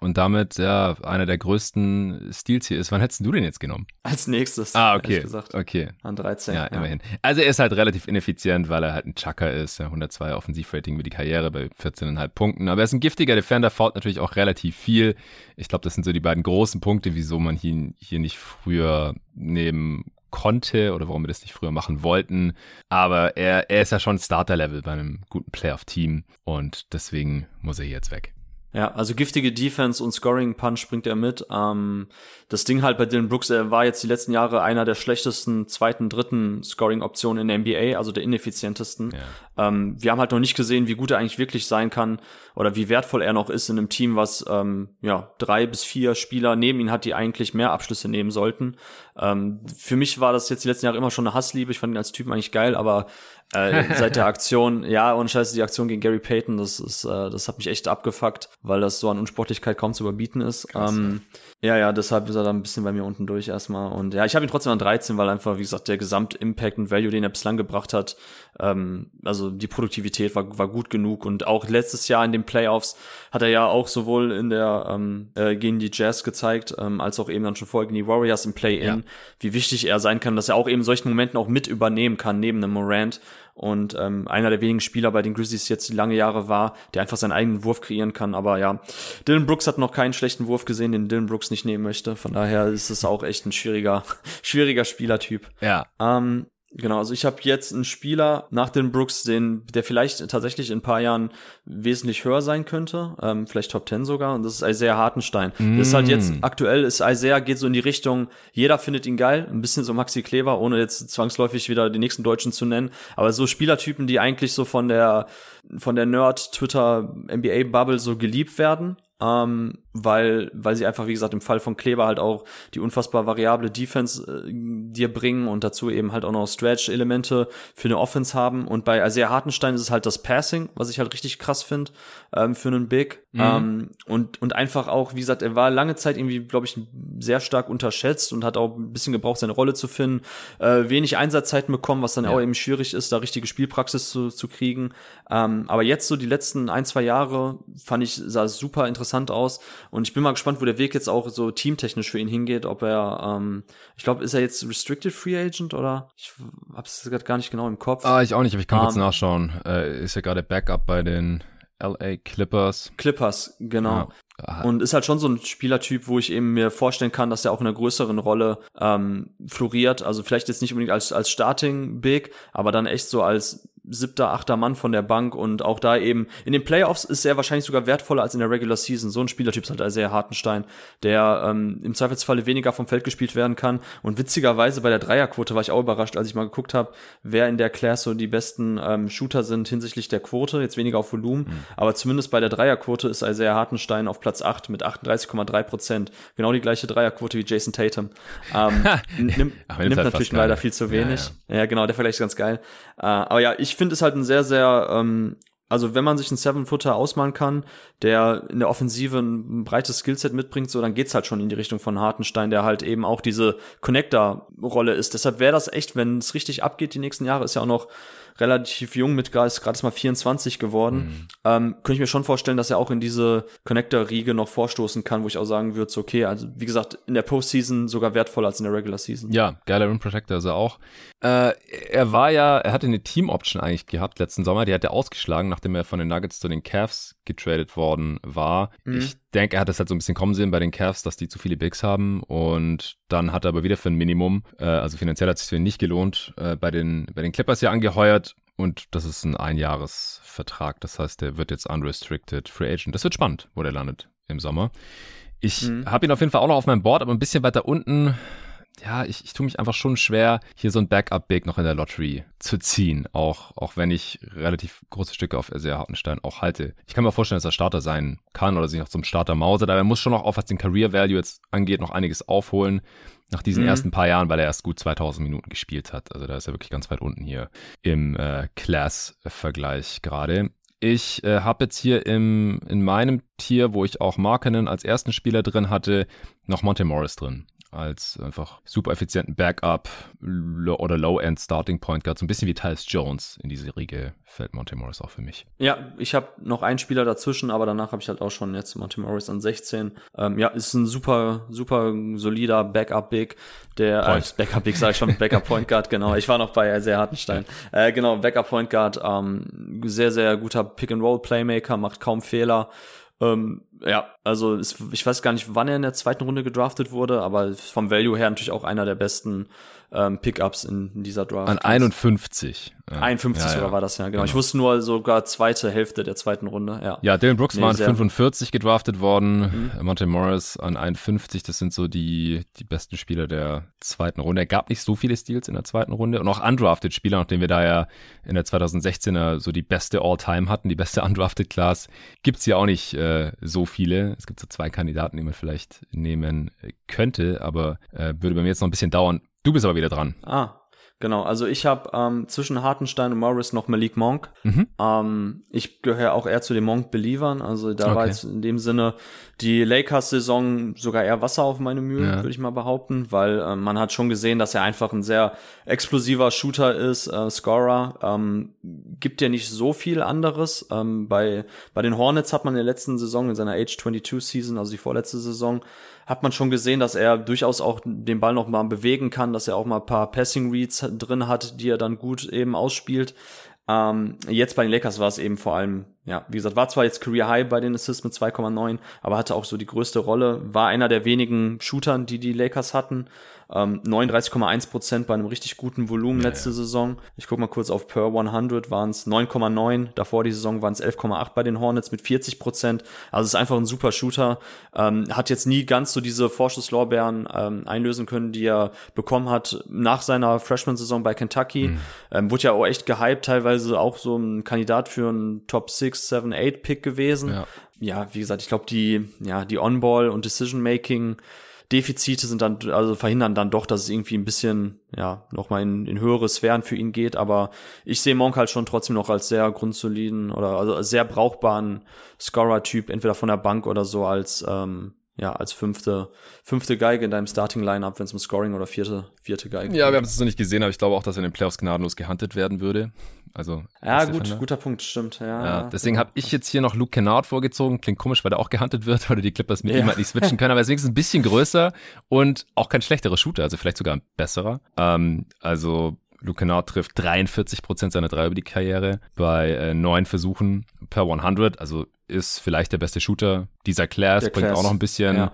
S1: und damit ja einer der größten Stils hier ist. Wann hättest du den jetzt genommen?
S2: Als nächstes.
S1: Ah, okay. Okay.
S2: An 13.
S1: Ja, ja, immerhin. Also er ist halt relativ ineffizient, weil er halt ein Chucker ist. Ja, 102 Offensivrating mit die Karriere bei 14,5 Punkten. Aber er ist ein giftiger Defender, fault natürlich auch relativ viel. Ich glaube, das sind so die beiden großen Punkte, wieso man ihn hier nicht früher nehmen konnte oder warum wir das nicht früher machen wollten. Aber er, er ist ja schon Starter-Level bei einem guten Playoff-Team und deswegen muss er hier jetzt weg.
S2: Ja, also giftige Defense und Scoring Punch bringt er mit. Ähm, das Ding halt bei Dylan Brooks, er war jetzt die letzten Jahre einer der schlechtesten zweiten, dritten Scoring Optionen in der NBA, also der ineffizientesten. Ja. Ähm, wir haben halt noch nicht gesehen, wie gut er eigentlich wirklich sein kann oder wie wertvoll er noch ist in einem Team, was ähm, ja drei bis vier Spieler neben ihn hat, die eigentlich mehr Abschlüsse nehmen sollten. Ähm, für mich war das jetzt die letzten Jahre immer schon eine Hassliebe. Ich fand ihn als Typen eigentlich geil, aber äh, seit der Aktion, ja, und scheiße, die Aktion gegen Gary Payton, das ist, äh, das hat mich echt abgefuckt. weil das so an Unsportlichkeit kaum zu überbieten ist. Ähm, ja, ja, deshalb ist er da ein bisschen bei mir unten durch erstmal. Und ja, ich habe ihn trotzdem an 13, weil einfach, wie gesagt, der Gesamt-Impact und Value, den er bislang gebracht hat, ähm, also die Produktivität war, war gut genug. Und auch letztes Jahr in den Playoffs hat er ja auch sowohl in der ähm, äh, gegen die Jazz gezeigt, ähm, als auch eben dann schon vorher gegen die Warriors im Play-In, ja. wie wichtig er sein kann, dass er auch eben solchen Momenten auch mit übernehmen kann, neben einem Morant und ähm, einer der wenigen Spieler bei den Grizzlies jetzt die lange Jahre war, der einfach seinen eigenen Wurf kreieren kann. Aber ja, Dylan Brooks hat noch keinen schlechten Wurf gesehen, den Dylan Brooks nicht nehmen möchte. Von daher ist es auch echt ein schwieriger, schwieriger Spielertyp.
S1: Ja.
S2: Ähm, Genau, also ich habe jetzt einen Spieler nach den Brooks, den, der vielleicht tatsächlich in ein paar Jahren wesentlich höher sein könnte, ähm, vielleicht Top 10 sogar, und das ist Isaiah Hartenstein. Mm. Das ist halt jetzt aktuell, ist Isaiah geht so in die Richtung, jeder findet ihn geil, ein bisschen so Maxi Kleber, ohne jetzt zwangsläufig wieder die nächsten Deutschen zu nennen, aber so Spielertypen, die eigentlich so von der von der Nerd Twitter NBA Bubble so geliebt werden ähm, weil, weil sie einfach, wie gesagt, im Fall von Kleber halt auch die unfassbar variable Defense äh, dir bringen und dazu eben halt auch noch Stretch-Elemente für eine Offense haben. Und bei Isaiah Hartenstein ist es halt das Passing, was ich halt richtig krass finde ähm, für einen Big. Mhm. Ähm, und, und einfach auch, wie gesagt, er war lange Zeit irgendwie, glaube ich, sehr stark unterschätzt und hat auch ein bisschen gebraucht, seine Rolle zu finden. Äh, wenig Einsatzzeiten bekommen, was dann ja. auch eben schwierig ist, da richtige Spielpraxis zu, zu kriegen. Ähm, aber jetzt so die letzten ein, zwei Jahre fand ich, sah super interessant aus. Und ich bin mal gespannt, wo der Weg jetzt auch so teamtechnisch für ihn hingeht. Ob er, ähm, ich glaube, ist er jetzt Restricted Free Agent oder? Ich hab's gerade gar nicht genau im Kopf.
S1: Ah, ich auch nicht, aber ich kann kurz ähm, nachschauen. Äh, ist ja gerade Backup bei den LA Clippers.
S2: Clippers, genau. Ja. Und ist halt schon so ein Spielertyp, wo ich eben mir vorstellen kann, dass er auch in einer größeren Rolle ähm, floriert. Also vielleicht jetzt nicht unbedingt als, als Starting Big, aber dann echt so als siebter, achter Mann von der Bank und auch da eben in den Playoffs ist er wahrscheinlich sogar wertvoller als in der Regular Season. So ein Spielertyp ist halt Isaiah Hartenstein, der ähm, im Zweifelsfalle weniger vom Feld gespielt werden kann. Und witzigerweise bei der Dreierquote war ich auch überrascht, als ich mal geguckt habe, wer in der Class so die besten ähm, Shooter sind hinsichtlich der Quote, jetzt weniger auf Volumen, mhm. aber zumindest bei der Dreierquote ist Isaiah Hartenstein auf Platz 8 mit 38,3 Prozent. Genau die gleiche Dreierquote wie Jason Tatum. Ähm, nimmt, nimmt natürlich leider viel zu wenig. Ja, ja. ja, genau, der Vergleich ist ganz geil. Äh, aber ja, ich finde es halt ein sehr, sehr, ähm, also wenn man sich einen Seven-Footer ausmalen kann, der in der Offensive ein breites Skillset mitbringt, so dann geht's halt schon in die Richtung von Hartenstein, der halt eben auch diese Connector-Rolle ist. Deshalb wäre das echt, wenn es richtig abgeht die nächsten Jahre, ist ja auch noch relativ jung mit ist gerade mal 24 geworden. Mhm. Ähm, könnte ich mir schon vorstellen, dass er auch in diese Connector-Riege noch vorstoßen kann, wo ich auch sagen würde, so, okay, also wie gesagt, in der Postseason sogar wertvoller als in der Regular Season.
S1: Ja, geiler Rim Protector ist er auch. Äh, er war ja, er hatte eine Team-Option eigentlich gehabt letzten Sommer, die hat er ausgeschlagen, nachdem er von den Nuggets zu den Cavs getradet worden war. Mhm. Ich denke, er hat das halt so ein bisschen kommen sehen bei den Cavs, dass die zu viele Bigs haben und dann hat er aber wieder für ein Minimum, äh, also finanziell hat es sich für ihn nicht gelohnt, äh, bei den bei den Clippers ja angeheuert und das ist ein Einjahresvertrag, das heißt, der wird jetzt unrestricted Free Agent. Das wird spannend, wo der landet im Sommer. Ich mhm. habe ihn auf jeden Fall auch noch auf meinem Board, aber ein bisschen weiter unten ja, ich, ich tue mich einfach schon schwer, hier so ein Backup-Big noch in der Lottery zu ziehen, auch, auch wenn ich relativ große Stücke auf sehr Hartenstein auch halte. Ich kann mir vorstellen, dass er Starter sein kann oder sich noch zum Starter mausert, aber er muss schon noch, auch was den Career Value jetzt angeht, noch einiges aufholen nach diesen mhm. ersten paar Jahren, weil er erst gut 2000 Minuten gespielt hat. Also da ist er wirklich ganz weit unten hier im äh, Class-Vergleich gerade. Ich äh, habe jetzt hier im, in meinem Tier, wo ich auch Markenen als ersten Spieler drin hatte, noch Monte Morris drin als einfach super effizienten Backup oder Low-End Starting Point Guard. So ein bisschen wie Tyus Jones in diese Riege fällt Monte Morris auch für mich.
S2: Ja, ich habe noch einen Spieler dazwischen, aber danach habe ich halt auch schon jetzt Monte Morris an 16. Ähm, ja, ist ein super, super solider Backup-Big, der äh, Backup Big sage ich schon, Backup Point Guard, genau. Ich war noch bei sehr Hartenstein. Äh, genau, Backup Point Guard, ähm, sehr, sehr guter Pick-and-Roll-Playmaker, macht kaum Fehler. Ähm, ja, also es, ich weiß gar nicht, wann er in der zweiten Runde gedraftet wurde, aber vom Value her natürlich auch einer der besten ähm, Pickups in, in dieser Draft.
S1: An 51.
S2: Ja. 51 ja, sogar ja. war das, ja, genau. genau. Ich wusste nur sogar zweite Hälfte der zweiten Runde, ja.
S1: Ja, Dylan Brooks nee, war an 45 gedraftet worden, mhm. Monte Morris an 51, das sind so die, die besten Spieler der zweiten Runde. Er gab nicht so viele Steals in der zweiten Runde und auch undrafted Spieler, nachdem wir da ja in der 2016er so die beste All-Time hatten, die beste undrafted Class, gibt's hier auch nicht äh, so viele. Es gibt so zwei Kandidaten, die man vielleicht nehmen könnte, aber äh, würde bei mir jetzt noch ein bisschen dauern. Du bist aber wieder dran.
S2: Ah, Genau, also ich habe ähm, zwischen Hartenstein und Morris noch Malik Monk.
S1: Mhm.
S2: Ähm, ich gehöre auch eher zu den Monk-Believern. Also da war
S1: Okay.
S2: jetzt in dem Sinne die Lakers-Saison sogar eher Wasser auf meine Mühlen,
S1: Ja.
S2: würde ich mal behaupten, weil ähm, man hat schon gesehen, dass er einfach ein sehr explosiver Shooter ist, äh, Scorer. Ähm, gibt ja nicht so viel anderes. Ähm, bei, bei den Hornets hat man in der letzten Saison, in seiner Age 22 Season, also die vorletzte Saison, hat man schon gesehen, dass er durchaus auch den Ball noch mal bewegen kann, dass er auch mal ein paar Passing Reads drin hat, die er dann gut eben ausspielt. Ähm, jetzt bei den Lakers war es eben vor allem, ja, wie gesagt, war zwar jetzt Career High bei den Assists mit 2,9, aber hatte auch so die größte Rolle, war einer der wenigen Shootern, die die Lakers hatten. Ähm, 39,1 Prozent bei einem richtig guten Volumen letzte Saison. Ich guck mal kurz auf per 100 waren es 9,9. Davor die Saison waren es 11,8 bei den Hornets mit 40 Prozent. Also es ist einfach ein super Shooter. Ähm, hat jetzt nie ganz so diese Vorschusslorbeeren ähm, einlösen können, die er bekommen hat nach seiner Freshman-Saison bei Kentucky. Ähm, wurde ja auch echt gehypt, teilweise auch so ein Kandidat für einen Top 6, 7, 8 Pick gewesen.
S1: Ja.
S2: ja, wie gesagt, ich glaube, die, ja, die On-Ball und Decision-Making Defizite sind dann, also verhindern dann doch, dass es irgendwie ein bisschen, ja, nochmal in, in höhere Sphären für ihn geht. Aber ich sehe Monk halt schon trotzdem noch als sehr grundsoliden oder also als sehr brauchbaren Scorer-Typ, entweder von der Bank oder so als, ähm, ja, als fünfte, fünfte Geige in deinem Starting-Lineup, wenn es um Scoring oder vierte, vierte Geige
S1: Ja,
S2: geht.
S1: wir haben es noch nicht gesehen, aber ich glaube auch, dass er in den Playoffs gnadenlos gehuntet werden würde. Also
S2: Ja, gut,
S1: Defender.
S2: guter Punkt, stimmt. Ja,
S1: Ja, deswegen habe ich jetzt hier noch Luke Kennard vorgezogen. Klingt komisch, weil der auch gehuntet wird, oder die Clippers mit
S2: Ja.
S1: ihm halt nicht switchen können, aber er ist wenigstens ein bisschen größer und auch kein schlechterer Shooter, also vielleicht sogar ein besserer. Ähm, also Luke Kennard trifft 43 Prozent seiner Dreier über die Karriere bei äh, neun Versuchen per 100, also ist vielleicht der beste Shooter dieser Class,
S2: Der
S1: bringt
S2: Class,
S1: auch noch ein bisschen.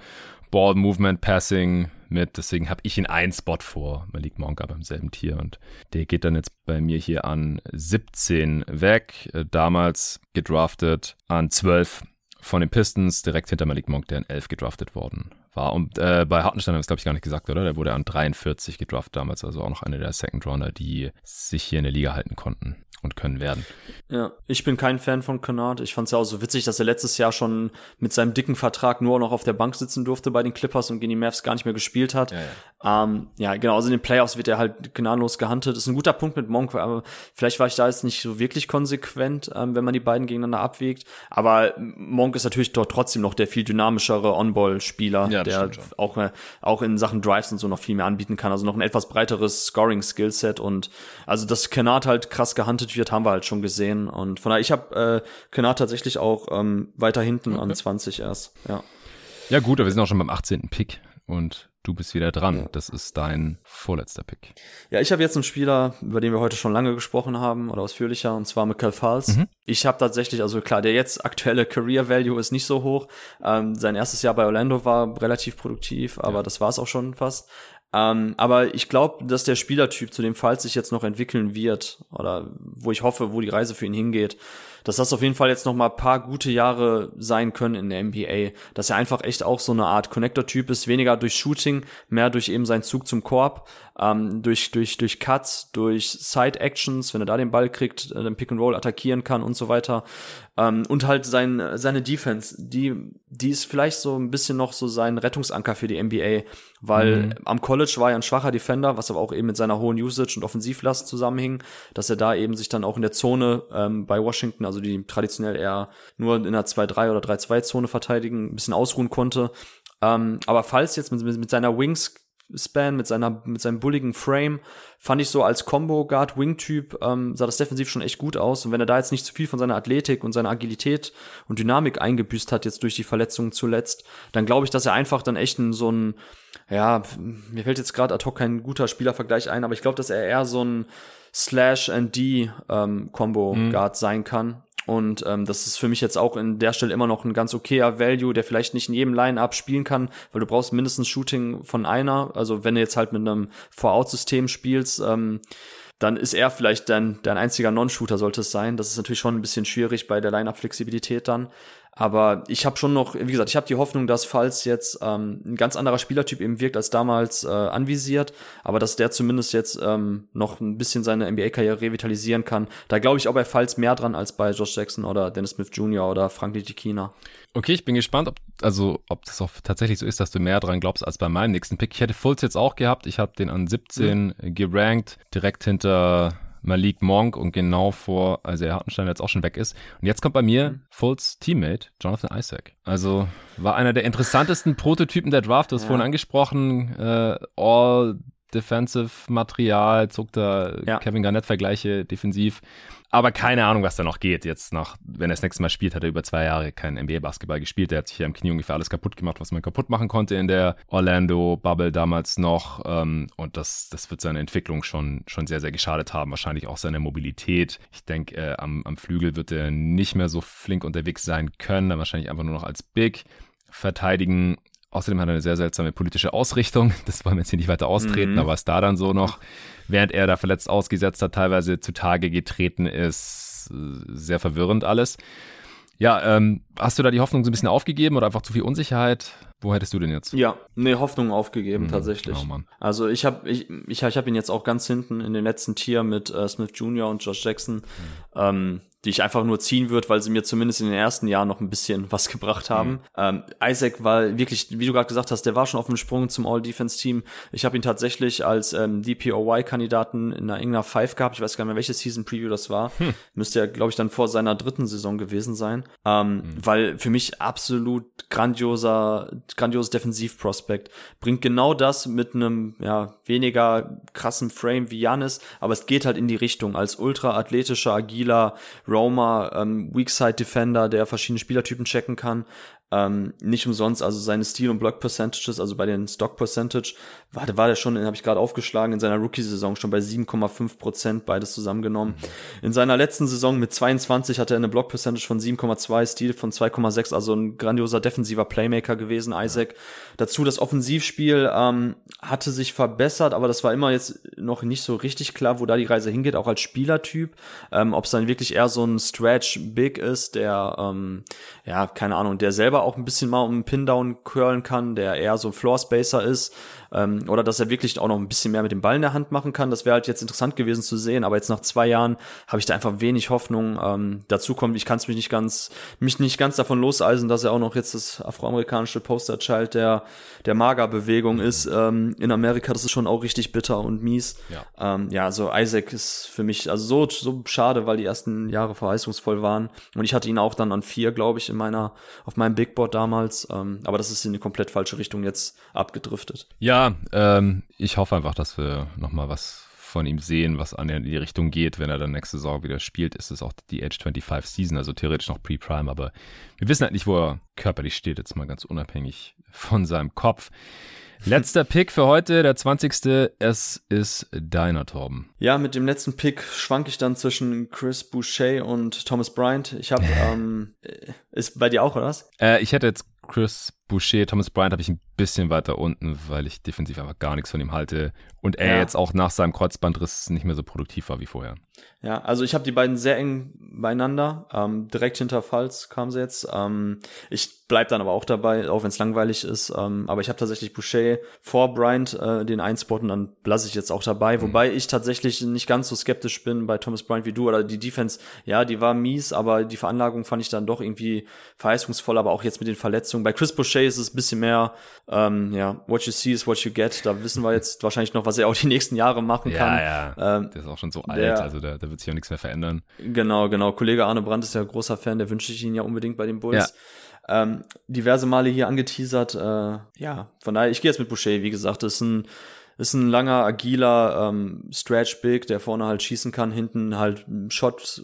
S1: Ball Movement, Passing mit. Deswegen habe ich ihn einen Spot vor Malik Monk, aber im selben Tier. Und der geht dann jetzt bei mir hier an 17 weg. Äh, Damals gedraftet an 12 von den Pistons, direkt hinter Malik Monk, der an 11 gedraftet worden war. Und äh, bei Hartenstein haben wir es, glaube ich, gar nicht gesagt, oder? Der wurde an 43 gedraftet damals, also auch noch einer der Second Runner, die sich hier in der Liga halten konnten und können werden.
S2: Ja, ich bin kein Fan von Kennard. Ich fand es ja auch so witzig, dass er letztes Jahr schon mit seinem dicken Vertrag nur noch auf der Bank sitzen durfte bei den Clippers und gegen die Mavs gar nicht mehr gespielt hat.
S1: Ja,
S2: Ja, ähm, ja genau, also in den Playoffs wird er halt gnadenlos gehandelt. ist ein guter Punkt mit Monk, aber vielleicht war ich da jetzt nicht so wirklich konsequent, ähm, wenn man die beiden gegeneinander abwägt. Aber Monk ist natürlich dort trotzdem noch der viel dynamischere On-Ball-Spieler,
S1: Ja,
S2: der auch, äh, auch in Sachen Drives und so noch viel mehr anbieten kann. Also noch ein etwas breiteres Scoring-Skillset und also, dass Kennard halt krass gehandelt wird, haben wir halt schon gesehen. Und von daher, ich habe äh, Kennard tatsächlich auch ähm, weiter hinten an 20 erst. Ja.
S1: Ja, gut, aber wir sind auch schon beim 18. Pick und du bist wieder dran. Das ist dein vorletzter Pick.
S2: Ja, ich habe jetzt einen Spieler, über den wir heute schon lange gesprochen haben oder ausführlicher, und zwar Michael Falls. Ich habe tatsächlich, also klar, der jetzt aktuelle Career Value ist nicht so hoch. Ähm, sein erstes Jahr bei Orlando war relativ produktiv, aber das war es auch schon fast. Ähm, aber ich glaube, dass der Spielertyp, zu dem Falls sich jetzt noch entwickeln wird, oder wo ich hoffe, wo die Reise für ihn hingeht, dass das auf jeden Fall jetzt noch mal ein paar gute Jahre sein können in der NBA. Dass er einfach echt auch so eine Art Connector-Typ ist, weniger durch Shooting, mehr durch eben seinen Zug zum Korb, ähm, durch, durch, durch Cuts, durch Side-Actions, wenn er da den Ball kriegt, äh, den Pick-and-Roll attackieren kann und so weiter. Ähm, und halt sein, seine Defense, die, die ist vielleicht so ein bisschen noch so sein Rettungsanker für die NBA, weil am College war er ein schwacher Defender, was aber auch eben mit seiner hohen Usage und Offensivlast zusammenhing, dass er da eben sich dann auch in der Zone ähm, bei Washington, also die traditionell eher nur in einer 2-3 oder 3-2-Zone verteidigen, ein bisschen ausruhen konnte. Ähm, aber falls jetzt mit, mit, seiner Wings Span, mit seiner, mit seinem bulligen Frame, fand ich so als Combo Guard Wing Typ, ähm, sah das defensiv schon echt gut aus. Und wenn er da jetzt nicht zu viel von seiner Athletik und seiner Agilität und Dynamik eingebüßt hat, jetzt durch die Verletzungen zuletzt, dann glaube ich, dass er einfach dann echt so ein, ja, mir fällt jetzt gerade ad hoc kein guter Spielervergleich ein, aber ich glaube, dass er eher so ein Slash and D ähm, Combo Guard sein kann. Und ähm, das ist für mich jetzt auch in der Stelle immer noch ein ganz okayer Value, der vielleicht nicht in jedem Line-Up spielen kann, weil du brauchst mindestens Shooting von einer. Also wenn du jetzt halt mit einem Four-Out-System spielst, ähm, dann ist er vielleicht dein, dein einziger Non-Shooter, sollte es sein. Das ist natürlich schon ein bisschen schwierig bei der Line-Up-Flexibilität dann. Aber ich habe schon noch, wie gesagt, ich habe die Hoffnung, dass falls jetzt ähm, ein ganz anderer Spielertyp eben wirkt als damals äh, anvisiert, aber dass der zumindest jetzt ähm, noch ein bisschen seine NBA-Karriere revitalisieren kann. Da glaube ich auch bei Falls mehr dran als bei Josh Jackson oder Dennis Smith Jr. oder Frank Litikina.
S1: Okay, ich bin gespannt, ob, also, ob das auch tatsächlich so ist, dass du mehr dran glaubst als bei meinem nächsten Pick. Ich hätte Fultz jetzt auch gehabt. Ich habe den an 17 mhm. gerankt, direkt hinter Malik Monk und genau vor, also er Hartenstein jetzt auch schon weg ist. Und jetzt kommt bei mir mhm. Fultz Teammate, Jonathan Isaac. Also war einer der interessantesten Prototypen der Draft, du hast ja. vorhin angesprochen, äh, All Defensive Material, zog da ja. Kevin Garnett Vergleiche defensiv. Aber keine Ahnung, was da noch geht. Jetzt nach, wenn er das nächste Mal spielt, hat er über zwei Jahre kein NBA-Basketball gespielt. Er hat sich ja im Knie ungefähr alles kaputt gemacht, was man kaputt machen konnte in der Orlando-Bubble damals noch. Ähm, und das, das wird seine Entwicklung schon, schon sehr, sehr geschadet haben. Wahrscheinlich auch seine Mobilität. Ich denke, äh, am, am Flügel wird er nicht mehr so flink unterwegs sein können. Dann wahrscheinlich einfach nur noch als Big verteidigen. Außerdem hat er eine sehr seltsame politische Ausrichtung. Das wollen wir jetzt hier nicht weiter austreten, mhm. aber was da dann so noch, während er da verletzt ausgesetzt hat, teilweise zutage getreten ist, sehr verwirrend alles. Ja, ähm, hast du da die Hoffnung so ein bisschen aufgegeben oder einfach zu viel Unsicherheit? Wo hättest du denn jetzt?
S2: Ja, nee, Hoffnung aufgegeben mhm. tatsächlich. Oh, Mann. Also ich habe ich, ich, ich hab ihn jetzt auch ganz hinten in den letzten Tier mit äh, Smith Jr. und Josh Jackson. Mhm. Ähm, die ich einfach nur ziehen würde, weil sie mir zumindest in den ersten Jahren noch ein bisschen was gebracht haben. Mhm. Ähm, Isaac war wirklich, wie du gerade gesagt hast, der war schon auf dem Sprung zum All-Defense-Team. Ich habe ihn tatsächlich als ähm, DPOY-Kandidaten in einer irgendeiner Five gehabt. Ich weiß gar nicht mehr, welche Season-Preview das war. Hm. Müsste ja, glaube ich, dann vor seiner dritten Saison gewesen sein. Ähm, mhm. Weil für mich absolut grandioser, grandioses Defensiv-Prospect. Bringt genau das mit einem, ja, weniger krassen Frame wie Janis, aber es geht halt in die Richtung als ultra athletischer, agiler Roma, ähm, Weakside Defender, der verschiedene Spielertypen checken kann. Ähm, nicht umsonst, also seine Steal- und Block-Percentages, also bei den Stock-Percentage, war, war der schon, habe ich gerade aufgeschlagen, in seiner Rookie-Saison schon bei 7,5 Prozent, beides zusammengenommen. In seiner letzten Saison mit 22 hatte er eine Block-Percentage von 7,2, Steal von 2,6, also ein grandioser defensiver Playmaker gewesen, Isaac. Dazu das Offensivspiel ähm, hatte sich verbessert, aber das war immer jetzt noch nicht so richtig klar, wo da die Reise hingeht, auch als Spielertyp. Ähm, Ob es dann wirklich eher so ein Stretch-Big ist, der, ähm, ja, keine Ahnung, der selber auch ein bisschen mal um Pin-Down curlen kann, der eher so Floor-Spacer ist ähm, oder dass er wirklich auch noch ein bisschen mehr mit dem Ball in der Hand machen kann. Das wäre halt jetzt interessant gewesen zu sehen, aber jetzt nach zwei Jahren habe ich da einfach wenig Hoffnung. Ähm, dazu kommt, ich kann es mich nicht ganz, mich nicht ganz davon loseisen, dass er auch noch jetzt das afroamerikanische Posterchild der, der Maga-Bewegung ist ähm, in Amerika. Das ist schon auch richtig bitter und mies. Ja, ähm, ja also Isaac ist für mich also so, so schade, weil die ersten Jahre verheißungsvoll waren. Und ich hatte ihn auch dann an vier, glaube ich, in meiner, auf meinem Big Board damals. Ähm, aber das ist in die komplett falsche Richtung jetzt abgedriftet.
S1: Ja, ähm, ich hoffe einfach, dass wir nochmal was von ihm sehen, was an die Richtung geht. Wenn er dann nächste Saison wieder spielt, ist es auch die Age 25 Season, also theoretisch noch Pre-Prime, aber wir wissen halt nicht, wo er körperlich steht, jetzt mal ganz unabhängig von seinem Kopf. Letzter Pick für heute, der 20. Es ist deiner, Torben.
S2: Ja, mit dem letzten Pick schwank ich dann zwischen Chris Boucher und Thomas Bryant. Ich habe, ähm, ist bei dir auch, oder was?
S1: Äh, ich hätte jetzt Chris Boucher, Thomas Bryant habe ich ein bisschen weiter unten, weil ich defensiv einfach gar nichts von ihm halte und er ja. jetzt auch nach seinem Kreuzbandriss nicht mehr so produktiv war wie vorher.
S2: Ja, also ich habe die beiden sehr eng beieinander. Ähm, direkt hinter Falls kam sie jetzt. Ähm, ich bleib dann aber auch dabei, auch wenn es langweilig ist. Ähm, aber ich habe tatsächlich Boucher vor Bryant äh, den Einspot und dann lasse ich jetzt auch dabei. Mhm. Wobei ich tatsächlich nicht ganz so skeptisch bin bei Thomas Bryant wie du. Oder die Defense, ja, die war mies, aber die Veranlagung fand ich dann doch irgendwie verheißungsvoll. Aber auch jetzt mit den Verletzungen. Bei Chris Boucher ist es ein bisschen mehr, ähm, ja, what you see is what you get. Da wissen wir jetzt wahrscheinlich noch, was er auch die nächsten Jahre machen kann.
S1: Ja, ja. Ähm, der ist auch schon so alt, der, also da, da wird sich auch nichts mehr verändern.
S2: Genau, genau. Kollege Arne Brandt ist ja großer Fan, der wünsche ich ihn ja unbedingt bei den Bulls. Ja. Ähm, diverse Male hier angeteasert. Äh, ja, von daher, ich gehe jetzt mit Boucher, wie gesagt, das ist ein ist ein langer, agiler ähm, Stretch Big, der vorne halt schießen kann, hinten halt Shot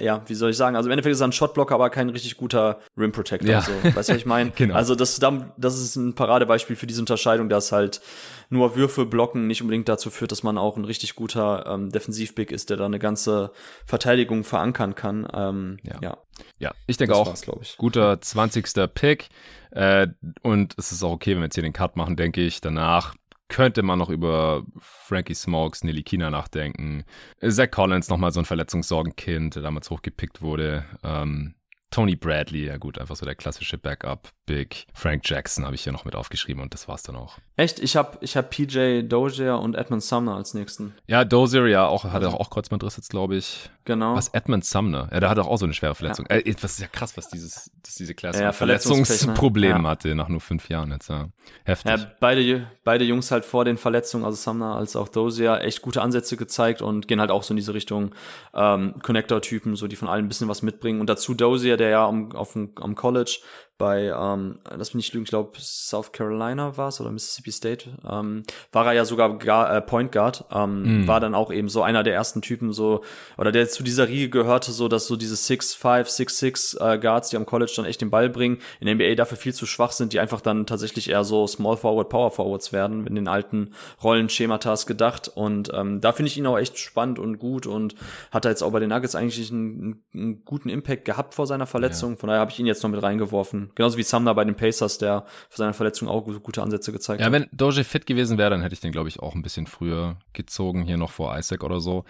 S2: ja, wie soll ich sagen? Also im Endeffekt ist er ein Shotblocker, aber kein richtig guter Rim Protector. Ja. So. Weißt du, was ich meine? genau. Also das, das ist ein Paradebeispiel für diese Unterscheidung, dass halt nur Würfe blocken nicht unbedingt dazu führt, dass man auch ein richtig guter ähm, Defensivbig ist, der da eine ganze Verteidigung verankern kann. Ähm, ja. ja.
S1: ja. ich denke auch, ich. guter 20. Pick. Äh, und es ist auch okay, wenn wir jetzt hier den Cut machen, denke ich. Danach könnte man noch über Frankie Smokes, Nelly Kina nachdenken. Zach Collins nochmal so ein Verletzungssorgenkind, der damals hochgepickt wurde. Ähm, Tony Bradley, ja gut, einfach so der klassische Backup. Big Frank Jackson habe ich hier noch mit aufgeschrieben und das war's dann auch.
S2: Echt? Ich habe ich hab PJ Dozier und Edmund Sumner als nächsten.
S1: Ja, Dozier, ja, auch, hat also, auch Kreuzbandriss jetzt, glaube ich.
S2: Genau.
S1: Was, Edmund Sumner? Ja, der hatte auch so eine schwere Verletzung. Ja. Äh, das ist ja krass, was dieses, dass diese Klasse ja, Verletzungsproblem ja. hatte nach nur fünf Jahren jetzt, ja. Heftig. Ja,
S2: beide, beide Jungs halt vor den Verletzungen, also Sumner als auch Dozier, echt gute Ansätze gezeigt und gehen halt auch so in diese Richtung ähm, Connector-Typen, so die von allen ein bisschen was mitbringen. Und dazu Dozier, der ja am, auf dem, am College bei, ähm, lass mich nicht lügen, ich glaube South Carolina war es oder Mississippi State, ähm, war er ja sogar gar, äh, Point Guard, ähm, mm. war dann auch eben so einer der ersten Typen so, oder der zu dieser Riege gehörte, so dass so diese 6'5, 6'6 äh, Guards, die am College dann echt den Ball bringen, in der NBA dafür viel zu schwach sind, die einfach dann tatsächlich eher so Small Forward, Power Forwards werden, in den alten Rollenschematas gedacht und ähm, da finde ich ihn auch echt spannend und gut und hat er jetzt auch bei den Nuggets eigentlich einen, einen guten Impact gehabt vor seiner Verletzung, ja. von daher habe ich ihn jetzt noch mit reingeworfen Genauso wie Sumner bei den Pacers, der für seine Verletzung auch gute Ansätze gezeigt
S1: ja,
S2: hat.
S1: Ja, wenn Doge fit gewesen wäre, dann hätte ich den, glaube ich, auch ein bisschen früher gezogen, hier noch vor Isaac oder so.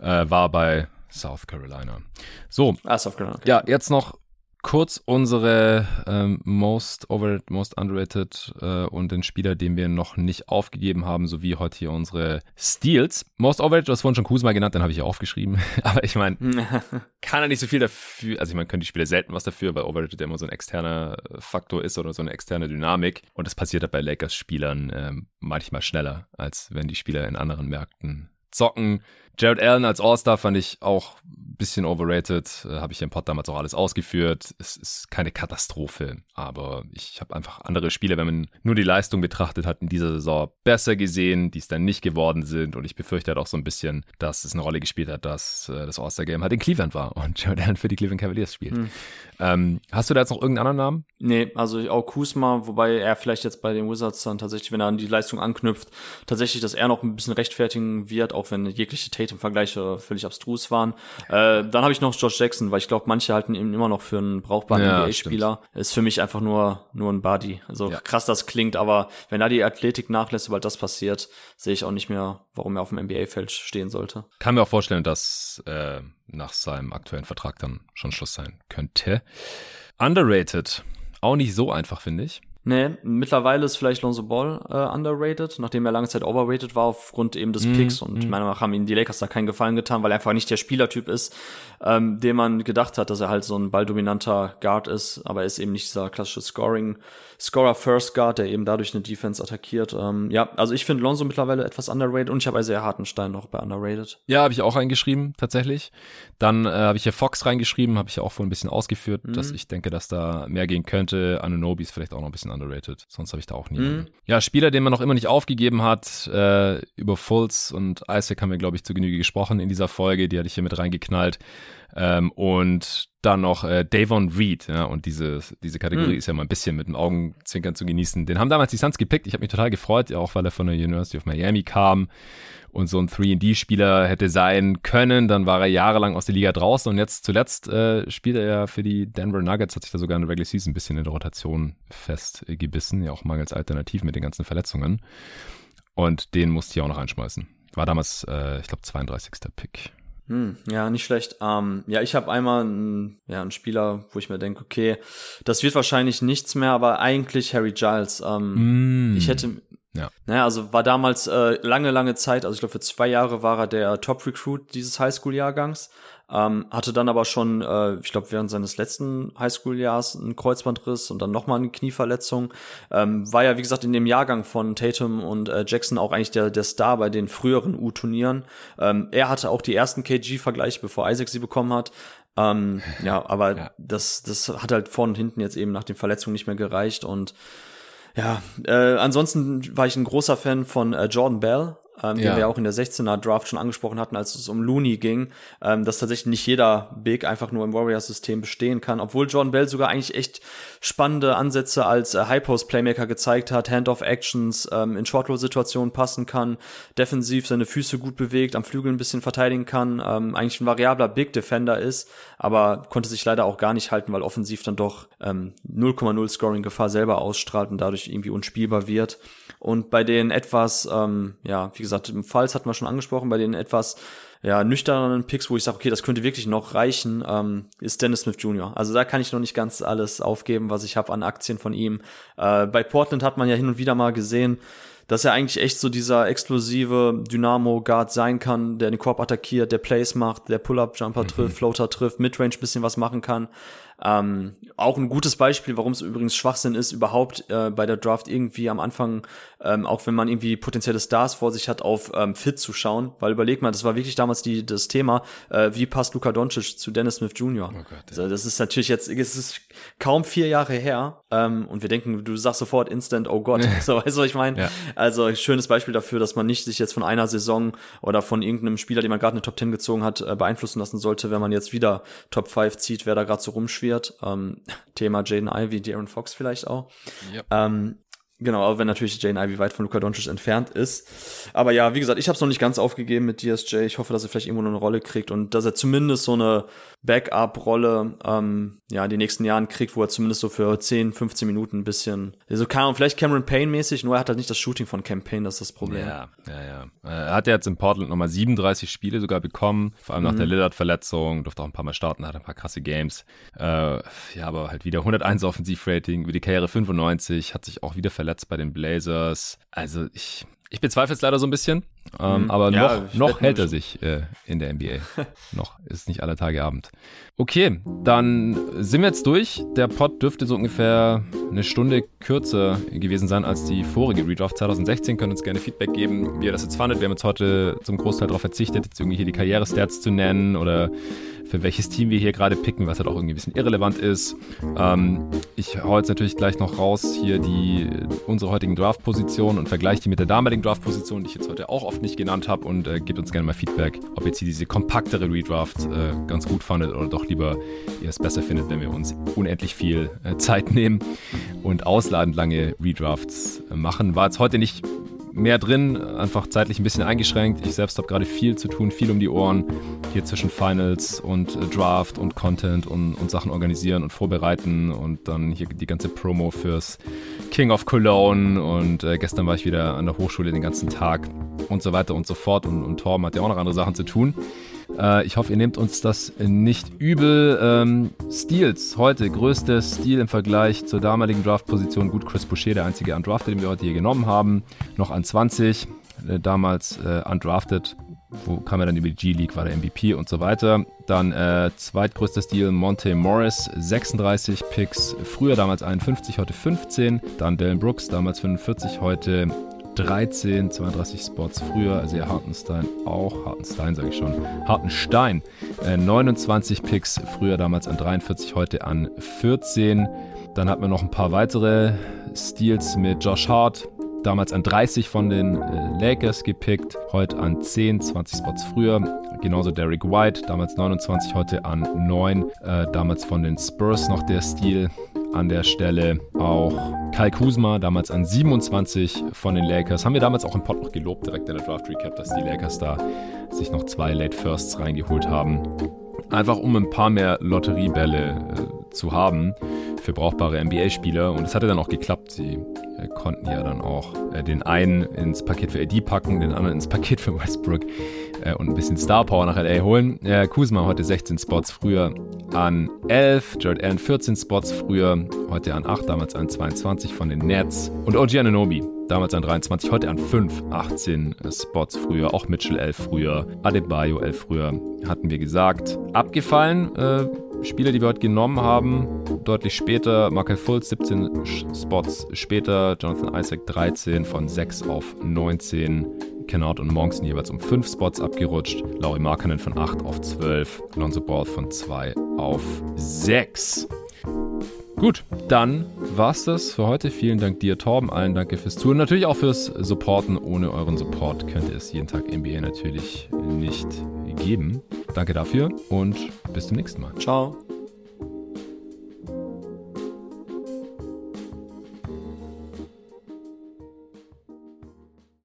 S1: Äh, war bei South Carolina. So.
S2: Ah, South Carolina.
S1: Okay. Ja, jetzt noch kurz unsere ähm, Most Overrated, Most Underrated äh, und den Spieler, den wir noch nicht aufgegeben haben, sowie heute hier unsere Steals. Most Overrated, du hast vorhin schon Kuzma genannt, den habe ich ja aufgeschrieben. Aber ich meine, kann er nicht so viel dafür, also ich meine, können die Spieler selten was dafür, weil Overrated ja immer so ein externer Faktor ist oder so eine externe Dynamik. Und das passiert halt bei Lakers-Spielern äh, manchmal schneller, als wenn die Spieler in anderen Märkten zocken. Jared Allen als All-Star fand ich auch ein bisschen overrated. Äh, habe ich im Pod damals auch alles ausgeführt. Es ist keine Katastrophe, aber ich habe einfach andere Spiele, wenn man nur die Leistung betrachtet hat, in dieser Saison besser gesehen, die es dann nicht geworden sind. Und ich befürchte halt auch so ein bisschen, dass es eine Rolle gespielt hat, dass äh, das All-Star-Game halt in Cleveland war und Jared Allen für die Cleveland Cavaliers spielt. Hm. Ähm, hast du da jetzt noch irgendeinen anderen Namen?
S2: Nee, also auch Kusma, wobei er vielleicht jetzt bei den Wizards dann tatsächlich, wenn er an die Leistung anknüpft, tatsächlich, dass er noch ein bisschen rechtfertigen wird, auch wenn jegliche Tatum-Vergleiche völlig abstrus waren. Äh, dann habe ich noch Josh Jackson, weil ich glaube, manche halten ihn immer noch für einen brauchbaren ja, NBA-Spieler. Ist für mich einfach nur, nur ein Body. Also ja. krass das klingt, aber wenn er die Athletik nachlässt, sobald das passiert, sehe ich auch nicht mehr, warum er auf dem NBA-Feld stehen sollte.
S1: Kann mir auch vorstellen, dass äh, nach seinem aktuellen Vertrag dann schon Schluss sein könnte. Underrated. Auch nicht so einfach, finde ich.
S2: Nee, mittlerweile ist vielleicht Lonzo Ball äh, underrated, nachdem er lange Zeit overrated war aufgrund eben des mm, Picks und mm. meiner Meinung nach haben ihm die Lakers da keinen Gefallen getan, weil er einfach nicht der Spielertyp ist, ähm, dem man gedacht hat, dass er halt so ein balldominanter Guard ist, aber er ist eben nicht dieser klassische Scoring Scorer First Guard, der eben dadurch eine Defense attackiert. Ähm, ja, also ich finde Lonzo mittlerweile etwas underrated und ich habe Isaiah Hartenstein noch bei underrated.
S1: Ja, habe ich auch reingeschrieben, tatsächlich. Dann äh, habe ich hier Fox reingeschrieben, habe ich ja auch vorhin ein bisschen ausgeführt, mhm. dass ich denke, dass da mehr gehen könnte. Anunobi ist vielleicht auch noch ein bisschen underrated, sonst habe ich da auch niemanden. Mhm. Ja, Spieler, den man noch immer nicht aufgegeben hat, äh, über Fultz und Isaac haben wir, glaube ich, zu Genüge gesprochen in dieser Folge, die hatte ich hier mit reingeknallt. Ähm, und dann noch äh, Davon Reed, ja, und diese, diese Kategorie mhm. ist ja mal ein bisschen mit dem Augenzwinkern zu genießen. Den haben damals die Suns gepickt. Ich habe mich total gefreut, auch weil er von der University of Miami kam und so ein 3D-Spieler hätte sein können. Dann war er jahrelang aus der Liga draußen und jetzt zuletzt äh, spielt er ja für die Denver Nuggets, hat sich da sogar in der Regular Season ein bisschen in der Rotation festgebissen, ja auch mangels Alternativ mit den ganzen Verletzungen. Und den musste ich auch noch einschmeißen. War damals, äh, ich glaube, 32. Pick.
S2: Hm, ja, nicht schlecht. Ähm, ja, ich habe einmal einen, ja, einen Spieler, wo ich mir denke, okay, das wird wahrscheinlich nichts mehr, aber eigentlich Harry Giles. Ähm, mm. Ich hätte, ja. Naja, also war damals äh, lange, lange Zeit, also ich glaube für zwei Jahre war er der Top-Recruit dieses Highschool-Jahrgangs. Ähm, hatte dann aber schon, äh, ich glaube, während seines letzten Highschool-Jahres einen Kreuzbandriss und dann nochmal eine Knieverletzung. Ähm, war ja, wie gesagt, in dem Jahrgang von Tatum und äh, Jackson auch eigentlich der, der Star bei den früheren U-Turnieren. Ähm, er hatte auch die ersten KG-Vergleiche, bevor Isaac sie bekommen hat. Ähm, ja, aber ja. das, das hat halt vorne und hinten jetzt eben nach den Verletzungen nicht mehr gereicht und ja, äh, ansonsten war ich ein großer Fan von äh, Jordan Bell, ähm, ja. den wir auch in der 16er Draft schon angesprochen hatten, als es um Looney ging, ähm, dass tatsächlich nicht jeder Big einfach nur im Warriors-System bestehen kann, obwohl Jordan Bell sogar eigentlich echt spannende Ansätze als äh, High-Post-Playmaker gezeigt hat, Hand-off-Actions ähm, in Short-Roll-Situationen passen kann, defensiv seine Füße gut bewegt, am Flügel ein bisschen verteidigen kann, ähm, eigentlich ein variabler Big-Defender ist, aber konnte sich leider auch gar nicht halten, weil offensiv dann doch ähm, 0,0 Scoring-Gefahr selber ausstrahlt und dadurch irgendwie unspielbar wird. Und bei den etwas, ähm, ja, wie gesagt, gesagt, Falls hatten wir schon angesprochen, bei den etwas ja, nüchternen Picks, wo ich sage, okay, das könnte wirklich noch reichen, ähm, ist Dennis Smith Jr. Also da kann ich noch nicht ganz alles aufgeben, was ich habe an Aktien von ihm. Äh, bei Portland hat man ja hin und wieder mal gesehen, dass er eigentlich echt so dieser explosive Dynamo-Guard sein kann, der den Korb attackiert, der Plays macht, der Pull-Up-Jumper mhm. trifft, Floater trifft, Midrange bisschen was machen kann. Ähm, auch ein gutes Beispiel, warum es übrigens Schwachsinn ist, überhaupt äh, bei der Draft irgendwie am Anfang, ähm, auch wenn man irgendwie potenzielle Stars vor sich hat, auf ähm, Fit zu schauen. Weil überleg mal, das war wirklich damals die, das Thema, äh, wie passt Luka Doncic zu Dennis Smith Jr. Oh Gott, ja. also das ist natürlich jetzt, es ist kaum vier Jahre her ähm, und wir denken, du sagst sofort instant, oh Gott. so, weißt du, was ich meine? Ja. Also schönes Beispiel dafür, dass man nicht sich jetzt von einer Saison oder von irgendeinem Spieler, den man gerade eine Top 10 gezogen hat, äh, beeinflussen lassen sollte, wenn man jetzt wieder Top 5 zieht, wer da gerade so rumschwirrt wird. Ähm, Thema Jaden Ivy, Darren Fox vielleicht auch. Yep. Ähm, Genau, auch wenn natürlich Jane Ivy weit von Luka Doncic entfernt ist. Aber ja, wie gesagt, ich habe es noch nicht ganz aufgegeben mit DSJ. Ich hoffe, dass er vielleicht irgendwo noch eine Rolle kriegt und dass er zumindest so eine Backup-Rolle ähm, ja in den nächsten Jahren kriegt, wo er zumindest so für 10, 15 Minuten ein bisschen, also kann vielleicht Cameron Payne-mäßig, nur er hat halt nicht das Shooting von Campaign, das ist das Problem.
S1: Ja, ja, ja. Er hat ja jetzt in Portland nochmal 37 Spiele sogar bekommen, vor allem nach mhm. der Lillard-Verletzung, durfte auch ein paar Mal starten, hat ein paar krasse Games. Äh, ja, aber halt wieder 101 Offensiv-Rating, über die Karriere 95, hat sich auch wieder verletzt bei den Blazers. Also ich, ich bezweifle es leider so ein bisschen, ähm, mhm. aber ja, noch, noch hält er sich äh, in der NBA. noch ist nicht alle Tage Abend. Okay, dann sind wir jetzt durch. Der Pod dürfte so ungefähr eine Stunde kürzer gewesen sein als die vorige Redraft 2016. Könnt uns gerne Feedback geben, wie ihr das jetzt fandet. Wir haben jetzt heute zum Großteil darauf verzichtet, jetzt irgendwie hier die Karrierestats zu nennen oder für welches Team wir hier gerade picken, was halt auch irgendwie ein bisschen irrelevant ist. Ähm, ich hau jetzt natürlich gleich noch raus hier die unsere heutigen Draft-Positionen und vergleiche die mit der damaligen Draft-Position, die ich jetzt heute auch oft nicht genannt habe und äh, gebt uns gerne mal Feedback, ob jetzt hier diese kompaktere Redraft äh, ganz gut fandet oder doch lieber ihr es besser findet, wenn wir uns unendlich viel äh, Zeit nehmen und ausladend lange Redrafts äh, machen. War jetzt heute nicht mehr drin, einfach zeitlich ein bisschen eingeschränkt. Ich selbst habe gerade viel zu tun, viel um die Ohren. Hier zwischen Finals und äh, Draft und Content und, und Sachen organisieren und vorbereiten und dann hier die ganze Promo fürs King of Cologne und äh, gestern war ich wieder an der Hochschule den ganzen Tag und so weiter und so fort und, und Torben hat ja auch noch andere Sachen zu tun. Äh, ich hoffe, ihr nehmt uns das nicht übel. Ähm, Steals heute, größter Stil im Vergleich zur damaligen Draft-Position. Gut, Chris Boucher, der einzige Undrafted, den wir heute hier genommen haben. Noch an 20, äh, damals äh, undrafted. Wo kam er dann über die G-League, war der MVP und so weiter. Dann äh, zweitgrößter Stil Monte Morris, 36 Picks, früher damals 51, heute 15. Dann Dylan Brooks, damals 45, heute 13, 32 Spots früher, also ja Hartenstein auch, Hartenstein sage ich schon, Hartenstein, äh, 29 Picks früher damals an 43, heute an 14. Dann hat man noch ein paar weitere Steals mit Josh Hart, damals an 30 von den äh, Lakers gepickt, heute an 10, 20 Spots früher. Genauso Derek White, damals 29, heute an 9, äh, damals von den Spurs noch der Stil an der Stelle. Auch Kai Kuzma, damals an 27 von den Lakers. Haben wir damals auch im Pod noch gelobt, direkt in der Draft Recap, dass die Lakers da sich noch zwei Late Firsts reingeholt haben. Einfach um ein paar mehr Lotteriebälle äh, zu haben für brauchbare NBA-Spieler. Und es hatte dann auch geklappt. Sie äh, konnten ja dann auch äh, den einen ins Paket für AD packen, den anderen ins Paket für Westbrook äh, und ein bisschen Star Power nach LA holen. Kuzma heute 16 Spots früher an 11, Jared Allen 14 Spots früher, heute an 8, damals an 22 von den Nets und OG Ananobi damals an 23, heute an 5, 18 Spots früher, auch Mitchell 11 früher, Adebayo 11 früher, hatten wir gesagt. Abgefallen, äh, Spieler, die wir heute genommen haben, deutlich später, Michael Fultz 17 Spots später, Jonathan Isaac 13 von 6 auf 19, Kennard und Monk sind jeweils um 5 Spots abgerutscht, Laurie Markkanen von 8 auf 12, Lonzo Ball von 2 auf 6. Gut, dann war's das für heute. Vielen Dank dir, Torben. Allen danke fürs Touren. Natürlich auch fürs Supporten. Ohne euren Support könnte es jeden Tag NBA natürlich nicht geben. Danke dafür und bis zum nächsten Mal.
S2: Ciao.